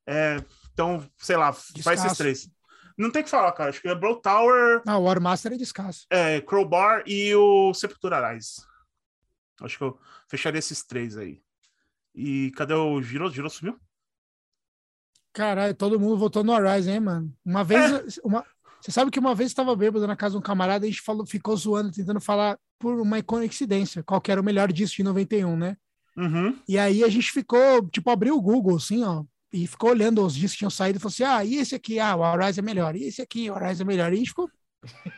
é, então, sei lá, Descasso. vai esses três. Não tem que falar, cara. Acho que é Bro Tower.
Ah, o War Master é descasso.
É, Crowbar e o Sepultura Rise. Acho que eu fecharia esses três aí. E cadê o Giro? Giro sumiu?
Caralho, todo mundo votou no Arise, hein, mano? Uma vez. É. Uma... Você sabe que uma vez estava bêbado na casa de um camarada e a gente falou, ficou zoando, tentando falar por uma coincidência, qual que era o melhor disco de 91, né?
Uhum.
E aí a gente ficou, tipo, abriu o Google, assim, ó, e ficou olhando os discos que tinham saído e falou assim: ah, e esse aqui? Ah, o Arise é melhor. E esse aqui, o Arise é melhor. E a gente ficou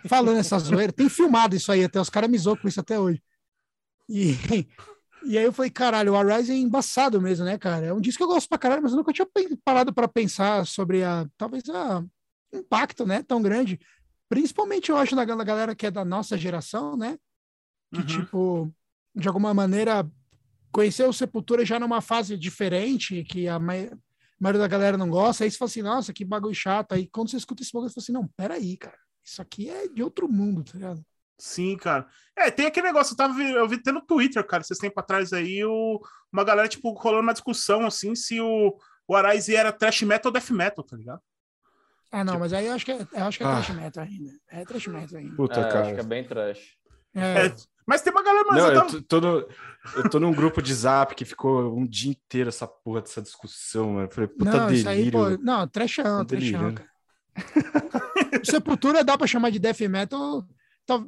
falando essa zoeira. Tem filmado isso aí até, os caras me zoam com isso até hoje. E, e aí eu falei, caralho, o Arise é embaçado mesmo, né, cara? É um disco que eu gosto pra caralho, mas eu nunca tinha parado para pensar sobre a, talvez, a impacto, né, tão grande. Principalmente, eu acho, na galera que é da nossa geração, né? Que, uhum. tipo, de alguma maneira, conheceu o Sepultura já numa fase diferente, que a maioria da galera não gosta, aí você fala assim, nossa, que bagulho chato. Aí quando você escuta esse bagulho, você fala assim, não, peraí, cara, isso aqui é de outro mundo, tá ligado?
Sim, cara. É, tem aquele negócio, eu, tava, eu vi até no Twitter, cara, esses tempos atrás aí, o, uma galera, tipo, rolando uma discussão, assim, se o, o Arise era trash metal ou death metal, tá ligado?
Ah, não, tipo... mas aí eu acho que é, eu acho que é ah. trash metal ainda. É trash metal ainda.
Puta, é, cara. Acho que é bem trash.
É. É, mas tem uma galera
mais. Não, eu, tava... tô, no, eu tô num grupo de zap que ficou um dia inteiro essa porra dessa discussão, mano. falei, puta não, delírio. Aí, pô,
não, trashão, trashão, cara. Sepultura dá pra chamar de death metal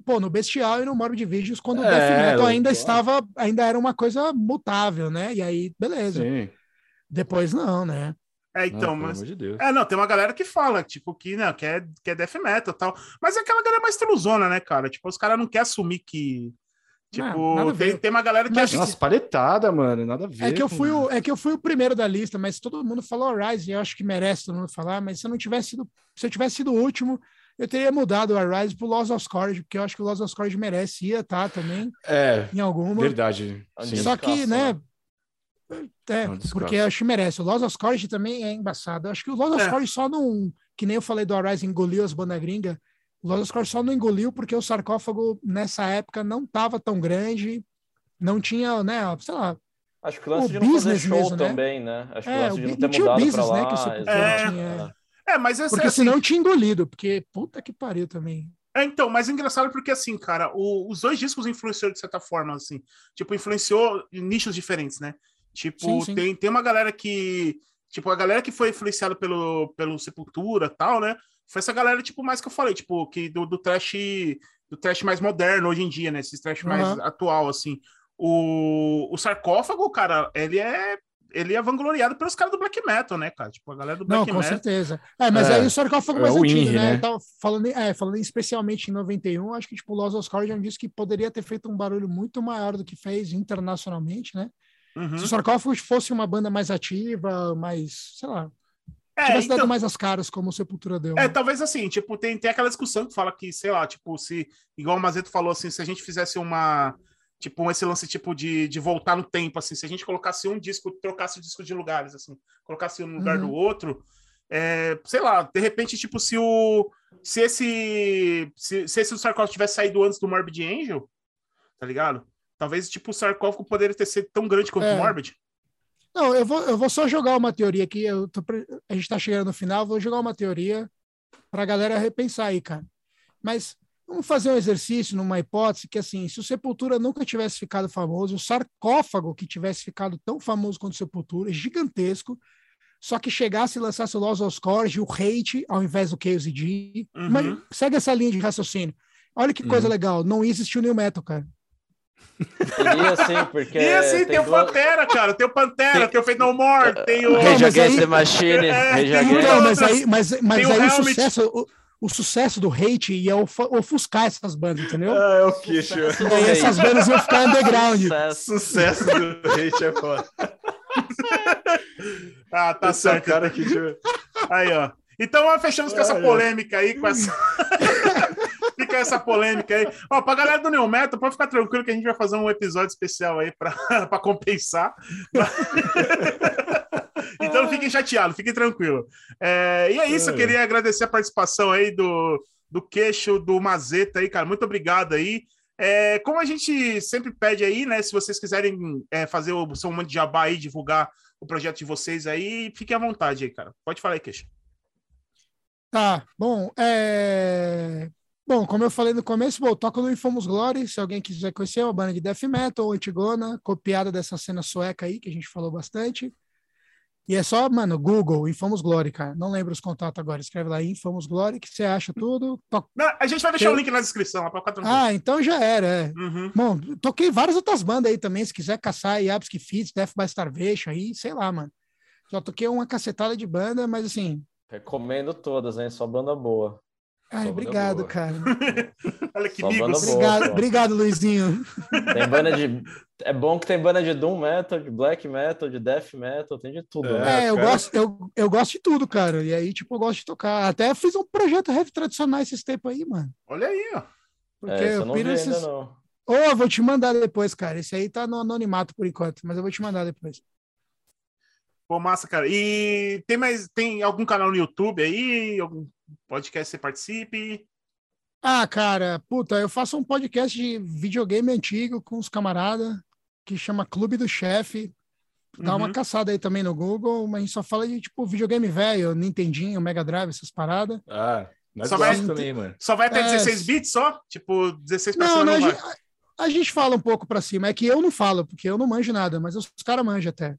pô, no Bestial e no Morbid Visions, quando o é, Death Metal ainda estava, ainda era uma coisa mutável, né? E aí, beleza. Sim. Depois não, né?
É, então, não, mas. De é, não, tem uma galera que fala, tipo, que, né, que, é, que é death metal e tal. Mas é aquela galera mais teluzona, né, cara? Tipo, os caras não querem assumir que. Tipo, não, tem, tem uma galera que
mas, acha. Nossa, que... paletada, mano, nada a ver.
É que, eu fui o, é que eu fui o primeiro da lista, mas todo mundo falou Rise, eu acho que merece todo mundo falar, mas se eu não tivesse sido. Se eu tivesse sido o último, eu teria mudado o Arise pro Lost of Scourge, porque eu acho que o Lost of Scourge merece ir, tá, também.
É.
Em alguma.
Verdade.
Sim. Só que, né? É, porque eu acho que merece. O Lost of Scourge também é embaçado. Acho que o Lost of é. Só não. Que nem eu falei do Arise, engoliu as bandas gringas. O Lost of Scourge só não engoliu porque o sarcófago nessa época não tava tão grande, não tinha, né, sei lá.
Acho que o lance o de não fazer show mesmo, né? também, né? Acho que é, o lance de não ter mudado business, pra lá. Né, que o
é, tinha... É, mas essa,
porque assim, senão tinha engolido, porque puta que pariu também.
É, então, mas é engraçado porque, assim, cara, o, os dois discos influenciou de certa forma, assim. Tipo, influenciou em nichos diferentes, né? Tipo, sim, sim. Tem, tem uma galera que. Tipo, a galera que foi influenciada pelo, pelo Sepultura tal, né? Foi essa galera, tipo, mais que eu falei, tipo, que do, do trash. Do trash mais moderno hoje em dia, né? Esse trash uhum. mais atual, assim. O, o sarcófago, cara, ele é ele é vangloriado pelos caras do black metal, né, cara? Tipo, a galera do black
Não, com
metal.
certeza. É, mas é, aí o sarcófago é mais antigo, Inri, né? né? Então, falando, é, falando especialmente em 91, acho que tipo, o Lost Oscar já disse que poderia ter feito um barulho muito maior do que fez internacionalmente, né? Uhum. Se o sarcófago fosse uma banda mais ativa, mais, sei lá, é, tivesse então, dado mais as caras como o Sepultura deu.
É, né? talvez assim, tipo, tem, tem aquela discussão que fala que, sei lá, tipo, se, igual o Mazeto falou assim, se a gente fizesse uma Tipo, esse lance tipo de, de voltar no tempo, assim. Se a gente colocasse um disco, trocasse o disco de lugares, assim, colocasse um no lugar
Uhum.
do outro, é, sei lá, de repente, tipo, se o. Se esse. Se, se esse sarcófago tivesse saído antes do Morbid Angel, tá ligado? Talvez, tipo, o sarcófago poderia ter sido tão grande quanto
É.
o Morbid.
Não, eu vou, eu vou só jogar uma teoria aqui. Eu tô a gente tá chegando no final, vou jogar uma teoria pra galera repensar aí, cara. Mas vamos fazer um exercício numa hipótese que, assim, se o Sepultura nunca tivesse ficado famoso, o sarcófago que tivesse ficado tão famoso quanto o Sepultura, gigantesco, só que chegasse e lançasse o Lost of Scourge, o Hate, ao invés do Chaos.
Uhum.
Mas segue essa linha de raciocínio. Olha que coisa
Uhum.
legal, não existiu New Metal, cara.
Iria sim, porque.
e assim, tem, o
duas-
Pantera, cara. Tem o Pantera,
Tem-
tem, o Fate No More, tem o.
Rage Against the Machine.
É, tem.
Então, mas aí, mas, mas
Tem o
aí o,
Helmet.
sucesso, o, o sucesso do hate ia ofuscar essas bandas, entendeu?
Ah, é o queixo.
Essas bandas iam ficar underground.
Sucesso.
Sucesso do hate é foda.
Ah, tá
Esse é
certo.
cara que...
Aí, ó. Então, ó, fechamos com essa polêmica aí, com essa. Fica essa polêmica aí. Ó, pra galera do New Metal, pode ficar tranquilo que a gente vai fazer um episódio especial aí pra, pra compensar. então não fiquem chateados, fiquem tranquilos. É, e é isso, eu
É.
queria agradecer a participação aí do, do queixo, do Mazeta aí, cara. Muito obrigado aí. É, como a gente sempre pede aí, né? Se vocês quiserem é, fazer o seu momento de jabá aí, divulgar o projeto de vocês aí, fiquem à vontade aí, cara. Pode falar aí, queixo.
Tá, bom, é... Bom, como eu falei no começo, bom, toco no Infamous Glory, se alguém quiser conhecer, é uma banda de death metal, antigona, copiada dessa cena sueca aí, que a gente falou bastante. E é só, mano, Google, Infamous Glory, cara. Não lembro os contatos agora. Escreve lá Infamous Glory, que você acha tudo. To-
Não, a gente vai deixar
Eu-
o link na descrição lá pra ficar.
Ah, então já era, é.
Uhum.
Bom, toquei várias outras bandas aí também, se quiser caçar aí, Absky Fits, Death by Starvation aí, sei lá, mano. Já toquei uma cacetada de banda, mas assim,
Recomendo todas, hein? Só banda boa.
Ai, obrigado,
boa.
cara.
Olha que
boa.
Obrigado, obrigado, Luizinho.
Tem banda de. É bom que tem banda de Doom Metal, de Black Metal, de Death Metal, tem de tudo,
É.
né?
É, eu
cara.
gosto, eu, eu gosto de tudo, cara. E aí, tipo, eu gosto de tocar. Até fiz um projeto heavy tradicional esses tempos aí, mano.
Olha aí, ó.
Porque
É, eu
eu
não vi ainda,
esses.
não.
Ou eu vou te mandar depois, cara. Esse aí tá no anonimato por enquanto, mas eu vou te mandar depois.
Pô, massa, cara. E tem mais, tem algum canal no YouTube aí? Algum podcast que você participe?
Ah, cara, puta, eu faço um podcast de videogame antigo com os camaradas que chama Clube do Chefe. Dá uma
Uhum.
caçada aí também no Google, mas a gente só fala de tipo videogame velho, Nintendinho, Mega Drive, essas paradas.
Ah, nós
Só vai-
também, mano.
Só vai até
É.
16 bits só? Tipo, 16 pra
Não,
cima
não,
não,
a,
vai.
gente, a gente fala um pouco pra cima. É que eu não falo, porque eu não manjo nada, mas os caras manjam até.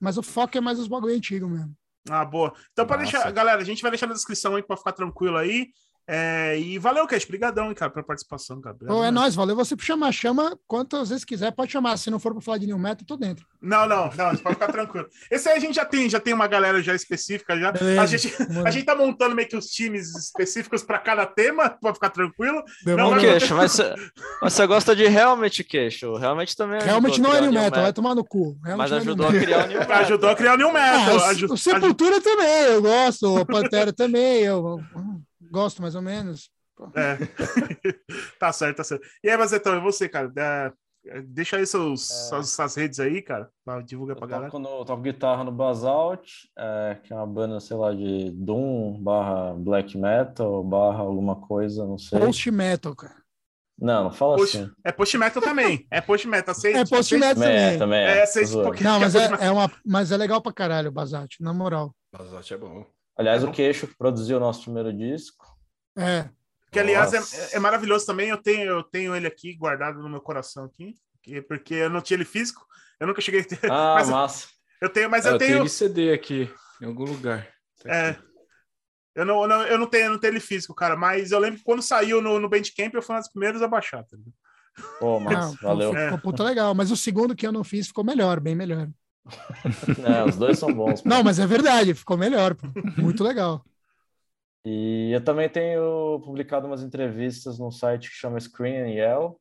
Mas o foco é mais os bagulho antigo mesmo.
Ah, boa. Então, para deixar, galera, a gente vai deixar na descrição aí pra ficar tranquilo aí. É, e valeu, Cash. Obrigadão, cara, pela participação, cara. Obrigado
Pô, é
mesmo.
nóis, valeu você por chamar. Chama quantas vezes quiser, pode chamar. Se não for pra falar de New Metal, eu tô dentro.
Não, não, não, você pode ficar tranquilo. Esse aí a gente já tem, já tem uma galera já específica já.
Beleza.
A gente, a gente tá montando meio que os times específicos para cada tema, pra ficar tranquilo. Não, mas-
queixo, mas você, mas você gosta de Helmet, queixo. Realmente também
Realmente não é New Metal, vai tomar no cu. Realmente
Mas
é
ajudou a criar o New Metal.
Ajudou a criar o New Metal.
Ah, o, o Sepultura também, eu gosto. O Pantera também, eu gosto mais ou menos.
É. tá certo, tá certo. E aí, Mazetão, e você, cara? É, Deixa aí seus,
É.
suas, suas redes aí, cara, pra divulgar pra
Eu
galera.
no, toco guitarra no Basalt, é, que é uma banda, sei lá, de Doom barra Black Metal, barra alguma coisa, não sei.
Post Metal, cara.
Não, não fala
Post-
assim.
É post-metal também. É post-metal. Aceita,
É Post Metal
Também é,
também.
também é.
É, pouquinho.
Não, mas
que é
é,
post-
é uma, mas é legal pra caralho o Basalt, na moral.
Basote é bom.
Aliás, o Queixo que produziu o nosso primeiro disco.
É.
Que, aliás, é, é maravilhoso também. Eu tenho, eu tenho ele aqui guardado no meu coração aqui. que- Porque eu não tinha ele físico. Eu nunca cheguei a ter.
Ah,
Mas-
massa.
Eu tenho, mas
É,
eu
eu tenho
tenho.
ele CD aqui, em algum lugar. Tá
É.
aqui.
Eu não, não- eu não tenho, eu não tenho ele físico, cara. Mas eu lembro que quando saiu no, no Bandcamp, eu fui uma das primeiras a baixar. Tá ligado?
Pô,
Não,
massa, valeu.
Ficou, ficou puta legal. Mas o segundo que eu não fiz ficou melhor, bem melhor.
É, os dois são bons. pô.
Não, mas é verdade, ficou melhor. pô. Muito legal.
E eu também tenho publicado umas entrevistas num site que chama Screen Yell.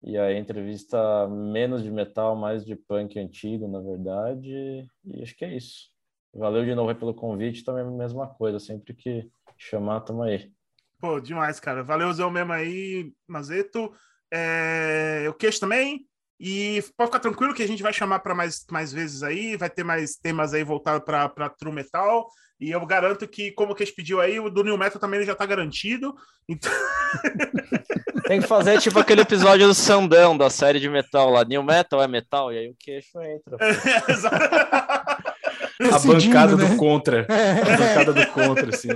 E aí entrevista menos de metal, mais de punk antigo, na verdade. E acho que é isso. Valeu de novo pelo convite, também a mesma coisa. Sempre que chamar, tamo aí.
Pô, demais, cara. Valeuzão mesmo aí, Mazeto. é, o queixo também. E pode ficar tranquilo que a gente vai chamar para mais, mais vezes aí, vai ter mais temas aí voltados para True Metal. E eu garanto que, como o Queixo pediu aí, o do New Metal também já está garantido. Então...
Tem que fazer tipo aquele episódio do Sandão, da série de metal lá. New Metal é metal, e aí o queixo entra.
É, a bancada né? do contra. A bancada do contra, assim.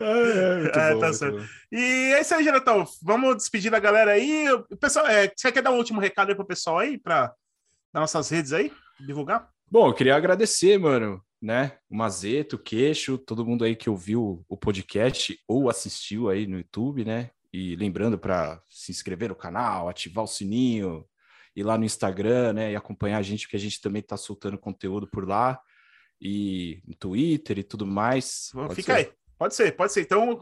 É, é, bom, tá certo. E é isso aí, Geratão. Vamos despedir da galera aí. O pessoal, é, você quer dar um último recado aí pro pessoal aí, para nas nossas redes aí, divulgar?
Bom, eu queria agradecer, mano, né? O Mazeto, o Queixo, todo mundo aí que ouviu o podcast ou assistiu aí no YouTube, né? E lembrando para se inscrever no canal, ativar o sininho, ir lá no Instagram, né? E acompanhar a gente, porque a gente também tá soltando conteúdo por lá e no Twitter e tudo mais.
Pode fica ser? aí. Pode ser, pode ser. Então,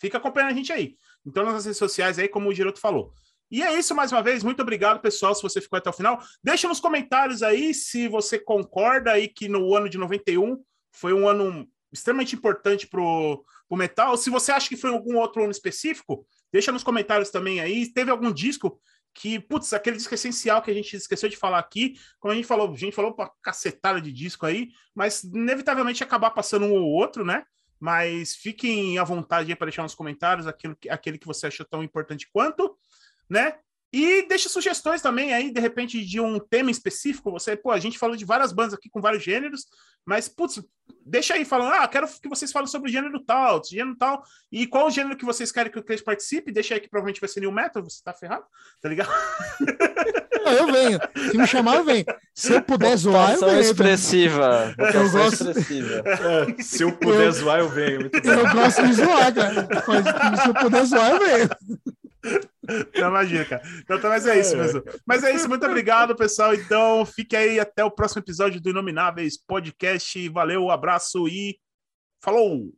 fica acompanhando a gente aí. Então, nas redes sociais aí, como o Giroto falou. E é isso mais uma vez. Muito obrigado, pessoal, se você ficou até o final. Deixa nos comentários aí se você concorda aí que no ano de 91 foi um ano extremamente importante para o metal. Se você acha que foi algum outro ano específico, deixa nos comentários também aí. Teve algum disco que, putz, aquele disco essencial que a gente esqueceu de falar aqui, como a gente falou, a gente falou pra cacetada de disco aí, mas inevitavelmente acabar passando um ou outro, né? Mas fiquem à vontade para deixar nos comentários aquilo, aquele que você achou tão importante quanto, né? E deixe sugestões também aí, de repente, de um tema específico. Você, pô, a gente falou de várias bandas aqui com vários gêneros, mas, putz, deixa aí falando, ah, quero que vocês falem sobre gênero tal, gênero tal, e qual o gênero que vocês querem que o Cleiton participe, deixa aí que provavelmente vai ser New Metal, você tá ferrado, tá ligado?
Não, eu venho. Se me chamar, eu venho. Se eu puder zoar, eu venho.
expressiva.
Eu gosto...
expressiva. É, se eu puder eu... zoar, eu venho.
Eu gosto de zoar, cara. Mas, se eu puder zoar, eu venho.
Não, imagina, cara. Então, então, mas é isso mesmo. Mas é isso, muito obrigado, pessoal. Então, fique aí até o próximo episódio do Inomináveis Podcast. Valeu, um abraço e falou!